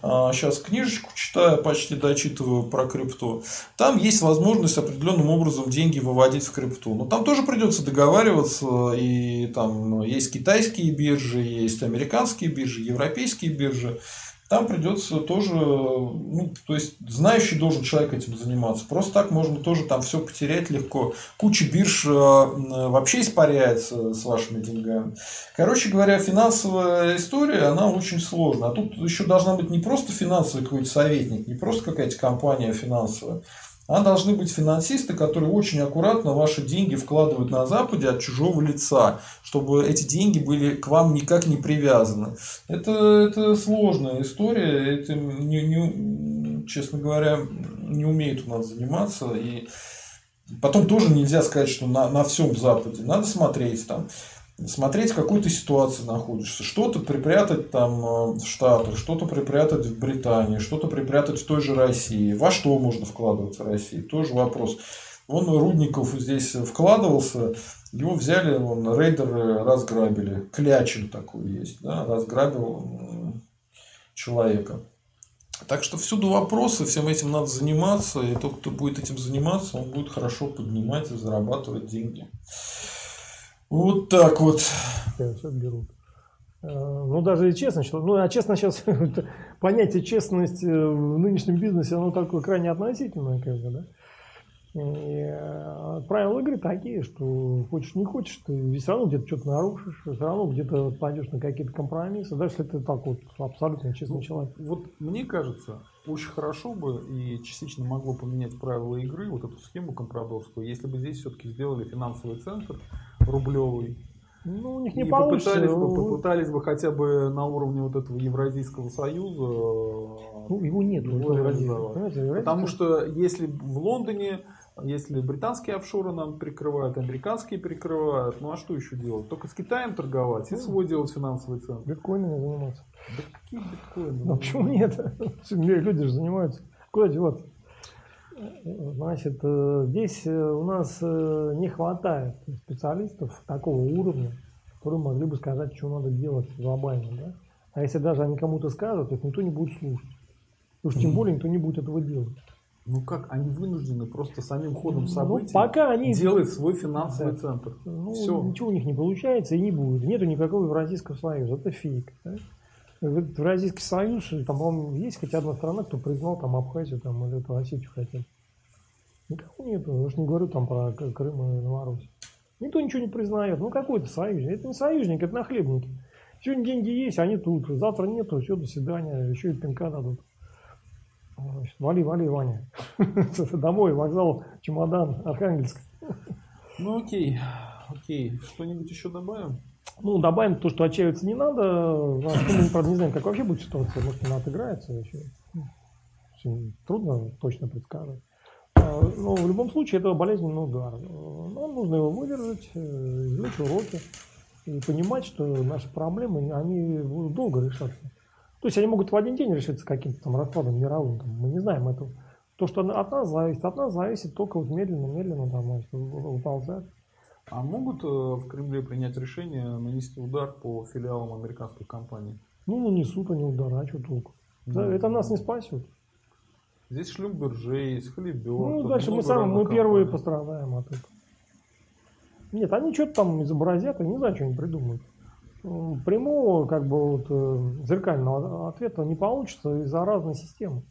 А, сейчас книжечку читаю, почти дочитываю про крипту. Там есть возможность определенным образом деньги выводить в крипту. Но там тоже придется договариваться. И там есть китайские биржи, есть американские биржи, европейские биржи там придется тоже, ну, то есть знающий должен человек этим заниматься. Просто так можно тоже там все потерять легко. Куча бирж э, вообще испаряется с вашими деньгами. Короче говоря, финансовая история, она очень сложная. А тут еще должна быть не просто финансовый какой-то советник, не просто какая-то компания финансовая, а должны быть финансисты, которые очень аккуратно ваши деньги вкладывают на Западе от чужого лица, чтобы эти деньги были к вам никак не привязаны. Это, это сложная история, этим, не, не, честно говоря, не умеют у нас заниматься. И потом тоже нельзя сказать, что на, на всем Западе. Надо смотреть там смотреть, в какой ты ситуации находишься. Что-то припрятать там э, в Штатах, что-то припрятать в Британии, что-то припрятать в той же России. Во что можно вкладывать в России? Тоже вопрос. Он Рудников здесь вкладывался, его взяли, он рейдеры разграбили. Клячин такой есть, да, разграбил человека. Так что всюду вопросы, всем этим надо заниматься, и тот, кто будет этим заниматься, он будет хорошо поднимать и зарабатывать деньги. Вот так вот. Сейчас берут. Э, ну, даже и честно, ну, а честно сейчас, понятие честности в нынешнем бизнесе, оно такое крайне относительное, как бы, да. И э, правила игры такие, что хочешь не хочешь, ты все равно где-то что-то нарушишь, все равно где-то пойдешь на какие-то компромиссы, даже если ты так вот абсолютно честный ну, человек. Вот мне кажется, очень хорошо бы и частично могло поменять правила игры, вот эту схему компрадорскую, если бы здесь все-таки сделали финансовый центр рублевый, ну, у них не и получится. Попытались бы, попытались бы хотя бы на уровне вот этого Евразийского союза. Ну, его нет. Его Потому что если в Лондоне если британские офшоры нам прикрывают, американские прикрывают, ну а что еще делать? Только с Китаем торговать и свой делать финансовый центр. Биткоинами заниматься. Да какие биткоины? Ну почему нет? Люди же занимаются. Куда деваться? Значит, э, здесь э, у нас э, не хватает специалистов такого уровня, которые могли бы сказать, что надо делать глобально. Да? А если даже они кому-то скажут, то никто не будет слушать. Уж тем более никто не будет этого делать. Ну как, они вынуждены просто самим ходом ну, событий ну, пока они... делать свой финансовый да. центр. Ну, Все. Ничего у них не получается и не будет. Нету никакого Евразийского союза. Это фейк. Да? Евразийский союз, там, по-моему, есть хотя одна страна, кто признал там Абхазию там, или эту Осетию хотят. Никого нету. Я уж не говорю там про Крым и Новороссию. Никто ничего не признает. Ну какой это союзник? Это не союзник, это нахлебники. Сегодня деньги есть, они тут. Завтра нету, все, до свидания. Еще и пинка дадут. Значит, вали, вали, Ваня. Домой, вокзал, чемодан, Архангельск. Ну окей, окей. Что-нибудь еще добавим? Ну, добавим то, что отчаиваться не надо. Мы, правда, не знаем, как вообще будет ситуация. Может, она отыграется еще. Очень трудно точно предсказать. А, но в любом случае это болезненный удар. Нам нужно его выдержать, э, извлечь уроки и понимать, что наши проблемы, они будут долго решаться. То есть они могут в один день решиться каким-то там раскладом мировым, там, мы не знаем этого. То, что от нас зависит, от нас зависит только вот медленно-медленно там, выползать. А могут э, в Кремле принять решение нанести удар по филиалам американской компании? Ну, нанесут они удар, а что толку? Да, это нас не спасет. Здесь Шлюмберже есть, Хлебет. Ну, дальше мы сами, мы первые пострадаем от этого. Нет, они что-то там изобразят, я не знаю, что они придумают. Прямого, как бы, вот, э, зеркального ответа не получится из-за разной системы.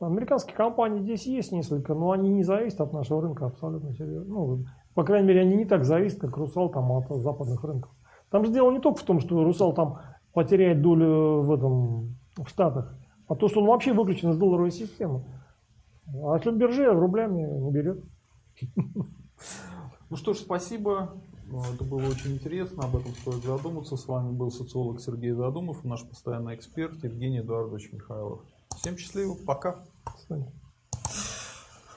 Американские компании здесь есть несколько, но они не зависят от нашего рынка абсолютно серьезно. Ну, по крайней мере, они не так зависят, как Русал там от западных рынков. Там же дело не только в том, что Русал там потеряет долю в этом в Штатах, а то, что он вообще выключен из долларовой системы. А Шлюмберже рублями не берет. Ну что ж, спасибо. Это было очень интересно, об этом стоит задуматься. С вами был социолог Сергей Задумов, наш постоянный эксперт Евгений Эдуардович Михайлов. Всем счастливо, пока.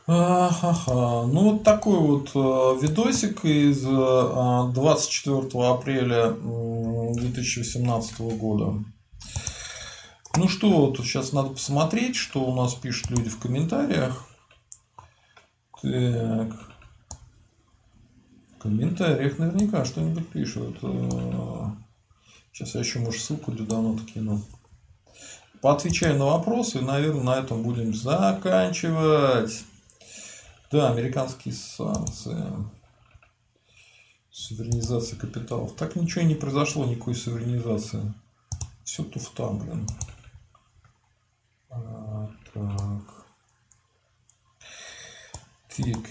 Ага, ну вот такой вот э, видосик из 24 э, апреля 2018 года. Ну что, тут сейчас надо посмотреть, что у нас пишут люди в комментариях. Так. В комментариях наверняка что-нибудь пишут. Сейчас я еще, может, ссылку для доната кину. Поотвечаю на вопросы и, наверное, на этом будем заканчивать. Да, американские санкции. Суверенизация капиталов. Так ничего и не произошло, никакой суверенизации. Все туфта, блин. А, так. Так.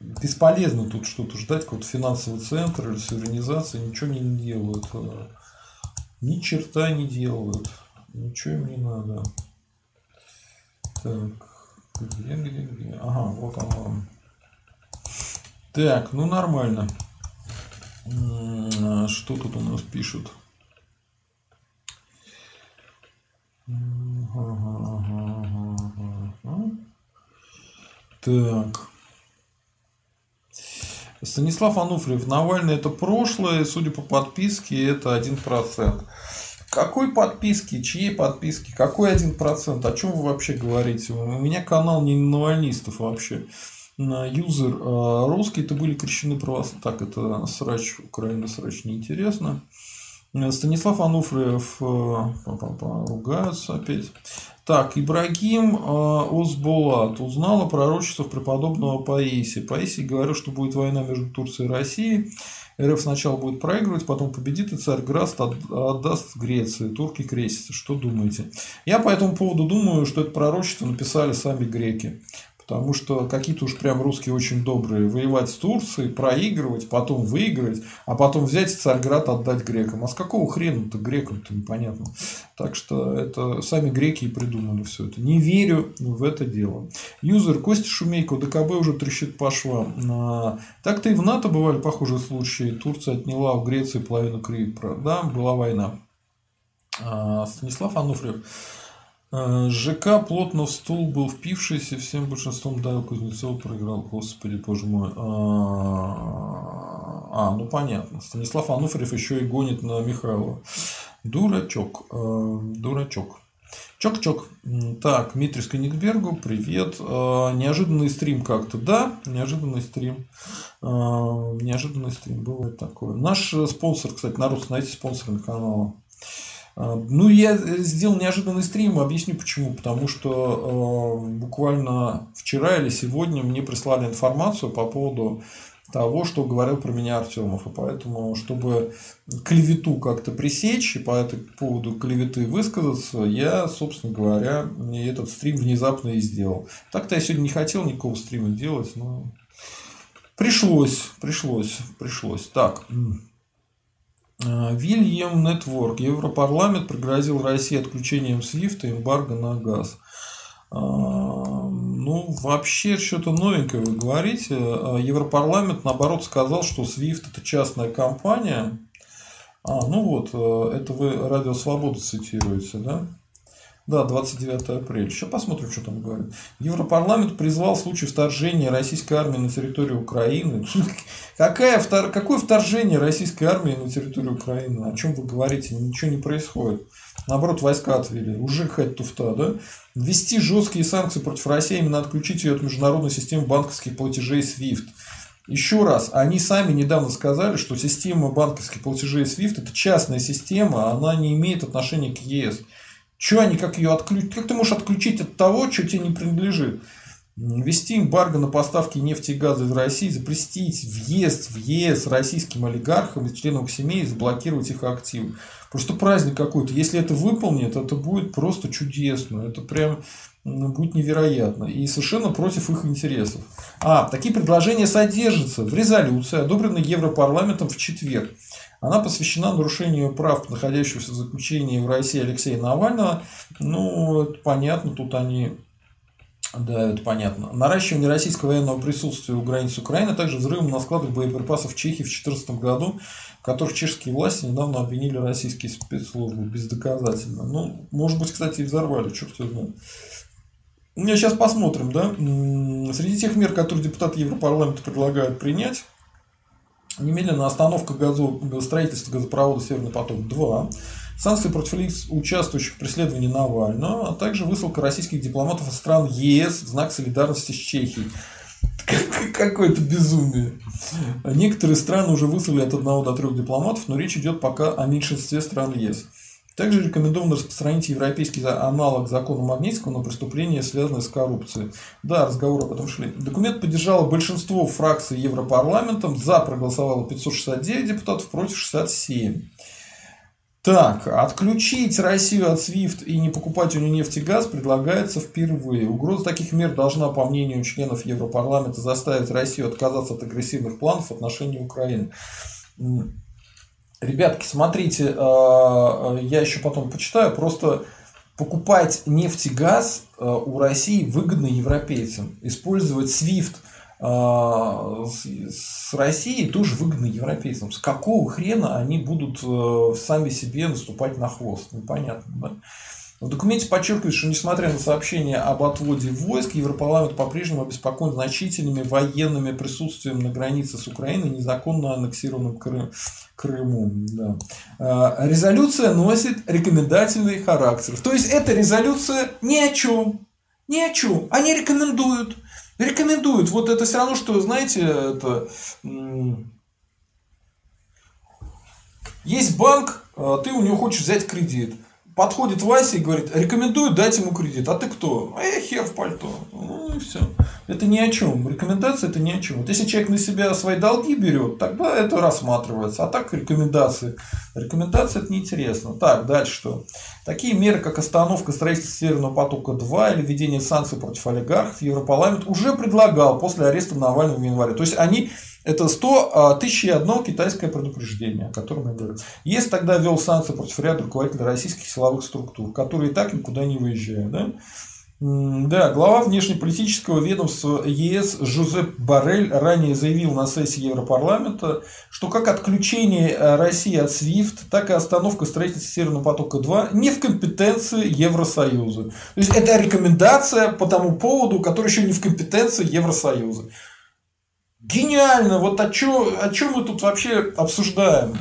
Бесполезно тут что-то ждать, какой-то финансовый центр или суверенизация, ничего не делают. Ни черта не делают. Ничего им не надо. Так. Где, где, где? Ага, вот он. Так, ну нормально. Что тут у нас пишут? Так. Станислав Ануфриев. Навальный это прошлое, судя по подписке, это 1%. Какой подписки? Чьи подписки? Какой 1%? О чем вы вообще говорите? У меня канал не навальнистов вообще. Юзер а, русский, это были крещены православные. Так, это срач, Украина срач неинтересно. Станислав Ануфриев э, ругаются опять. Так, Ибрагим э, Озбулат узнал о пророчествах преподобного Паисия. Паисий говорил, что будет война между Турцией и Россией. РФ сначала будет проигрывать, потом победит, и царь Граст отдаст Греции. Турки крестятся. Что думаете? Я по этому поводу думаю, что это пророчество написали сами греки. Потому что какие-то уж прям русские очень добрые. Воевать с Турцией, проигрывать, потом выиграть, а потом взять Царьград отдать грекам. А с какого хрена-то грекам-то непонятно. Так что это сами греки и придумали все это. Не верю в это дело. Юзер Костя Шумейко, ДКБ уже трещит по швам. А, так-то и в НАТО бывали похожие случаи. Турция отняла у Греции половину Кипра. Да, была война. А, Станислав Ануфриев. Э, ЖК плотно в стул был впившийся, всем большинством Давид Кузнецов проиграл. Господи, боже мой. А, а, ну понятно. Станислав Ануфриев еще и гонит на Михайлова. Дурачок. Э, дурачок. Чок-чок. Так, Дмитрий Сканигбергу, привет. Э, неожиданный стрим как-то, да? Неожиданный стрим. Неожиданный стрим, бывает такое. Наш спонсор, кстати, народ, знаете, спонсорами канала. А, ну, я сделал неожиданный стрим, объясню почему. Потому что э, буквально вчера или сегодня мне прислали информацию по поводу того, что говорил про меня Артемов. И поэтому, чтобы клевету как-то пресечь и по этому поводу клеветы высказаться, я, собственно говоря, этот стрим внезапно и сделал. Так-то я сегодня не хотел никакого стрима делать, но пришлось, пришлось, пришлось. Так. А, Вильям Нетворк. Европарламент пригрозил России отключением свифта и эмбарго на газ. А, ну, вообще, что-то новенькое вы говорите. А, Европарламент, наоборот, сказал, что SWIFT – это частная компания. А, ну вот, э, это вы Радио Свободу цитируете, да? Да, 29 апреля. Сейчас посмотрим, что там говорит. Европарламент призвал в случае вторжения российской армии на территорию Украины. Какая, какое вторжение российской армии на территорию Украины? О чем вы говорите? Ничего не происходит. Наоборот, войска отвели. Уже хоть туфта, да? Ввести жесткие санкции против России, именно отключить ее от международной системы банковских платежей SWIFT. Еще раз, они сами недавно сказали, что система банковских платежей SWIFT это частная система, она не имеет отношения к ЕС. Что они, как ее отключить? Как ты можешь отключить от того, что тебе не принадлежит? Ввести эмбарго на поставки нефти и газа из России, запретить въезд в ЕС российским олигархам и членам их семей, заблокировать их активы. Просто праздник какой-то. Если это выполнит, это будет просто чудесно. Это прям будет невероятно. И совершенно против их интересов. А, такие предложения содержатся в резолюции, одобренной Европарламентом в четверг. Она посвящена нарушению прав находящегося в заключении в России Алексея Навального. Ну, это понятно, тут они да, это понятно. Наращивание российского военного присутствия у границ Украины, а также взрывом на складах боеприпасов в Чехии в 2014 году, в которых чешские власти недавно обвинили российские спецслужбы бездоказательно. Ну, может быть, кстати, и взорвали, черт его знает. Ну, сейчас посмотрим, да. Среди тех мер, которые депутаты Европарламента предлагают принять, немедленно остановка газо... строительства газопровода «Северный поток-2», санкции против лиц, участвующих в преследовании Навального, а также высылка российских дипломатов из стран ЕС в знак солидарности с Чехией. Какое-то безумие. Некоторые страны уже выслали от одного до трех дипломатов, но речь идет пока о меньшинстве стран ЕС. Также рекомендовано распространить европейский аналог закона Магнитского на преступления, связанные с коррупцией. Да, разговоры об этом шли. Документ поддержало большинство фракций Европарламентом. За проголосовало 569 депутатов, против 67. Так, отключить Россию от SWIFT и не покупать у нее нефть и газ предлагается впервые. Угроза таких мер должна, по мнению членов Европарламента, заставить Россию отказаться от агрессивных планов в отношении Украины. Ребятки, смотрите, э, э, я еще потом почитаю, просто покупать нефть и газ э, у России выгодно европейцам. Использовать SWIFT с Россией тоже выгодно европейцам. С какого хрена они будут сами себе наступать на хвост? Непонятно, да? В документе подчеркивается, что несмотря на сообщение об отводе войск, Европарламент по-прежнему обеспокоен значительными военными присутствием на границе с Украиной, незаконно аннексированным Крым, Крыму. Да. А, резолюция носит рекомендательный характер. То есть эта резолюция ни о чем. Ни о чем. Они рекомендуют. Рекомендуют. Вот это все равно, что, знаете, это... Есть банк, а, ты у него хочешь взять кредит подходит Вася и говорит, рекомендую дать ему кредит. А ты кто? А я хер в пальто. Ну и все. Это ни о чем. Рекомендация это ни о чем. Вот если человек на себя свои долги берет, тогда это рассматривается. А так рекомендации. Рекомендация это неинтересно. Так, дальше что? Такие меры, как остановка строительства Северного потока 2 или введение санкций против олигархов, Европарламент уже предлагал после ареста Навального в январе. То есть они это 100 а, тысяч и одно китайское предупреждение, о котором я говорю. ЕС тогда ввел санкции против ряда руководителей российских силовых структур, которые и так никуда не выезжают. Да? Да, глава внешнеполитического ведомства ЕС Жозеп Барель ранее заявил на сессии Европарламента, что как отключение э, России от SWIFT, так и остановка строительства Северного потока-2 не в компетенции Евросоюза. То есть это рекомендация по тому поводу, который еще не в компетенции Евросоюза. Гениально! Вот о чем, о чем мы тут вообще обсуждаем?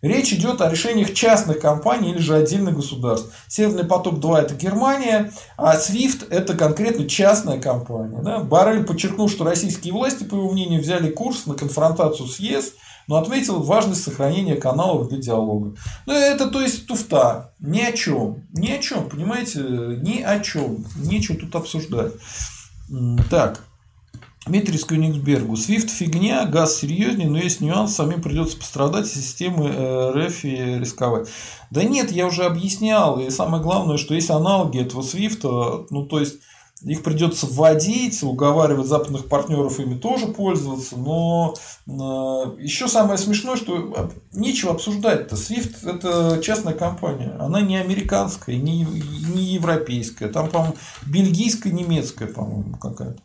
Речь идет о решениях частных компаний или же отдельных государств. Северный поток-2 это Германия, а SWIFT это конкретно частная компания. Да? Барель подчеркнул, что российские власти, по его мнению, взяли курс на конфронтацию с ЕС, но отметил важность сохранения каналов для диалога. Ну, это то есть туфта. Ни о чем. Ни о чем, понимаете? Ни о чем. Нечего тут обсуждать. Так. Дмитрий Скюниксбергу. Свифт фигня, газ серьезнее, но есть нюанс, самим придется пострадать, системы э, РФ и рисковать. Да нет, я уже объяснял, и самое главное, что есть аналоги этого Свифта, ну то есть их придется вводить, уговаривать западных партнеров ими тоже пользоваться. Но э, еще самое смешное, что нечего обсуждать-то. SWIFT это частная компания. Она не американская, не, не европейская. Там, по-моему, бельгийская, немецкая, по-моему, какая-то.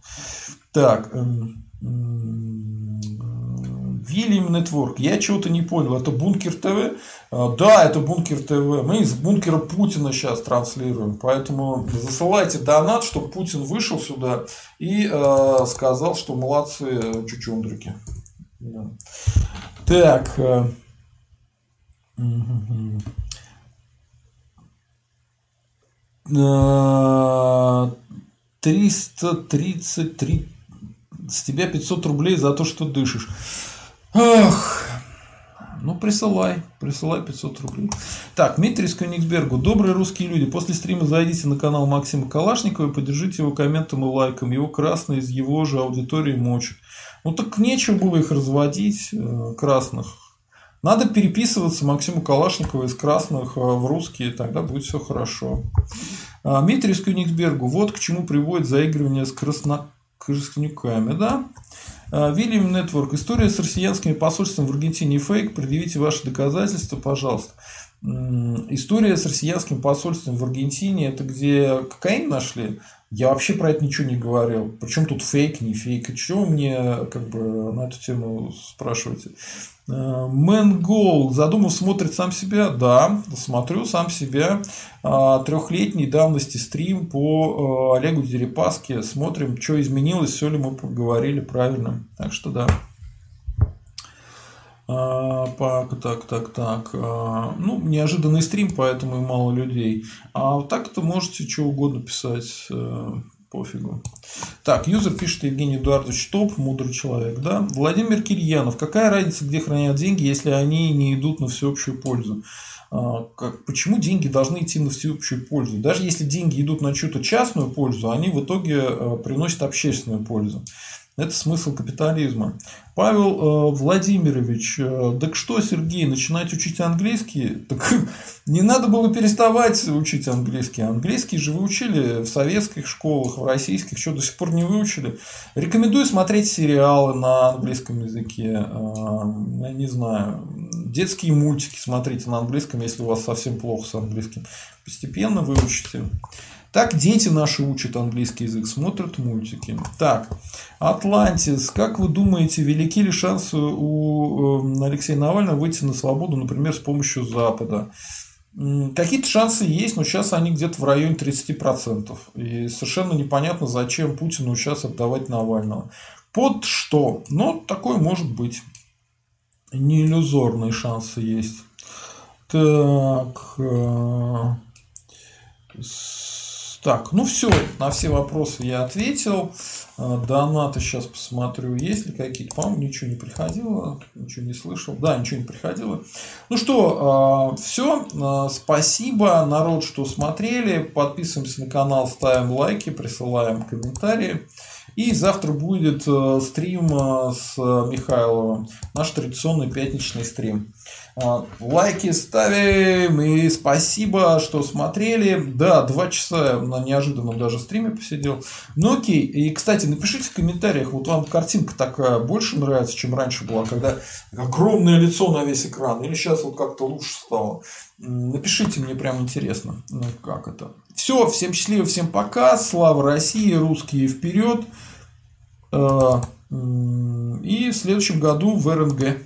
Так. Вильям Нетворк. Я чего-то не понял. Это Бункер ТВ? А, да, это Бункер ТВ. Мы из бункера Путина сейчас транслируем. Поэтому засылайте донат, чтобы Путин вышел сюда и э, сказал, что молодцы чучундрики. Да. Так. Э, 333 с тебя 500 рублей за то, что дышишь. Ах, ну, присылай, присылай 500 рублей. Так, Дмитрий Кёнигсбергу. Добрые русские люди. После стрима зайдите на канал Максима Калашникова и поддержите его комментом и лайком. Его красные из его же аудитории мочат. Ну, так нечего было их разводить, э, красных. Надо переписываться Максиму Калашникову из красных э, в русские, тогда будет все хорошо. А, Дмитрий из Кёнигсбергу. Вот к чему приводит заигрывание с красноками, да? Вильям Нетворк. История с россиянскими посольствами в Аргентине фейк. Предъявите ваши доказательства, пожалуйста. История с россиянским посольством в Аргентине, это где кокаин нашли? Я вообще про это ничего не говорил. Причем тут фейк, не фейк. И чего мне как бы на эту тему спрашиваете? Мэн Гол Задумов смотрит сам себя? Да, смотрю сам себя. А, трехлетней давности стрим по а, Олегу Дерипаске. Смотрим, что изменилось, все ли мы поговорили правильно. Так что да. Так, так, так, так. Ну, неожиданный стрим, поэтому и мало людей. А так-то можете что угодно писать. Пофигу. Так, юзер пишет Евгений Эдуардович Топ, мудрый человек, да. Владимир Кирьянов. Какая разница, где хранят деньги, если они не идут на всеобщую пользу? Как, почему деньги должны идти на всеобщую пользу? Даже если деньги идут на чью-то частную пользу, они в итоге э, приносят общественную пользу. Это смысл капитализма. Павел э, Владимирович, э, так что, Сергей, начинать учить английский? Так не надо было переставать учить английский. Английский же вы учили в советских школах, в российских, что до сих пор не выучили. Рекомендую смотреть сериалы на английском языке. Э, я не знаю, детские мультики смотрите на английском, если у вас совсем плохо с английским. Постепенно выучите. Так дети наши учат английский язык, смотрят мультики. Так, Атлантис. Как вы думаете, велики ли шансы у эм, Алексея Навального выйти на свободу, например, с помощью Запада? Какие-то шансы есть, но сейчас они где-то в районе 30%. И совершенно непонятно, зачем Путину сейчас отдавать Навального. Под что? Ну, такое может быть. Не иллюзорные шансы есть. Так. Э, так, ну все, на все вопросы я ответил. А, донаты сейчас посмотрю, есть ли какие-то. По-моему, ничего не приходило, ничего не слышал. Да, ничего не приходило. Ну что, а, все. А, спасибо, народ, что смотрели. Подписываемся на канал, ставим лайки, присылаем комментарии. И завтра будет стрим с Михайловым. Наш традиционный пятничный стрим. А, лайки ставим и спасибо, что смотрели. Да, два часа на неожиданном даже стриме посидел. Ну окей. И, кстати, напишите в комментариях, вот вам картинка такая больше нравится, чем раньше была, когда огромное лицо на весь экран. Или сейчас вот как-то лучше стало. Напишите, мне прям интересно, ну, как это. Все, всем счастливо, всем пока. Слава России, русские вперед. А, и в следующем году в РНГ.